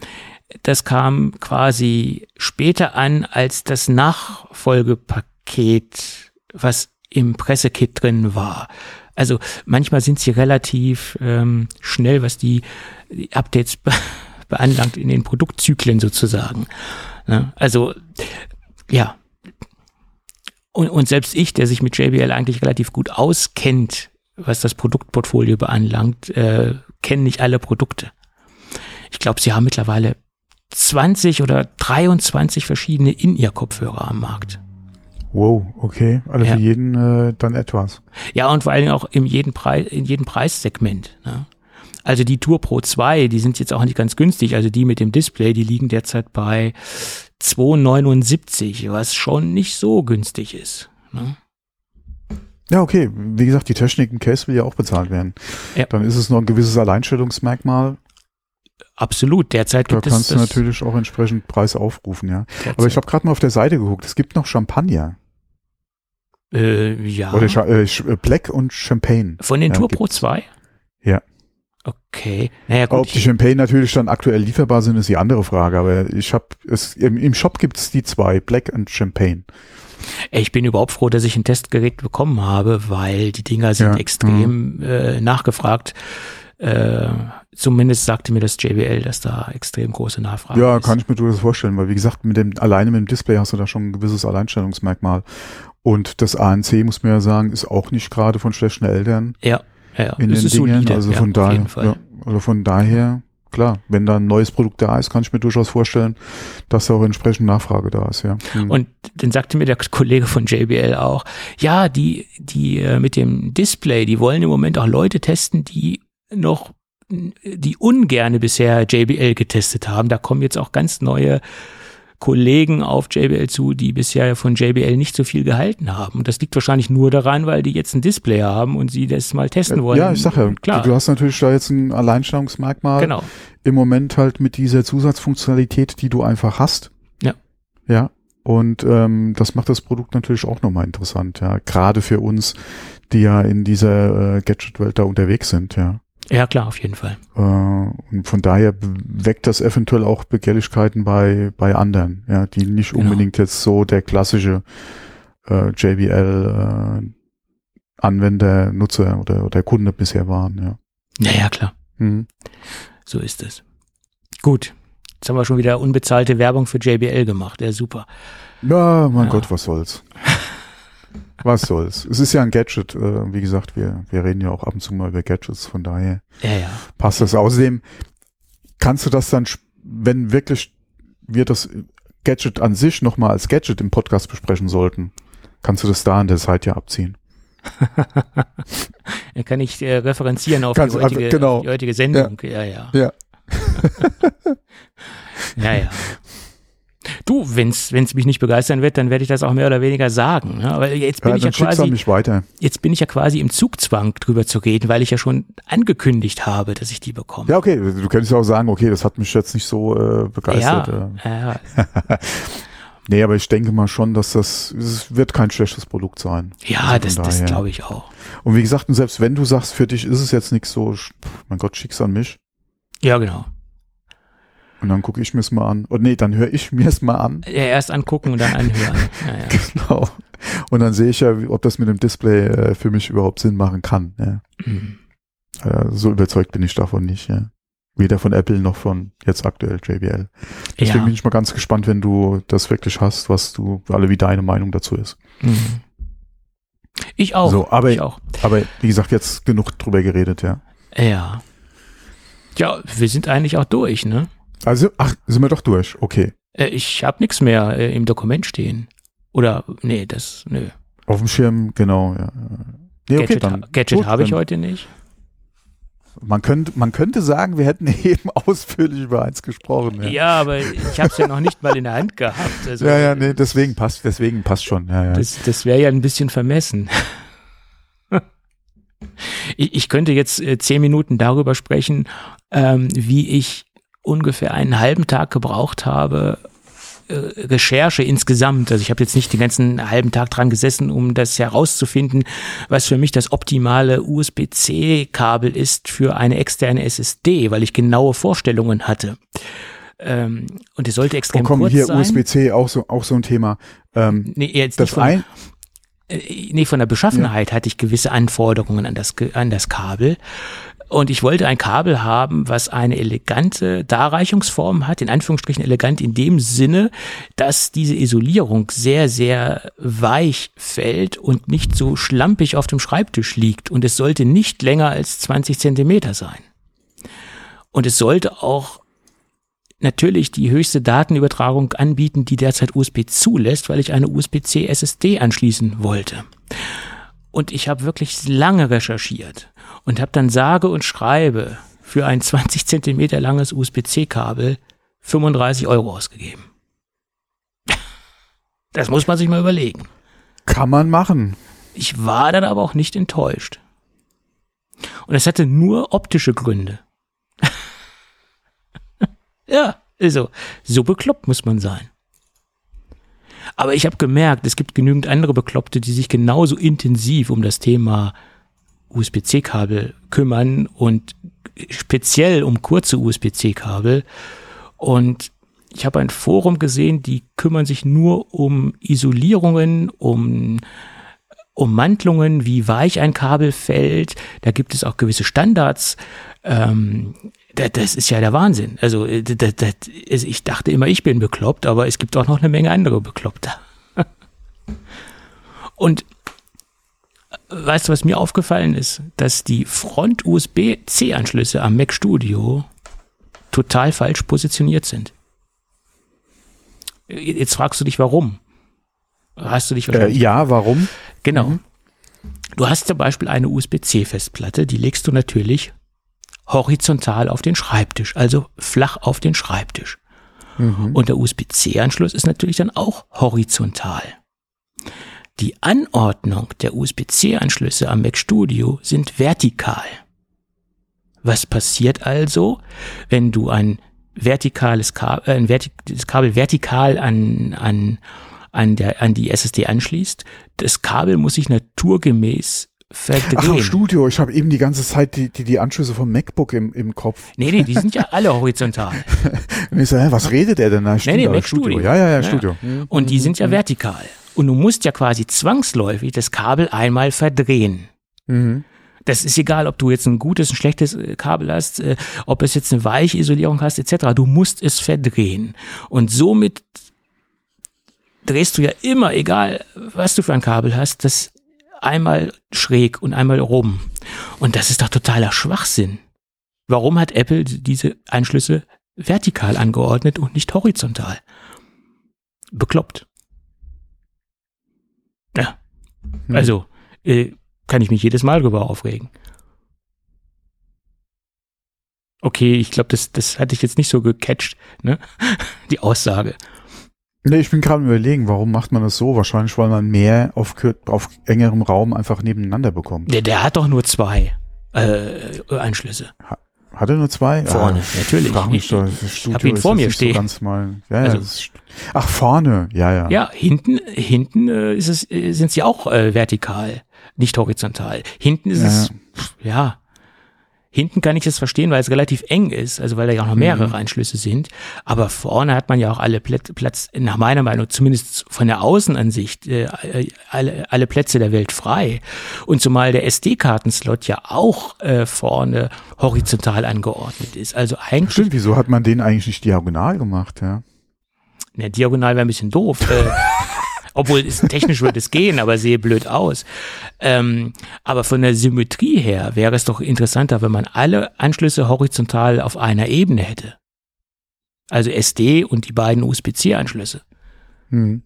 das kam quasi später an als das Nachfolgepaket, was im Pressekit drin war. Also manchmal sind sie relativ ähm, schnell, was die, die Updates be beanlangt in den Produktzyklen sozusagen. Ne? Also ja. Und, und selbst ich, der sich mit JBL eigentlich relativ gut auskennt, was das Produktportfolio beanlangt, äh, kenne nicht alle Produkte. Ich glaube, sie haben mittlerweile 20 oder 23 verschiedene In-Ear-Kopfhörer am Markt. Wow, okay. Also Ja. für jeden äh, dann etwas. Ja, und vor allen Dingen auch in jedem, Preis, in jedem Preissegment. Ne? Also die Tour Pro 2, die sind jetzt auch nicht ganz günstig. Also die mit dem Display, die liegen derzeit bei 2,79, was schon nicht so günstig ist. Ne? Ja, okay. Wie gesagt, die Technik im Case will ja auch bezahlt werden. Ja. Dann ist es noch ein gewisses Alleinstellungsmerkmal. Absolut, derzeit Da gibt es kannst du natürlich auch entsprechend Preis aufrufen, ja. derzeit, Aber ich habe gerade mal auf der Seite geguckt. Es gibt noch Champagner. äh, ja. Oder äh, äh, Black und Champagne. Von den Ja, Tour Pro gibt's. 2? Ja. Okay. Naja, gut. Ob die Champagne natürlich dann aktuell lieferbar sind, ist die andere Frage. Aber ich habe es im, im Shop gibt's die zwei, Black und Champagne. Ich bin überhaupt froh, dass ich ein Testgerät bekommen habe, weil die Dinger sind Ja, Mhm. extrem äh, nachgefragt. Äh, zumindest sagte mir das JBL, dass da extrem große Nachfrage Ja, ist. kann ich mir durchaus vorstellen, weil wie gesagt, mit dem, alleine mit dem Display hast du da schon ein gewisses Alleinstellungsmerkmal. Und das ANC, muss man ja sagen, ist auch nicht gerade von schlechten Eltern Ja, ja, ja. in den Dingen. solide, also ja, von daher, jeden Fall. ja, also von daher, klar, wenn da ein neues Produkt da ist, kann ich mir durchaus vorstellen, dass da auch entsprechend Nachfrage da ist, ja. Hm. Und dann sagte mir der Kollege von JBL auch, ja, die, die äh, mit dem Display, die wollen im Moment auch Leute testen, die noch, die ungerne bisher JBL getestet haben. Da kommen jetzt auch ganz neue Kollegen auf JBL zu, die bisher von JBL nicht so viel gehalten haben. Und das liegt wahrscheinlich nur daran, weil die jetzt ein Display haben und sie das mal testen wollen. ja, ich sag ja, klar. du, du hast natürlich da jetzt ein Alleinstellungsmerkmal. genau. im Moment halt mit dieser Zusatzfunktionalität, die du einfach hast. Ja. Ja. Und ähm, das macht das Produkt natürlich auch nochmal interessant, ja. Gerade für uns, die ja in dieser äh, Gadget-Welt da unterwegs sind, ja. Ja, klar, auf jeden Fall. Äh, und von daher weckt das eventuell auch Begehrlichkeiten bei, bei anderen, ja, die nicht Genau. unbedingt jetzt so der klassische äh, JBL äh, Anwender, Nutzer oder, oder Kunde bisher waren, ja. Naja, klar. Mhm. So ist es. Gut. Jetzt haben wir schon wieder unbezahlte Werbung für JBL gemacht. Ja, super. Ja, mein Ja. Gott, was soll's. Was soll's. Es ist ja ein Gadget. Äh, wie gesagt, wir, wir reden ja auch ab und zu mal über Gadgets, von daher Ja, ja. passt das. Außerdem kannst du das dann, wenn wirklich wir das Gadget an sich nochmal als Gadget im Podcast besprechen sollten, kannst du das da an der Seite ja abziehen. Dann kann ich äh, referenzieren auf Kannst die heutige, einfach- genau. auf die heutige Sendung. Ja, ja. Ja. Ja, ja. Du, wenn's wenn's mich nicht begeistern wird, dann werde ich das auch mehr oder weniger sagen. Ne? Aber jetzt bin ja ich ja quasi, jetzt bin ich ja quasi im Zugzwang drüber zu reden, weil ich ja schon angekündigt habe, dass ich die bekomme. Ja, okay. Du könntest ja auch sagen, okay, das hat mich jetzt nicht so äh, begeistert. ja, äh. ja, Nee, aber ich denke mal schon, dass das, es wird kein schlechtes Produkt sein. ja Also das, das glaube ich auch. Und wie gesagt, selbst wenn du sagst, für dich ist es jetzt nichts so, mein Gott, schick's an mich. Ja, genau. Und dann gucke ich mir's mal an. Und nee, dann höre ich mir's mal an. Ja, erst angucken und dann anhören. Ja, ja. Genau. Und dann sehe ich ja, ob das mit dem Display äh, für mich überhaupt Sinn machen kann. Ja. Mhm. Äh, so überzeugt bin ich davon nicht. Ja. Weder von Apple noch von jetzt aktuell JBL. Deswegen Ja. bin ich mal ganz gespannt, wenn du das wirklich hast, was du, alle wie deine Meinung dazu ist. Mhm. Ich auch. So, aber- ich auch. Aber wie gesagt, jetzt genug drüber geredet, ja. Ja. Ja, wir sind eigentlich auch durch, ne? Also, ach, sind wir doch durch. Okay. Äh, Ich habe nichts mehr äh, im Dokument stehen. Oder, nee, das, nö. Auf dem Schirm, genau, ja. Nee, okay, Gadget, dann. Gadget habe ich heute nicht. Man könnte, man könnte sagen, wir hätten eben ausführlich über eins gesprochen. Ja, Ja, aber ich habe es ja noch nicht mal in der Hand gehabt. Also, ja, ja nee, deswegen passt, deswegen passt schon. Ja, ja. Das, das wäre ja ein bisschen vermessen. ich, ich könnte jetzt äh, zehn Minuten darüber sprechen, ähm, wie ich ungefähr einen halben Tag gebraucht habe, äh, Recherche insgesamt. Also ich habe jetzt nicht den ganzen halben Tag dran gesessen, um das herauszufinden, was für mich das optimale USB-C-Kabel ist für eine externe SSD, weil ich genaue Vorstellungen hatte. Ähm, und es sollte Oh, extrem komm, kurz hier sein. USB-C, auch so, auch so ein Thema. Ähm, Nee, jetzt nicht das von, ein, äh, nee, von der Beschaffenheit hatte ich gewisse Anforderungen an das, an das Kabel. Und ich wollte ein Kabel haben, was eine elegante Darreichungsform hat, in Anführungsstrichen elegant in dem Sinne, dass diese Isolierung sehr, sehr weich fällt und nicht so schlampig auf dem Schreibtisch liegt. Und es sollte nicht länger als 20 Zentimeter sein. Und es sollte auch natürlich die höchste Datenübertragung anbieten, die derzeit USB zulässt, weil ich eine USB-C SSD anschließen wollte. Und ich habe wirklich lange recherchiert und habe dann sage und schreibe für ein 20 Zentimeter langes USB-C-Kabel 35 Euro ausgegeben. Das muss man sich mal überlegen. Kann man machen. Ich war dann aber auch nicht enttäuscht. Und es hatte nur optische Gründe. ja, also, so bekloppt muss man sein. Aber ich habe gemerkt, es gibt genügend andere Bekloppte, die sich genauso intensiv um das Thema USB-C-Kabel kümmern und speziell um kurze USB-C-Kabel. Und ich habe ein Forum gesehen, die kümmern sich nur um Isolierungen, um Ummantelungen, wie weich ein Kabel fällt. Da gibt es auch gewisse Standards. Ähm, das ist ja der Wahnsinn. Also das, das, ich dachte immer, ich bin bekloppt, aber es gibt auch noch eine Menge andere Bekloppte. Und weißt du, was mir aufgefallen ist? Dass die Front-USB-C-Anschlüsse am Mac Studio total falsch positioniert sind. Jetzt fragst du dich, warum? Hast du dich Äh, ja, warum? Genau. Mhm. Du hast zum Beispiel eine USB-C-Festplatte, die legst du natürlich horizontal auf den Schreibtisch, also flach auf den Schreibtisch. Mhm. Und der USB-C-Anschluss ist natürlich dann auch horizontal. Die Anordnung der USB-C-Anschlüsse am Mac Studio sind vertikal. Was passiert also, wenn du ein vertikales Kabel, äh, ein vertikales Kabel vertikal an, an, an, der, an die SSD anschließt? Das Kabel muss sich naturgemäß verdrehen. Ach, im Studio. Ich habe eben die ganze Zeit die, die, die Anschlüsse vom MacBook im, im Kopf. Nee, nee, die sind ja alle horizontal. Und ich so, hä, was redet der denn da? Nee, nee, Mac Studio. Ja, ja, ja, Studio. Und die sind ja mhm. vertikal. Und du musst ja quasi zwangsläufig das Kabel einmal verdrehen. Mhm. Das ist egal, ob du jetzt ein gutes, ein schlechtes äh, Kabel hast, äh, ob es jetzt eine weiche Isolierung hast, etc. Du musst es verdrehen. Und somit drehst du ja immer, egal was du für ein Kabel hast, das einmal schräg und einmal rum. Und das ist doch totaler Schwachsinn. Warum hat Apple diese Anschlüsse vertikal angeordnet und nicht horizontal? Bekloppt. Ja. Hm. Also, äh, kann ich mich jedes Mal drüber aufregen. Okay, ich glaube, das, das hatte ich jetzt nicht so gecatcht, ne? Die Aussage. Nee, ich bin gerade überlegen, warum macht man das so? Wahrscheinlich, weil man mehr auf, auf engerem Raum einfach nebeneinander bekommt. Der, der hat doch nur zwei äh, Anschlüsse. Ha hat er nur zwei? Vorne, ah, natürlich. Frag mich doch, ich habe ihn vor mir stehen. So ganz mal, ja, also, ist, ach, vorne, ja, ja. Ja, hinten, hinten äh, ist es, äh, sind sie auch äh, vertikal, nicht horizontal. Hinten ist ja. es, ja, Hinten kann ich das verstehen, weil es relativ eng ist, also weil da ja auch noch mehrere mhm. Einschlüsse sind. Aber vorne hat man ja auch alle Plätze, Platz, nach meiner Meinung, zumindest von der Außenansicht, äh, alle, alle Plätze der Welt frei. Und zumal der SD-Kartenslot ja auch äh, vorne horizontal angeordnet ist. Also eigentlich. Stimmt, wieso hat man den eigentlich nicht diagonal gemacht, ja? Ne, diagonal wäre ein bisschen doof. obwohl es, technisch würde es gehen, aber sehe blöd aus. Ähm, aber von der Symmetrie her wäre es doch interessanter, wenn man alle Anschlüsse horizontal auf einer Ebene hätte. Also SD und die beiden USB-C-Anschlüsse. Mhm.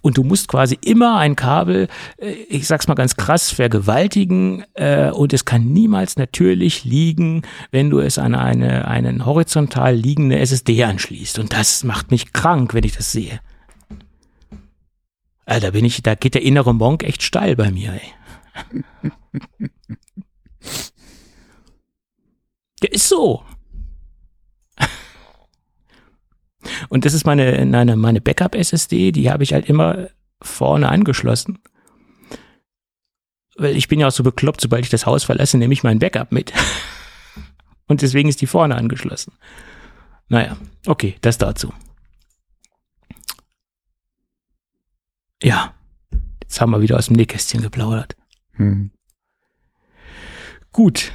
Und du musst quasi immer ein Kabel, äh, ich sag's mal ganz krass, vergewaltigen äh, und es kann niemals natürlich liegen, wenn du es an eine einen horizontal liegende SSD anschließt. Und das macht mich krank, wenn ich das sehe. Also da bin ich, da geht der innere Monk echt steil bei mir, ey. Der ist so. Und das ist meine, meine, meine Backup-SSD, die habe ich halt immer vorne angeschlossen. Weil ich bin ja auch so bekloppt, sobald ich das Haus verlasse, nehme ich mein Backup mit. Und deswegen ist die vorne angeschlossen. Naja, okay, das dazu. Ja, jetzt haben wir wieder aus dem Nähkästchen geplaudert. Hm. Gut,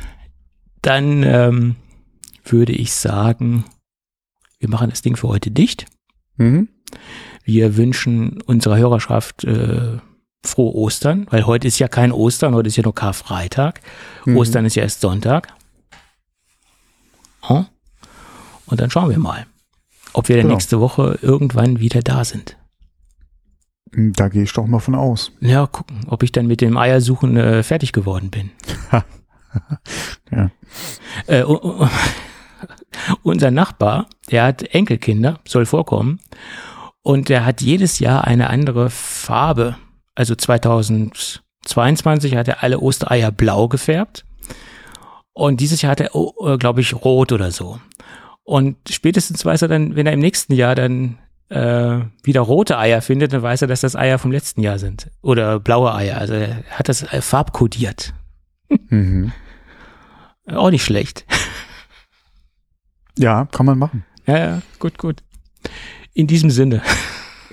dann ähm, würde ich sagen, wir machen das Ding für heute dicht. Mhm. Wir wünschen unserer Hörerschaft äh, frohe Ostern, weil heute ist ja kein Ostern, heute ist ja nur Karfreitag. Mhm. Ostern ist ja erst Sonntag. Und dann schauen wir mal, ob wir Genau. nächste Woche irgendwann wieder da sind. Da gehe ich doch mal von aus. Ja, gucken, ob ich dann mit dem Eiersuchen äh, fertig geworden bin. Ja. Äh, unser Nachbar, der hat Enkelkinder, soll vorkommen. Und der hat jedes Jahr eine andere Farbe. Also 2022 hat er alle Ostereier blau gefärbt. Und dieses Jahr hat er, oh, äh, glaube ich, rot oder so. Und spätestens weiß er dann, wenn er im nächsten Jahr dann äh, wieder rote Eier findet, dann weiß er, dass das Eier vom letzten Jahr sind. Oder blaue Eier. Also er hat das äh, farbkodiert. Mhm. Auch nicht schlecht. Ja, kann man machen. Ja, ja, gut, gut. In diesem Sinne,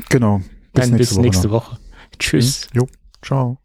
Genau. dann bis Woche nächste. Woche. Tschüss. Jo, ciao.